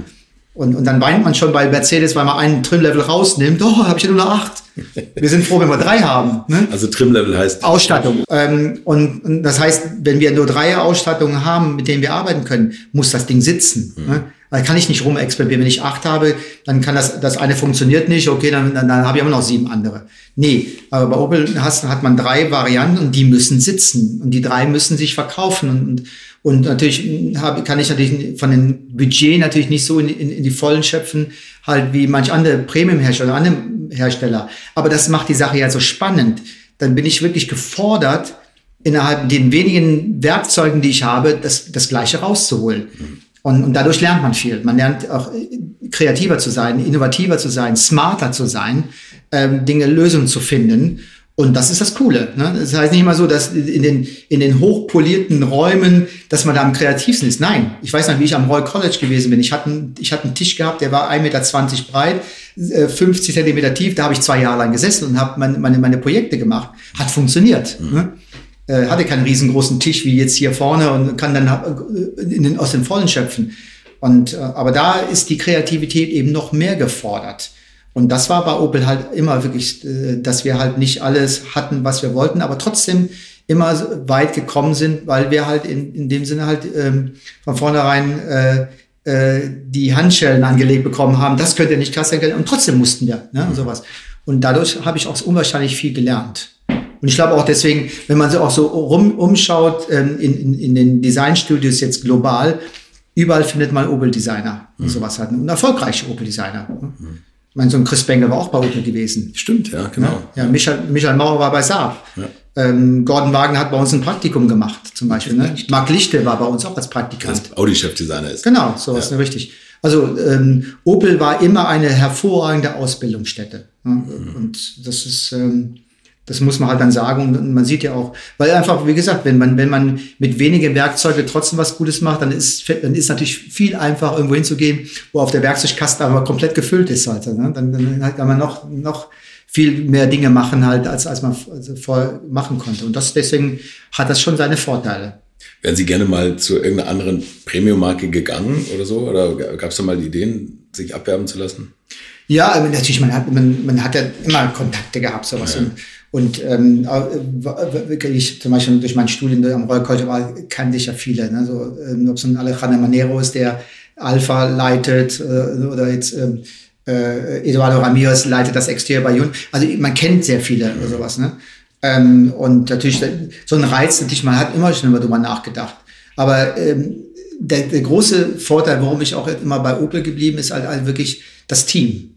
Und, und dann weint man schon bei Mercedes, weil man einen Trim-Level rausnimmt. Oh, habe ich ja nur noch acht. Wir sind froh, wenn wir drei haben. Ne? Also Trim-Level heißt Ausstattung. Ähm, und, und das heißt, wenn wir nur drei Ausstattungen haben, mit denen wir arbeiten können, muss das Ding sitzen. Mhm. Ne? Weil kann ich nicht rumexperimentieren. Wenn ich acht habe, dann kann das, das eine funktioniert nicht, okay, dann, dann, dann habe ich immer noch sieben andere. Nee, aber bei Opel hast, hat man drei Varianten und die müssen sitzen. Und die drei müssen sich verkaufen. Und, und natürlich hab, kann ich natürlich von dem Budget natürlich nicht so in, in, in die Vollen schöpfen, halt wie manch andere Premium-Hersteller, andere Hersteller. Aber das macht die Sache ja so spannend. Dann bin ich wirklich gefordert, innerhalb den wenigen Werkzeugen, die ich habe, das, das Gleiche rauszuholen. Mhm. Und, und dadurch lernt man viel. Man lernt auch äh, kreativer zu sein, innovativer zu sein, smarter zu sein, ähm, Dinge, Lösungen zu finden. Und das ist das Coole. Ne? Das heißt nicht immer so, dass in den, in den hochpolierten Räumen, dass man da am kreativsten ist. Nein, ich weiß noch, wie ich am Royal College gewesen bin. Ich hatte, einen, ich hatte einen Tisch gehabt, der war 1,20 Meter breit, 50 äh, Zentimeter tief. Da habe ich zwei Jahre lang gesessen und habe meine, meine, meine Projekte gemacht. Hat funktioniert. Mhm. Ne? Äh, hatte keinen riesengroßen Tisch wie jetzt hier vorne und kann dann äh, in den, aus den Vollen schöpfen. Und, äh, aber da ist die Kreativität eben noch mehr gefordert. Und das war bei Opel halt immer wirklich, äh, dass wir halt nicht alles hatten, was wir wollten, aber trotzdem immer weit gekommen sind, weil wir halt in, in dem Sinne halt ähm, von vornherein äh, äh, die Handschellen angelegt bekommen haben. Das könnt ihr nicht krass erkennen. Und trotzdem mussten wir, ne, und sowas. Und dadurch habe ich auch unwahrscheinlich viel gelernt. Und ich glaube auch deswegen, wenn man so auch so rum, umschaut ähm, in, in, in den Designstudios jetzt global, überall findet man Opel-Designer und mhm. sowas halt. Und erfolgreiche Opel-Designer. Mhm. Ich meine, so ein Chris Bengel war auch bei Opel gewesen. Stimmt, ja, genau. Ja, ja Michael, Michael Mauer war bei Saab. Ja. Ähm, Gordon Wagner hat bei uns ein Praktikum gemacht, zum Beispiel. Ne? Marc Lichte war bei uns auch als Praktikant. Als Audi-Chefdesigner ist. Genau, so ist ja. richtig. Also ähm, Opel war immer eine hervorragende Ausbildungsstätte. Ne? Mhm. Und das ist, ähm, das muss man halt dann sagen. Und man sieht ja auch, weil einfach, wie gesagt, wenn man, wenn man mit wenigen Werkzeugen trotzdem was Gutes macht, dann ist, dann ist natürlich viel einfacher, irgendwo hinzugehen, wo auf der Werkzeugkasten aber komplett gefüllt ist halt. Ne? Dann, dann kann man noch, noch viel mehr Dinge machen halt, als, als man also vorher machen konnte. Und das, deswegen hat das schon seine Vorteile. Wären Sie gerne mal zu irgendeiner anderen Premium-Marke gegangen oder so? Oder gab es da mal Ideen, sich abwerben zu lassen? Ja, natürlich, man hat, man, man hat ja immer Kontakte gehabt, sowas. Ja. Und, und ähm, wirklich, zum Beispiel durch mein Studium am Royal College war, kannte ich ja viele. Ne? So, ähm, ob es ein Alejandro Manero ist, der Alpha leitet, äh, oder jetzt ähm, äh, Eduardo Ramirez leitet das Exterior bei Jun. Also man kennt sehr viele oder sowas. Ne? Ähm, und natürlich, so ein Reiz, natürlich, man hat immer schon immer drüber nachgedacht. Aber ähm, der, der große Vorteil, warum ich auch immer bei Opel geblieben ist, halt, halt wirklich das Team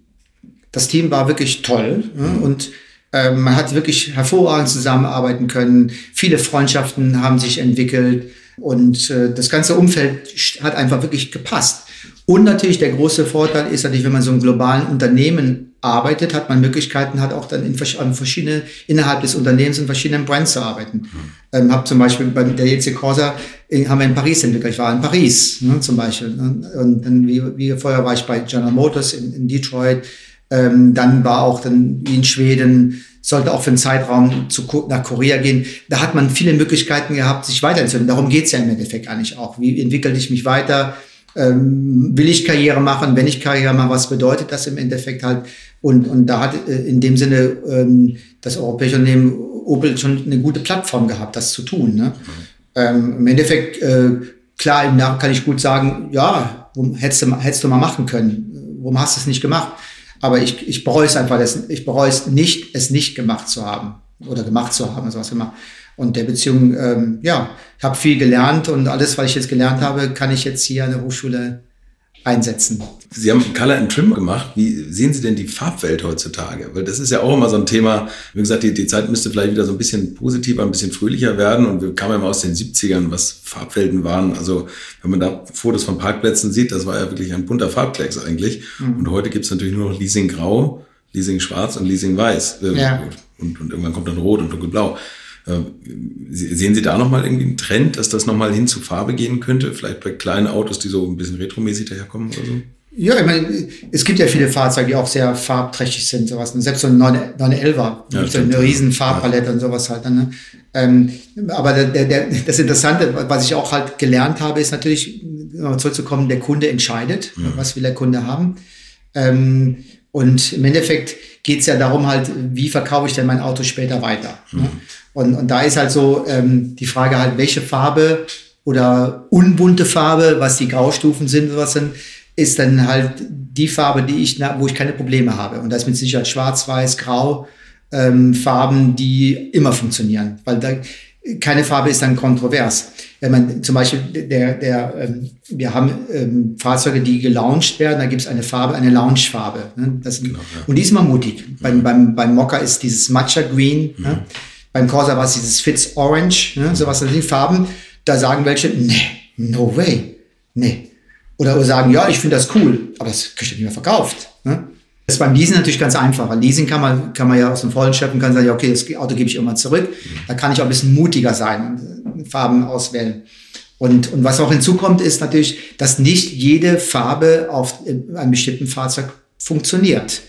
das Team war wirklich toll ne? Und äh, man hat wirklich hervorragend zusammenarbeiten können. Viele Freundschaften haben sich entwickelt und äh, das ganze Umfeld hat einfach wirklich gepasst. Und natürlich der große Vorteil ist natürlich, wenn man so einem globalen Unternehmen arbeitet, hat man Möglichkeiten, hat auch dann in verschiedene, innerhalb des Unternehmens in verschiedenen Brands zu arbeiten. Mhm. Ähm, habe zum Beispiel bei der JC Corsa äh, haben wir in Paris entwickelt. Ich war in Paris ne, zum Beispiel. Ne? Und dann wie, wie vorher war ich bei General Motors in, in Detroit. Ähm, dann war auch dann in Schweden, sollte auch für einen Zeitraum zu, nach Korea gehen. Da hat man viele Möglichkeiten gehabt, sich weiterzuentwickeln. Darum geht's ja im Endeffekt eigentlich auch. Wie entwickle ich mich weiter? Ähm, will ich Karriere machen? Wenn ich Karriere mache, was bedeutet das im Endeffekt halt? Und, und da hat äh, in dem Sinne ähm, das europäische Unternehmen Opel schon eine gute Plattform gehabt, das zu tun. Ne? Ähm, Im Endeffekt, äh, klar, im Nachhinein kann ich gut sagen, ja, hättest du, hättest du mal machen können. Warum hast du es nicht gemacht? Aber ich, ich bereue es einfach, ich bereue es nicht, es nicht gemacht zu haben oder gemacht zu haben, sowas immer. Und der Beziehung, ähm, ja, ich habe viel gelernt und alles, was ich jetzt gelernt habe, kann ich jetzt hier an der Hochschule einsetzen. Sie haben Color and Trim gemacht. Wie sehen Sie denn die Farbwelt heutzutage? Weil das ist ja auch immer so ein Thema. Wie gesagt, die, die Zeit müsste vielleicht wieder so ein bisschen positiver, ein bisschen fröhlicher werden. Und wir kamen ja mal aus den 70ern, was Farbwelten waren. Also wenn man da Fotos von Parkplätzen sieht, das war ja wirklich ein bunter Farbklecks eigentlich. Mhm. Und heute gibt es natürlich nur noch Leasing Grau, Leasing Schwarz und Leasing Weiß. Ja. Und, und irgendwann kommt dann Rot und Dunkelblau. Ähm, sehen Sie da nochmal irgendwie einen Trend, dass das nochmal hin zu Farbe gehen könnte? Vielleicht bei kleinen Autos, die so ein bisschen retromäßig daherkommen oder so? Ja, ich meine, es gibt ja viele Fahrzeuge, die auch sehr farbträchtig sind, sowas. Selbst so ein 911er, ja, so eine riesen Farbpalette ja. und sowas halt. Ne? Ähm, aber der, der, das Interessante, was ich auch halt gelernt habe, ist natürlich, zurückzukommen, der Kunde entscheidet, ja. was will der Kunde haben. Ähm, und im Endeffekt geht es ja darum halt, wie verkaufe ich denn mein Auto später weiter. Ne? Mhm. Und, und da ist halt so ähm, die Frage halt, welche Farbe oder unbunte Farbe, was die Graustufen sind, was sind, ist dann halt die Farbe, die ich, wo ich keine Probleme habe. Und da ist mit Sicherheit schwarz, weiß, grau, ähm, Farben, die immer funktionieren. Weil da, keine Farbe ist dann kontrovers. Wenn man zum Beispiel, der, der, ähm, wir haben ähm, Fahrzeuge, die gelauncht werden, da gibt es eine Farbe, eine Loungefarbe. Ne? Das, genau, ja. Und die ist immer mutig. Mhm. Beim, beim, beim Mocker ist dieses Matcha Green. Ne? Mhm. Ne? Beim Corsa war es dieses Fitz Orange, ne, sowas, das sind Farben. Da sagen welche, nee, no way, nee. Oder sagen, ja, ich finde das cool, aber das kriegt ihr nicht mehr verkauft. Ne? Das ist beim Leasing natürlich ganz einfach. Leasing kann man, kann man ja aus dem Vollen schöpfen, kann sagen, ja, okay, das Auto gebe ich immer zurück. Da kann ich auch ein bisschen mutiger sein und Farben auswählen. Und, und was auch hinzukommt, ist natürlich, dass nicht jede Farbe auf einem bestimmten Fahrzeug funktioniert.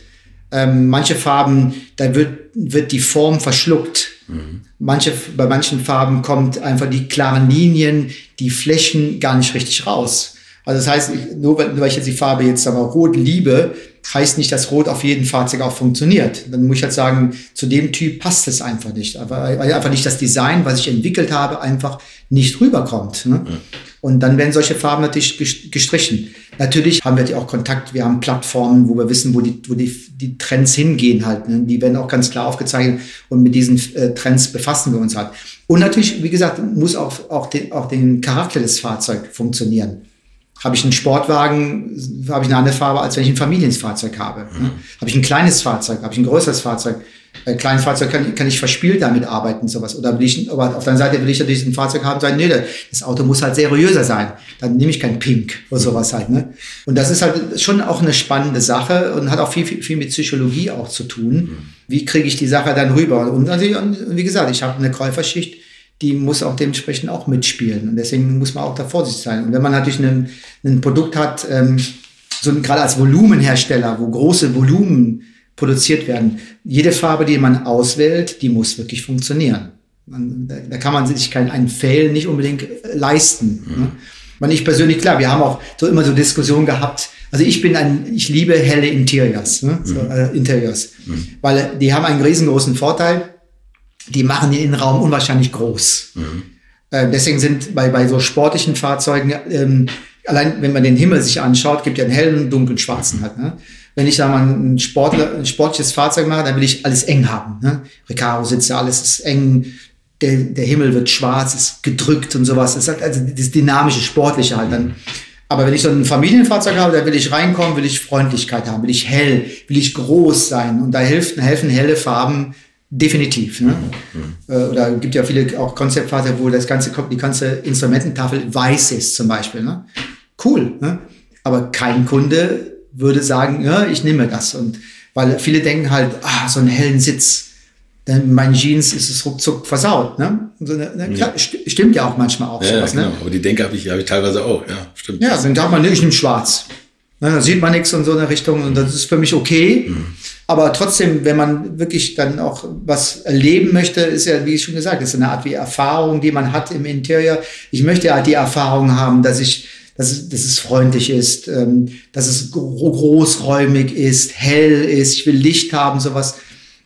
Ähm, manche Farben, da wird, wird die Form verschluckt. Mhm. Manche, bei manchen Farben kommt einfach die klaren Linien, die Flächen gar nicht richtig raus. Also das heißt, nur weil, nur weil ich jetzt die Farbe jetzt aber rot liebe, heißt nicht, dass Rot auf jedem Fahrzeug auch funktioniert. Dann muss ich halt sagen, zu dem Typ passt es einfach nicht. weil einfach nicht das Design, was ich entwickelt habe, einfach nicht rüberkommt. Ne? Ja. Und dann werden solche Farben natürlich gestrichen. Natürlich haben wir auch Kontakt, wir haben Plattformen, wo wir wissen, wo die, wo die, die Trends hingehen halt. Ne? Die werden auch ganz klar aufgezeichnet und mit diesen äh, Trends befassen wir uns halt. Und natürlich, wie gesagt, muss auch, auch, den, auch den Charakter des Fahrzeugs funktionieren. Habe ich einen Sportwagen, habe ich eine andere Farbe, als wenn ich ein Familienfahrzeug habe. Mhm. Habe ich ein kleines Fahrzeug, habe ich ein größeres Fahrzeug, bei kleinen Fahrzeug kann, kann ich verspielt damit arbeiten, sowas. Oder will ich, aber auf der Seite will ich natürlich ein Fahrzeug haben, sagen, nee, das Auto muss halt seriöser sein. Dann nehme ich kein Pink oder sowas halt, ne? Und das ist halt schon auch eine spannende Sache und hat auch viel, viel, viel mit Psychologie auch zu tun. Wie kriege ich die Sache dann rüber? Und, also, und wie gesagt, ich habe eine Käuferschicht, die muss auch dementsprechend auch mitspielen. Und deswegen muss man auch da vorsichtig sein. Und wenn man natürlich ein, ein Produkt hat, ähm, so gerade als Volumenhersteller, wo große Volumen produziert werden. Jede Farbe, die man auswählt, die muss wirklich funktionieren. Man, da, da, kann man sich keinen einen Fail nicht unbedingt äh, leisten. Mhm. Ne? Man, ich persönlich, klar, wir haben auch so immer so Diskussionen gehabt. Also ich bin ein, ich liebe helle Interiors, ne? so, mhm. äh, Interiors, mhm. weil die haben einen riesengroßen Vorteil. Die machen den Innenraum unwahrscheinlich groß. Mhm. Äh, deswegen sind bei, bei so sportlichen Fahrzeugen, ähm, allein wenn man den Himmel sich anschaut, gibt ja einen hellen, dunklen, schwarzen halt. Ne? Wenn ich da mal ein, Sportler, ein sportliches Fahrzeug mache, dann will ich alles eng haben. Ne? Recaro-Sitze, alles ist eng, der, der Himmel wird schwarz, ist gedrückt und sowas. Das ist halt also das dynamische, sportliche halt dann. Aber wenn ich so ein Familienfahrzeug habe, da will ich reinkommen, will ich Freundlichkeit haben, will ich hell, will ich groß sein. Und da helfen, helfen helle Farben definitiv. Ne? Mhm. Äh, oder gibt ja viele auch Konzeptfahrzeuge, wo das ganze, die ganze Instrumententafel weiß ist zum Beispiel. Ne? Cool. Ne? Aber kein Kunde würde sagen, ja, ich nehme das. Und weil viele denken halt, ah, so einen hellen Sitz, denn mein Jeans ist es ruckzuck versaut. Ne? So eine, ne, klar. Stimmt ja auch manchmal auch. Ja, sowas, ja, ne? genau. Ne? Aber die Denke habe ich, hab ich teilweise auch. Ja, stimmt. Ja, dann darf man nicht im Schwarz. Ne, da sieht man nichts in so eine Richtung und das ist für mich okay. Mhm. Aber trotzdem, wenn man wirklich dann auch was erleben möchte, ist ja, wie ich schon gesagt, ist eine Art wie Erfahrung, die man hat im Interieur. Ich möchte ja die Erfahrung haben, dass ich dass es, dass es freundlich ist, ähm, dass es großräumig ist, hell ist, ich will Licht haben, sowas.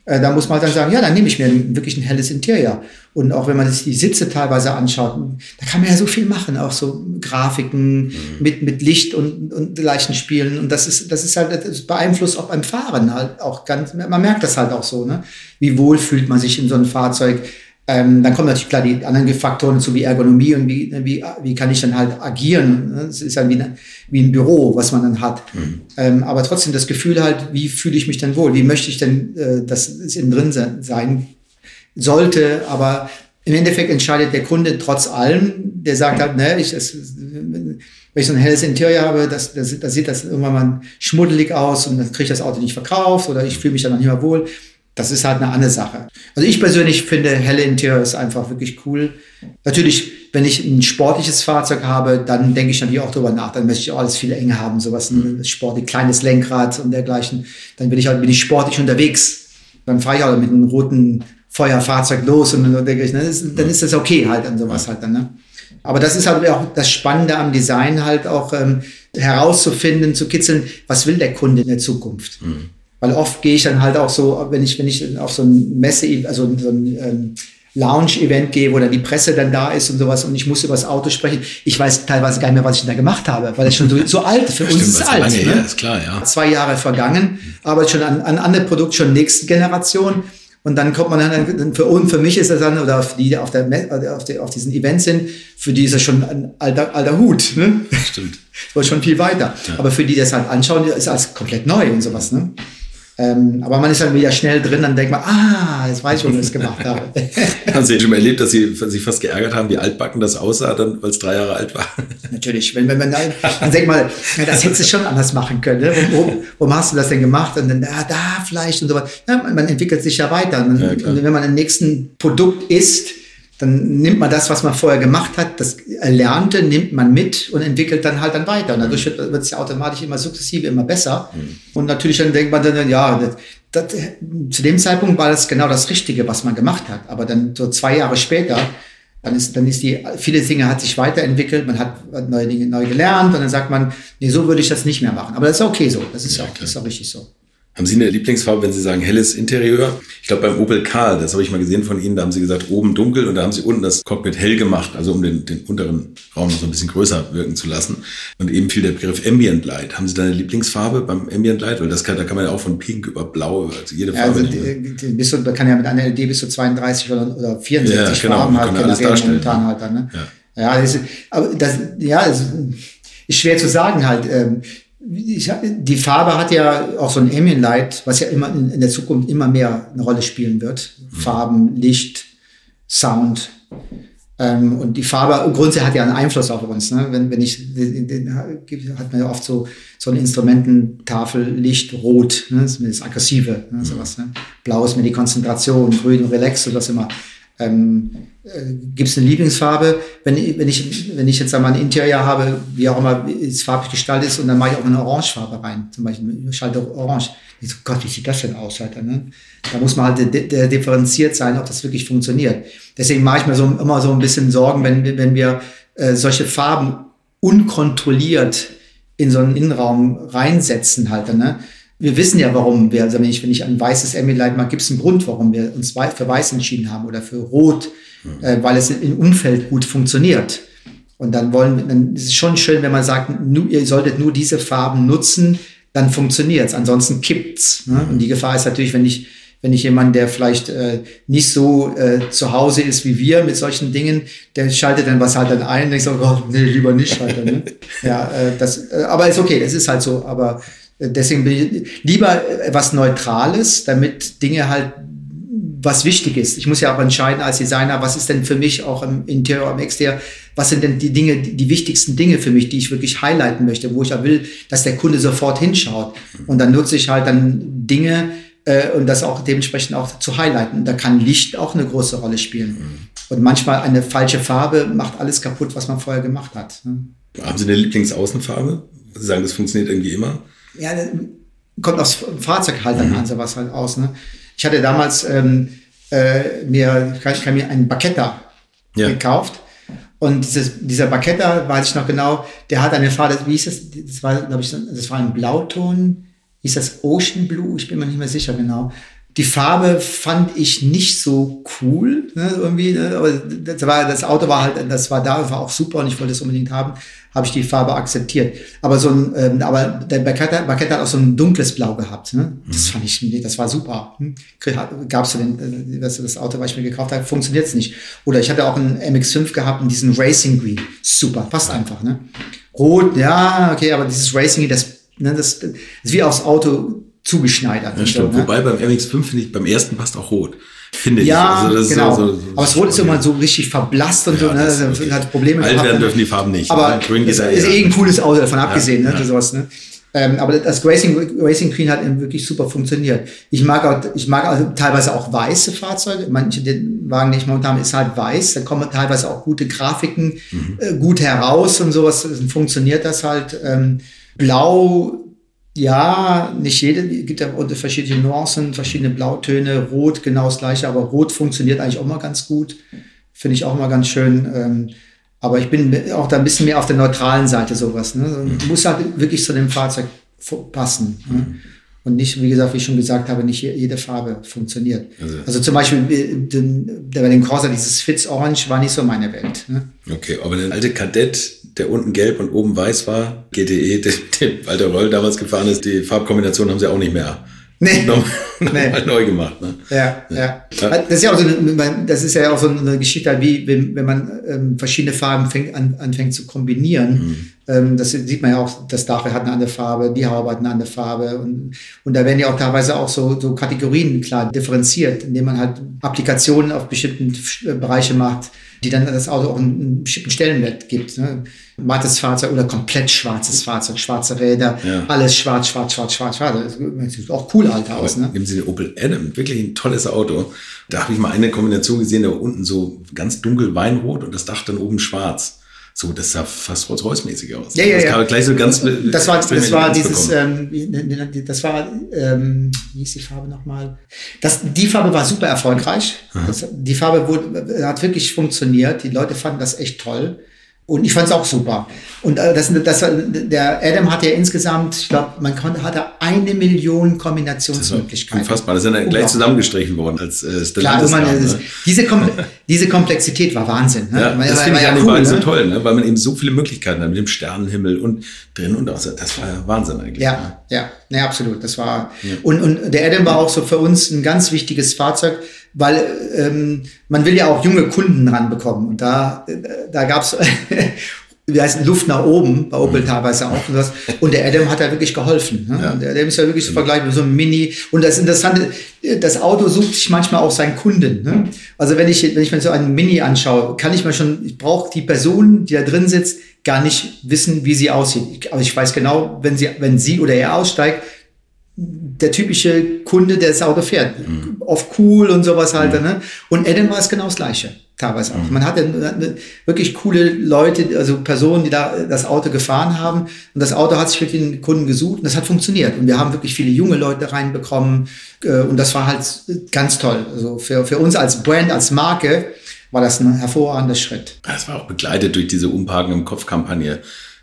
Äh, da muss man dann sagen, ja, dann nehme ich mir wirklich ein helles Interieur. Und auch wenn man sich die Sitze teilweise anschaut, da kann man ja so viel machen, auch so Grafiken mhm. mit, mit Licht und, und leichten Spielen. Und das ist, das ist halt, das beeinflusst auch beim Fahren halt auch ganz, man merkt das halt auch so, ne? Wie wohl fühlt man sich in so einem Fahrzeug? Ähm, dann kommen natürlich klar die anderen Faktoren zu wie Ergonomie und wie, wie, wie kann ich dann halt agieren. Es ist halt wie, eine, wie ein Büro, was man dann hat. Mhm. Ähm, aber trotzdem das Gefühl halt, wie fühle ich mich denn wohl? Wie möchte ich denn, äh, dass es innen drin sein sollte? Aber im Endeffekt entscheidet der Kunde trotz allem, der sagt halt, ne, ich, es, wenn ich so ein helles Interieur habe, das, das, das sieht das irgendwann mal schmuddelig aus und dann kriege ich das Auto nicht verkauft oder ich fühle mich dann nicht mehr wohl. Das ist halt eine andere Sache. Also ich persönlich finde helle Interieur ist einfach wirklich cool. Natürlich, wenn ich ein sportliches Fahrzeug habe, dann denke ich natürlich auch darüber nach. Dann möchte ich auch alles viel eng haben, sowas ein sportlich kleines Lenkrad und dergleichen. Dann bin ich halt bin ich sportlich unterwegs. Dann fahre ich auch mit einem roten Feuerfahrzeug los und dann denke ich, dann ist, dann ist das okay halt an sowas halt dann. Ne? Aber das ist halt auch das Spannende am Design halt auch ähm, herauszufinden, zu kitzeln, was will der Kunde in der Zukunft. Mhm. Weil oft gehe ich dann halt auch so, wenn ich, wenn ich auf so ein Messe, also so ein ähm, Lounge-Event gehe, wo dann die Presse dann da ist und sowas und ich muss über das Auto sprechen. Ich weiß teilweise gar nicht mehr, was ich da gemacht habe, weil es schon so, so alt, für uns ist alt. Lange, ne? ja, ist klar, ja. Zwei Jahre vergangen, aber schon an, an andere Produkt, schon nächsten Generation. Und dann kommt man dann, für uns, für mich ist das dann, oder auf die, auf der, auf, der, auf diesen Events sind, für die ist das schon ein alter, alter Hut, ne? Stimmt. Das war schon viel weiter. Ja. Aber für die, die das halt anschauen, ist alles komplett neu und sowas, ne? Ähm, aber man ist dann wieder schnell drin, dann denkt man, ah, jetzt weiß ich, warum ich das gemacht habe. haben Sie schon mal erlebt, dass Sie sich fast geärgert haben, wie altbacken das aussah, dann, weil es drei Jahre alt war? Natürlich, wenn, wenn man dann, dann denkt mal, ja, das hättest du schon anders machen können. Ne? Warum, warum, hast du das denn gemacht? Und dann, ja, da vielleicht und so weiter. Ja, man entwickelt sich ja weiter. Und, ja, und wenn man im nächsten Produkt ist, dann nimmt man das, was man vorher gemacht hat, das Erlernte nimmt man mit und entwickelt dann halt dann weiter. Und dadurch wird es ja automatisch immer sukzessive immer besser. Mhm. Und natürlich dann denkt man dann, ja, das, das, zu dem Zeitpunkt war das genau das Richtige, was man gemacht hat. Aber dann so zwei Jahre später, dann ist, dann ist die, viele Dinge hat sich weiterentwickelt, man hat neue Dinge neu gelernt und dann sagt man, nee, so würde ich das nicht mehr machen. Aber das ist okay so. Das ist ja, auch, das ist auch richtig so. Haben Sie eine Lieblingsfarbe, wenn Sie sagen helles Interieur? Ich glaube beim Opel Karl, das habe ich mal gesehen von Ihnen, da haben Sie gesagt oben dunkel und da haben Sie unten das Cockpit hell gemacht, also um den, den unteren Raum noch so ein bisschen größer wirken zu lassen. Und eben fiel der Begriff Ambient Light. Haben Sie da eine Lieblingsfarbe beim Ambient Light? Weil das kann, da kann man ja auch von Pink über Blau, also jede Farbe. Ja, also bis zu, man kann ja mit einer LED bis zu 32 oder, oder 64 ja, genau, Farben halt generieren momentan halt dann. Ne? Ja, ja das, aber das, ja, das ist schwer zu sagen halt. Ähm, die Farbe hat ja auch so ein Ambient Light, was ja immer in, der Zukunft immer mehr eine Rolle spielen wird. Mhm. Farben, Licht, Sound. Ähm, und die Farbe grundsätzlich hat ja einen Einfluss auf uns. Ne? Wenn, wenn ich, hat man ja oft so, so eine Instrumententafel, Licht, Rot, ne? das ist das Aggressive, ne? sowas. Ne? Blau ist mir die Konzentration, Grün, Relax, so das immer. Ähm, äh, Gibt es eine Lieblingsfarbe? Wenn, wenn, ich, wenn ich jetzt einmal ein Interieur habe, wie auch immer es farbig gestaltet ist, und dann mache ich auch eine Orangefarbe rein, zum Beispiel, schalte Orange. Ich so, Gott, wie sieht das denn aus, Alter, ne? Da muss man halt differenziert sein, ob das wirklich funktioniert. Deswegen mache ich mir so, immer so ein bisschen Sorgen, wenn, wenn wir äh, solche Farben unkontrolliert in so einen Innenraum reinsetzen halt, ne? Wir wissen ja, warum wir, also wenn ich, wenn ich ein weißes Emily-Light mache, gibt es einen Grund, warum wir uns für weiß entschieden haben oder für rot, mhm. äh, weil es im Umfeld gut funktioniert. Und dann wollen, dann ist es schon schön, wenn man sagt, nu, ihr solltet nur diese Farben nutzen, dann funktioniert's. Ansonsten kippt's. Ne? Mhm. Und die Gefahr ist natürlich, wenn ich wenn ich jemand, der vielleicht äh, nicht so äh, zu Hause ist wie wir mit solchen Dingen, der schaltet dann was halt dann ein und ich so, oh, nee, lieber nicht schalten. Ne? ja, äh, das, äh, aber ist okay, es ist halt so. Aber deswegen bin ich lieber was Neutrales, damit Dinge halt was wichtig ist. Ich muss ja auch entscheiden als Designer, was ist denn für mich auch im Interior, im Exterior, was sind denn die Dinge, die wichtigsten Dinge für mich, die ich wirklich highlighten möchte, wo ich auch will, dass der Kunde sofort hinschaut. Und dann nutze ich halt dann Dinge, äh, und das auch dementsprechend auch zu highlighten. Da kann Licht auch eine große Rolle spielen. Mhm. Und manchmal eine falsche Farbe macht alles kaputt, was man vorher gemacht hat. Ne? Haben Sie eine Lieblingsaußenfarbe? Sie sagen, das funktioniert irgendwie immer? Ja, kommt aufs Fahrzeug halt dann mhm. an, sowas halt aus. Ne? Ich hatte damals ähm, äh, mir, ich kann mir einen Bacchetta ja. gekauft. Und dieses, dieser Bacchetta, weiß ich noch genau, der hat eine Farbe, wie hieß das? Das war, glaube ich, das war ein Blauton ist das Ocean Blue? Ich bin mir nicht mehr sicher genau. Die Farbe fand ich nicht so cool, ne, irgendwie, ne, aber das, war, das Auto war halt, das war da, war auch super und ich wollte es unbedingt haben, habe ich die Farbe akzeptiert. Aber so ein, ähm, aber der Bacchetta, Bacchetta hat auch so ein dunkles Blau gehabt, ne? Das mhm. fand ich, nee, das war super. Hm? Gab's du den, äh, das Auto, was ich mir gekauft habe, funktioniert's nicht. Oder ich hatte auch einen MX5 gehabt und diesen Racing Green, super, passt einfach, ne? Rot, ja, okay, aber dieses Racing, das Ne, das, das ist wie aufs Auto zugeschneidert. Ja, stimmt. So, ne? Wobei beim MX5 finde ich, beim ersten passt auch rot. Finde ja, ich. Also genau. So, so, Aber das Rot ist immer so richtig verblasst und ja, so, ne? Das okay. hat Probleme Alt werden dürfen die Farben nicht. Aber ne? Green ist, ist eh ein cooles Auto, davon abgesehen, ne? Sowas, ne? Ähm, aber das Racing, Racing Queen hat eben wirklich super funktioniert. Ich mag auch, ich mag also teilweise auch weiße Fahrzeuge. Manche den Wagen, den ich momentan habe, ist halt weiß. Da kommen teilweise auch gute Grafiken mhm. äh, gut heraus und sowas. Dann funktioniert das halt. Ähm, Blau, ja, nicht jede, es gibt ja verschiedene Nuancen, verschiedene Blautöne, Rot genau das gleiche, aber Rot funktioniert eigentlich auch mal ganz gut. Finde ich auch mal ganz schön. Ähm, aber ich bin auch da ein bisschen mehr auf der neutralen Seite sowas. Ne? Mhm. Muss halt wirklich zu dem Fahrzeug passen. Ne? Mhm. Und nicht, wie gesagt, wie ich schon gesagt habe, nicht jede Farbe funktioniert. Also, also zum Beispiel den, bei den Corsa, dieses Fitz Orange war nicht so meine Welt. Ne? Okay, aber der alte Kadett, der unten gelb und oben weiß war, GTE, der, der Walter Roll damals gefahren ist, die Farbkombination haben sie auch nicht mehr Nee. Nochmal, nee. neu gemacht. Ne? Ja, ja, ja. Das ist ja auch so eine, das ist ja auch so eine Geschichte, wie wenn, wenn man ähm, verschiedene Farben fängt, an, anfängt zu kombinieren. Mhm. Ähm, das sieht man ja auch, das Dach hat eine andere Farbe, die Haube hat eine andere Farbe. Und, und da werden ja auch teilweise auch so, so Kategorien klar differenziert, indem man halt Applikationen auf bestimmten Bereiche macht die dann das Auto auch einen bestimmten Stellenwert gibt. Ne? Mattes Fahrzeug oder komplett schwarzes Fahrzeug, schwarze Räder, ja. alles schwarz, schwarz, schwarz, schwarz, schwarz. Das sieht auch cool halt aus. Ne? Nehmen Sie den Opel Adam, wirklich ein tolles Auto. Da habe ich mal eine Kombination gesehen, da unten so ganz dunkel Weinrot und das Dach dann oben schwarz. So, das sah fast Rolls-Royce-mäßig aus. Ja, ja, das ja. gleich so ganz. Das war, das war dieses, ähm, das war, ähm, wie ist die Farbe nochmal? Das, die Farbe war super erfolgreich. Das, die Farbe wurde, hat wirklich funktioniert. Die Leute fanden das echt toll. Und ich fand es auch super. Und äh, das, das, der Adam hatte ja insgesamt, ich glaube, man konnte, hatte eine Million Kombinationsmöglichkeiten. Unfassbar, das ist ja gleich zusammengestrichen worden als äh, Klar, man, ne? diese, Kom diese Komplexität war Wahnsinn. Ne? Ja, das finde ich ja an den cool, ne? so toll, ne? weil man eben so viele Möglichkeiten hat mit dem Sternenhimmel und drin und außer. Das war ja Wahnsinn eigentlich. Ja, ne? Ja, ja, absolut. Das war ja. und, und der Adam war auch so für uns ein ganz wichtiges Fahrzeug, weil ähm, man will ja auch junge Kunden ranbekommen. Und da, da gab's wie heißt Luft nach oben, bei Opel mhm. teilweise auch. Und, das, und der Adam hat da wirklich geholfen. Ne? Ja. Der Adam ist ja wirklich so vergleichbar mit so einem Mini. Und das Interessante, das Auto sucht sich manchmal auch seinen Kunden. Ne? Also wenn ich, wenn ich mir so einen Mini anschaue, kann ich mir schon, ich brauche die Person, die da drin sitzt, gar nicht wissen, wie sie aussieht. Aber ich weiß genau, wenn sie, wenn sie oder er aussteigt, der typische Kunde, der das Auto fährt. Mhm. Oft cool und sowas halt. Mhm. Ne? Und Adam war es genau das Gleiche, teilweise auch. Mhm. Man hatte wirklich coole Leute, also Personen, die da das Auto gefahren haben. Und das Auto hat sich wirklich den Kunden gesucht und das hat funktioniert. Und wir haben wirklich viele junge Leute reinbekommen. Äh, und das war halt ganz toll. Also für, für uns als Brand, als Marke war das ein hervorragender Schritt. Das war auch begleitet durch diese Umparken im Kopf-Kampagne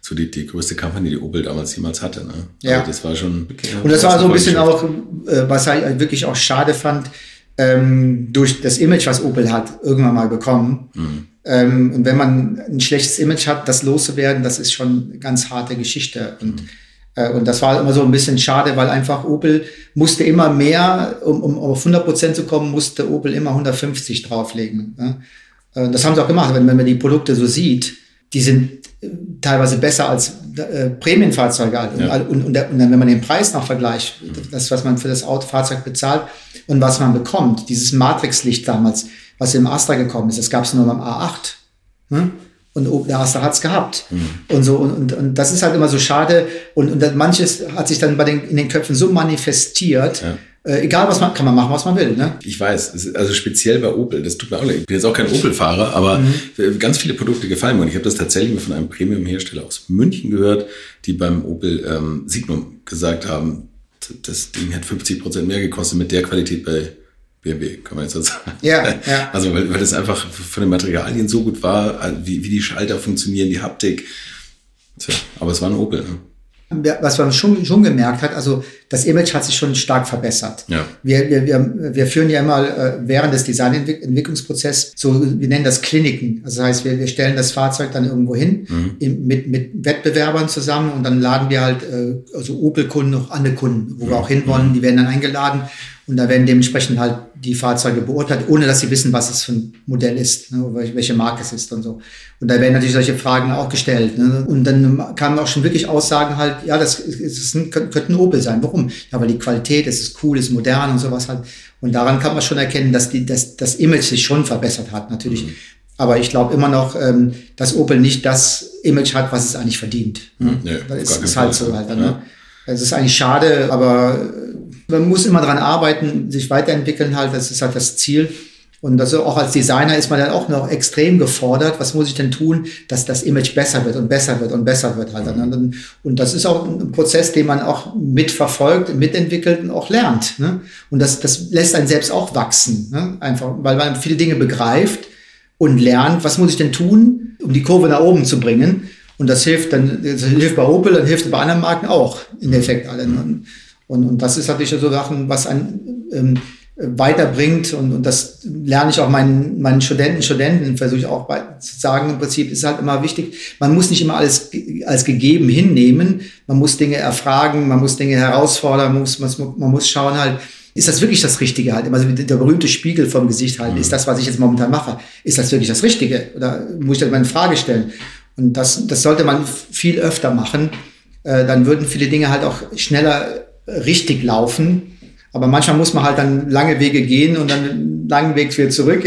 so die, die größte Kampagne, die Opel damals jemals hatte. Ne? Ja. Also das war schon. Okay, und das war so ein bisschen auch, äh, was ich wirklich auch schade fand, ähm, durch das Image, was Opel hat, irgendwann mal bekommen. Mhm. Ähm, und wenn man ein schlechtes Image hat, das loszuwerden, das ist schon eine ganz harte Geschichte. Und, mhm. Äh, und das war immer so ein bisschen schade, weil einfach Opel musste immer mehr, um, um auf 100 Prozent zu kommen, musste Opel immer 150 drauflegen. Ne? Äh, das haben sie auch gemacht, wenn, wenn man die Produkte so sieht die sind äh, teilweise besser als äh, Prämienfahrzeuge. Ja. Und, und, und, dann, wenn man den Preis noch vergleicht, das, was man für das Autofahrzeug bezahlt und was man bekommt, dieses Matrixlicht damals, was im Astra gekommen ist, das gab es nur beim A8. Hm? Und Astra hat es gehabt. Mhm. Und so, und, und, und das ist halt immer so schade. Und, und manches hat sich dann bei den, in den Köpfen so manifestiert, ja äh, egal was man, kann man machen, was man will. Ne? Ich weiß, also speziell bei Opel, das tut mir auch leid. Ich bin jetzt auch kein Opel-Fahrer, aber mhm. ganz viele Produkte gefallen mir. Und ich habe das tatsächlich mal von einem Premium-Hersteller aus München gehört, die beim Opel ähm, Signum gesagt haben, das Ding hat 50 Prozent mehr gekostet mit der Qualität bei BMW, kann man jetzt so sagen. Ja, ja. Also weil, weil das einfach von den Materialien so gut war, wie, wie die Schalter funktionieren, die Haptik. Tja, aber es war ein Opel. Ne? was man schon, schon gemerkt hat, also das Image hat sich schon stark verbessert. Ja. Wir, wir, wir, wir führen ja immer äh, während des Designentwicklungsprozesses so, wir nennen das Kliniken. Also das heißt, wir, wir stellen das Fahrzeug dann irgendwo hin mhm. im, mit, mit Wettbewerbern zusammen und dann laden wir halt äh, also Opel-Kunden, noch andere Kunden, wo mhm. wir auch hinwollen, die werden dann eingeladen und da werden dementsprechend halt die Fahrzeuge beurteilt, ohne dass sie wissen, was es für ein Modell ist, ne, welche Marke es ist und so. Und da werden natürlich solche Fragen auch gestellt. Ne? Und dann kamen auch schon wirklich Aussagen halt, ja, das, ist ein, könnte ein Opel sein. Warum? Ja, weil die Qualität, es ist cool, es ist modern und sowas halt. Und daran kann man schon erkennen, dass die, dass das Image sich schon verbessert hat, natürlich. Mhm. Aber ich glaube immer noch, ähm, dass Opel nicht das Image hat, was es eigentlich verdient. Ne? Ja, das ist, ist halt so halt. Ne? Ja. Es ist eigentlich schade, aber man muss immer dran arbeiten, sich weiterentwickeln halt, das ist halt das Ziel. Und also auch als Designer ist man dann auch noch extrem gefordert. Was muss ich denn tun, dass das Image besser wird und besser wird und besser wird halt. Und das ist auch ein Prozess, den man auch mitverfolgt, mitentwickelt und auch lernt. Ne? Und das, das lässt einen selbst auch wachsen. Ne? Einfach, weil man viele Dinge begreift und lernt, was muss ich denn tun, um die Kurve nach oben zu bringen. Und das hilft dann, das hilft bei Opel, dann hilft bei anderen Marken auch im Effekt alle. Ne? Und, und das ist natürlich so Sachen, was ein ähm, weiterbringt und, und das lerne ich auch meinen, meinen Studenten, Studenten, versuche ich auch bei, zu sagen, im Prinzip ist halt immer wichtig, man muss nicht immer alles als gegeben hinnehmen, man muss Dinge erfragen, man muss Dinge herausfordern, man muss, man, man muss schauen halt, ist das wirklich das Richtige halt? Also der berühmte Spiegel vom Gesicht halten, mhm. ist das, was ich jetzt momentan mache, ist das wirklich das Richtige? Oder muss ich das mal in Frage stellen? Und das, das sollte man viel öfter machen, äh, dann würden viele Dinge halt auch schneller richtig laufen. Aber manchmal muss man halt dann lange Wege gehen und dann einen langen Weg wieder zurück.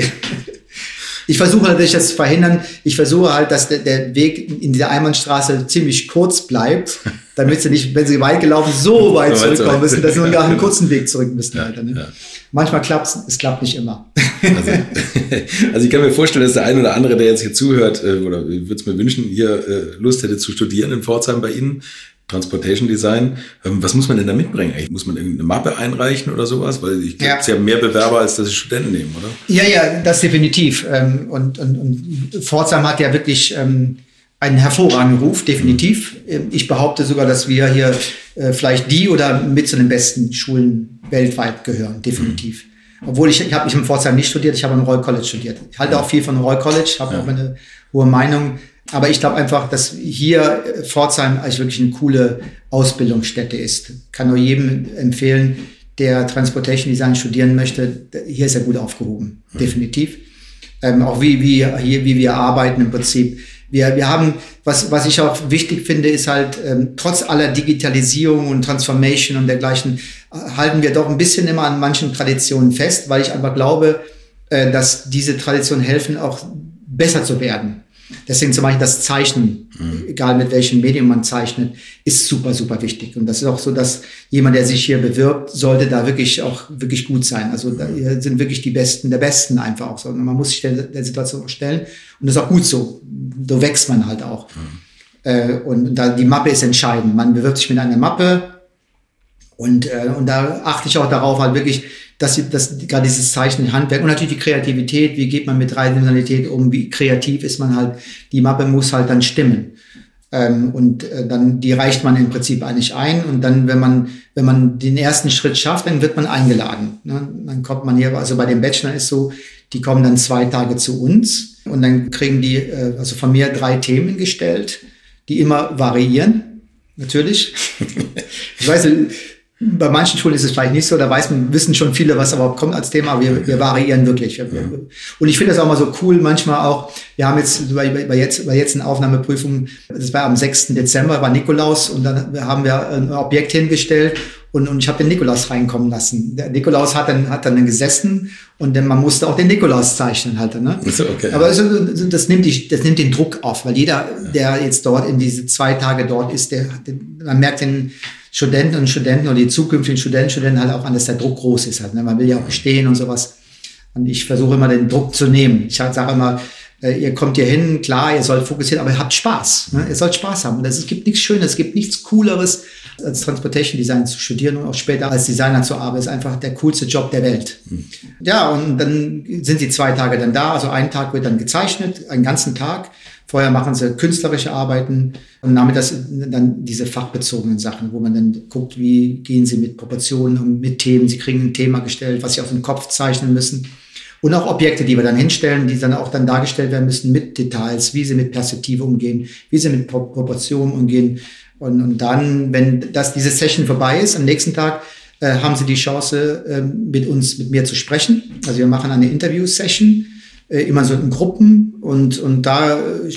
Ich versuche natürlich das zu verhindern. Ich versuche halt, dass der, der Weg in dieser Einbahnstraße ziemlich kurz bleibt, damit sie nicht, wenn sie weit gelaufen, so weit zurückkommen müssen, dass sie nur einen kurzen Weg zurück müssen. Ja, halt, ne? ja. Manchmal klappt es, es klappt nicht immer. Also, also, ich kann mir vorstellen, dass der ein oder andere, der jetzt hier zuhört, äh, oder würde es mir wünschen, hier äh, Lust hätte zu studieren in Pforzheim bei Ihnen. Transportation Design. Ähm, was muss man denn da mitbringen? Eigentlich? Muss man irgendeine Mappe einreichen oder sowas? Weil ich glaube, ja. es ja mehr Bewerber, als dass sie Studenten nehmen, oder? Ja, ja, das definitiv. Ähm, und, und, und Pforzheim hat ja wirklich ähm, einen hervorragenden Ruf, definitiv. Mhm. Ich behaupte sogar, dass wir hier äh, vielleicht die oder mit zu den besten Schulen weltweit gehören, definitiv. Mhm. Obwohl ich, ich habe mich in Pforzheim nicht studiert, ich habe am Roy College studiert. Ich halte auch viel von Roy College, habe ja. auch eine hohe Meinung. Aber ich glaube einfach, dass hier Pforzheim eigentlich wirklich eine coole Ausbildungsstätte ist. Kann nur jedem empfehlen, der Transportation Design studieren möchte. Hier ist er gut aufgehoben, mhm. definitiv. Ähm, auch wie, wie, hier, wie wir arbeiten im Prinzip. Wir, wir haben, was, was ich auch wichtig finde, ist halt, ähm, trotz aller Digitalisierung und Transformation und dergleichen, halten wir doch ein bisschen immer an manchen Traditionen fest, weil ich einfach glaube, äh, dass diese Traditionen helfen, auch besser zu werden. Deswegen zum Beispiel das Zeichnen, mhm. egal mit welchem Medium man zeichnet, ist super, super wichtig. Und das ist auch so, dass jemand, der sich hier bewirbt, sollte da wirklich auch wirklich gut sein. Also da sind wirklich die Besten der Besten einfach auch so. Und man muss sich der, der Situation auch stellen. Und das ist auch gut so. So wächst man halt auch. Mhm. Äh, und da die Mappe ist entscheidend. Man bewirbt sich mit einer Mappe. Und, äh, und da achte ich auch darauf, halt wirklich, dass, sie, dass gerade dieses Zeichen Handwerk und natürlich die Kreativität, wie geht man mit Dreidimensionalität um, wie kreativ ist man halt, die Mappe muss halt dann stimmen. Ähm, und äh, dann die reicht man im Prinzip eigentlich ein und dann, wenn man wenn man den ersten Schritt schafft, dann wird man eingeladen. Ne? Dann kommt man hier, also bei den Bachelor ist so, die kommen dann zwei Tage zu uns und dann kriegen die äh, also von mir drei Themen gestellt, die immer variieren. Natürlich. ich weiß, bei manchen Schulen ist es vielleicht nicht so, da weiß man, wissen schon viele, was überhaupt kommt als Thema, aber wir, wir variieren wirklich. Und ich finde das auch mal so cool, manchmal auch, wir haben jetzt bei, bei jetzt, bei jetzt eine Aufnahmeprüfung, das war am 6. Dezember, war Nikolaus und dann haben wir ein Objekt hingestellt und, und ich habe den Nikolaus reinkommen lassen. Der Nikolaus hat dann, hat dann gesessen und dann, man musste auch den Nikolaus zeichnen halt. Ne? Okay. Aber also, das, nimmt die, das nimmt den Druck auf, weil jeder, der jetzt dort in diese zwei Tage dort ist, der, der man merkt den, Studenten und Studenten oder die zukünftigen Studenten, Studenten halt auch an, dass der Druck groß ist halt. Ne? Man will ja auch bestehen und sowas. Und ich versuche immer den Druck zu nehmen. Ich halt sage immer, äh, ihr kommt hier hin, klar, ihr sollt fokussieren, aber ihr habt Spaß. Ne? Ihr sollt Spaß haben. Und es gibt nichts Schönes, es gibt nichts Cooleres, als Transportation Design zu studieren und auch später als Designer zu arbeiten. ist einfach der coolste Job der Welt. Mhm. Ja, und dann sind sie zwei Tage dann da. Also ein Tag wird dann gezeichnet, einen ganzen Tag. Vorher machen sie künstlerische Arbeiten und damit das dann diese fachbezogenen Sachen, wo man dann guckt, wie gehen sie mit Proportionen und mit Themen. Sie kriegen ein Thema gestellt, was sie auf den Kopf zeichnen müssen. Und auch Objekte, die wir dann hinstellen, die dann auch dann dargestellt werden müssen mit Details, wie sie mit Perspektive umgehen, wie sie mit Proportionen umgehen. Und, und dann, wenn das, diese Session vorbei ist, am nächsten Tag äh, haben sie die Chance, äh, mit uns, mit mir zu sprechen. Also wir machen eine Interview-Session äh, immer so in Gruppen und, und da äh,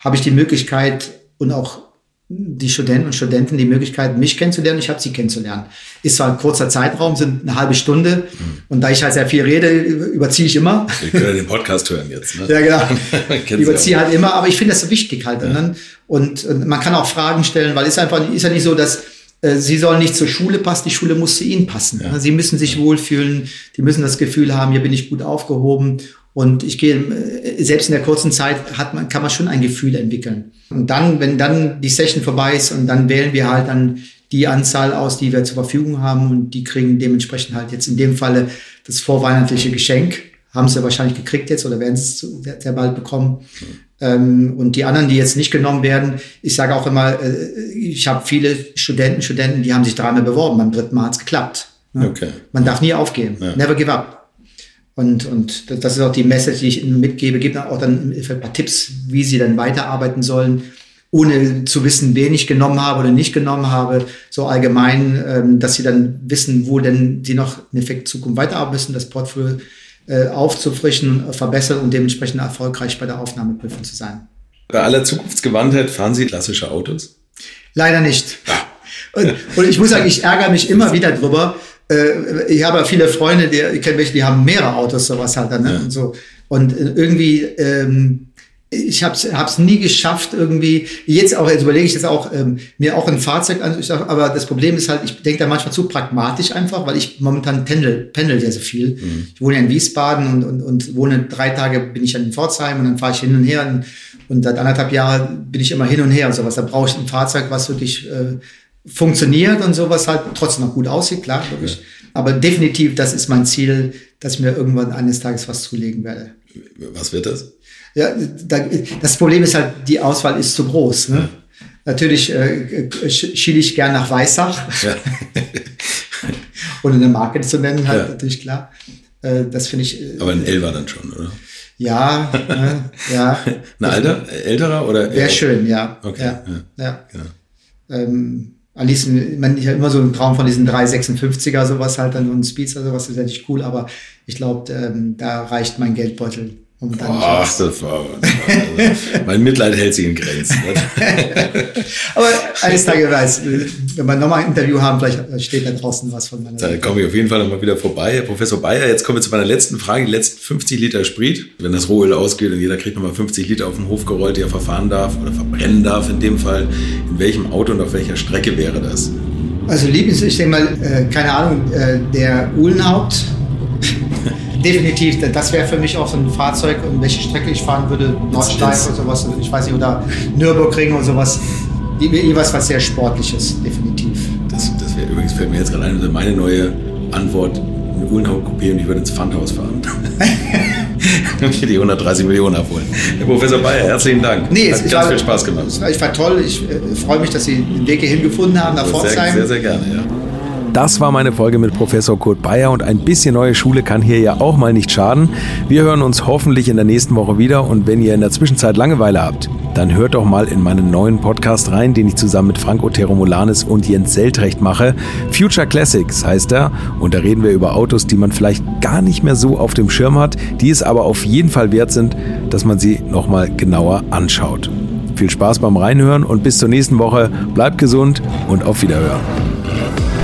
habe ich die Möglichkeit und auch die Studenten und Studenten die Möglichkeit, mich kennenzulernen, ich habe sie kennenzulernen. Ist zwar ein kurzer Zeitraum, sind eine halbe Stunde mhm. und da ich halt sehr viel rede, überziehe ich immer. Wir können den Podcast hören jetzt. Ne? ja, genau. überziehe halt immer, aber ich finde das so wichtig halt. Ja. Und, und, man kann auch Fragen stellen, weil es einfach ist ja nicht so, dass äh, Sie sollen nicht zur Schule passen, die Schule muss zu Ihnen passen. Ja. Sie müssen sich wohlfühlen, die müssen das Gefühl haben, hier bin ich gut aufgehoben und ich gehe, äh, selbst in der kurzen Zeit hat man, kann man schon ein Gefühl entwickeln. Und dann, wenn dann die Session vorbei ist und dann wählen wir halt dann die Anzahl aus, die wir zur Verfügung haben und die kriegen dementsprechend halt jetzt in dem Falle das vorweihnachtliche Geschenk. Haben sie wahrscheinlich gekriegt jetzt oder werden sie es sehr, sehr bald bekommen. Mhm. und die anderen, die jetzt nicht genommen werden, ich sage auch immer, äh, ich habe viele Studenten, Studenten, die haben sich dreimal beworben, beim dritten Mal hat es geklappt. Okay. Man darf nie aufgeben. Ja. Never give up. Und, und das ist auch die Message, die ich Ihnen mitgebe. Gibt auch dann ein paar Tipps, wie Sie dann weiterarbeiten sollen, ohne zu wissen, wen ich genommen habe oder nicht genommen habe. So allgemein, ähm, dass Sie dann wissen, wo denn Sie noch in Effekt Zukunft weiterarbeiten müssen, das Portfolio äh, aufzufrischen, verbessern und dementsprechend erfolgreich bei der Aufnahmeprüfung zu sein. Bei aller Zukunftsgewandtheit fahren Sie klassische Autos? Leider nicht. Und, und ich muss sagen, ich ärgere mich immer wieder drüber, äh, ich habe viele Freunde, die, ich kenne welche, die haben mehrere Autos, sowas halt dann, ne? Ja. und so. Und äh, irgendwie, ähm, ich habe es nie geschafft, irgendwie, jetzt auch, jetzt überlege ich jetzt auch, ähm, mir auch ein Fahrzeug an, aber das Problem ist halt, ich denke da manchmal zu pragmatisch einfach, weil ich momentan pendel, pendel ja so viel. Mhm. Ich wohne ja in Wiesbaden und, und, und wohne drei Tage, bin ich in Pforzheim und dann fahre ich hin und her und, und seit anderthalb Jahren bin ich immer hin und her und sowas. Da brauche ich ein Fahrzeug, was wirklich äh, funktioniert und sowas halt trotzdem noch gut aussieht, klar, wirklich. Ja. Aber definitiv, das ist mein Ziel, dass ich mir irgendwann eines Tages was zulegen werde. Was wird das? Ja, da, das Problem ist halt, die Auswahl ist zu groß. Ne? Ja. Natürlich äh, schiele ich gern nach Weissach. Ja. Und eine Marke zu nennen, halt ja. natürlich klar. Äh, das finde ich. Äh, Aber ein Elva dann schon, oder? Ja, äh, ja. Ein alter, älterer oder? Wäre schön, ja. Okay. Ja, ja. Genau. Ähm, am liebsten, man, ich habe immer so einen Traum von diesen 356er, sowas halt, dann so ein Speedster, sowas, das ist natürlich cool, aber ich glaube, ähm, da reicht mein Geldbeutel Ach, das war, mein Mitleid hält sich in Grenzen. Aber eines Tages weiß, wenn wir nochmal ein Interview haben, vielleicht steht da draußen was von meiner Da komme ich auf jeden Fall nochmal wieder vorbei. Herr Professor Bayer, jetzt kommen wir zu meiner letzten Frage. Die letzten 50 Liter Sprit. Wenn das Rohöl ausgeht und jeder kriegt nochmal 50 Liter auf den Hof gerollt, die er verfahren darf oder verbrennen darf in dem Fall. In welchem Auto und auf welcher Strecke wäre das? Also Lieblings, ich denke mal, äh, keine Ahnung, äh, der Uhlenhaupt definitiv, das wäre für mich auch so ein Fahrzeug, um welche Strecke ich fahren würde, Nordschleife oder sowas, ich weiß nicht, oder Nürburgring oder sowas. Jeweils was sehr Sportliches, definitiv. Das, das wäre übrigens, fällt mir jetzt gerade ein, meine neue Antwort, ein Uhlenhaut-Coupé und ich würde ins Pfandhaus fahren. und die 130 Millionen abholen. Herr Professor Bayer, herzlichen Dank. Nee, Hat ganz war, viel Spaß gemacht. Ich war toll. Ich äh, freue mich, dass Sie den Weg hierhin gefunden haben nach Pforzheim. Sehr, sehr, sehr gerne, ja. Das war meine Folge mit Professor Kurt Bayer und ein bisschen neue Schule kann hier ja auch mal nicht schaden. Wir hören uns hoffentlich in der nächsten Woche wieder und wenn ihr in der Zwischenzeit Langeweile habt, dann hört doch mal in meinen neuen Podcast rein, den ich zusammen mit Frank Otero Molanes und Jens Seltrecht mache. Future Classics heißt er und da reden wir über Autos, die man vielleicht gar nicht mehr so auf dem Schirm hat, die es aber auf jeden Fall wert sind, dass man sie nochmal genauer anschaut. Viel Spaß beim Reinhören und bis zur nächsten Woche. Bleibt gesund und auf Wiederhören.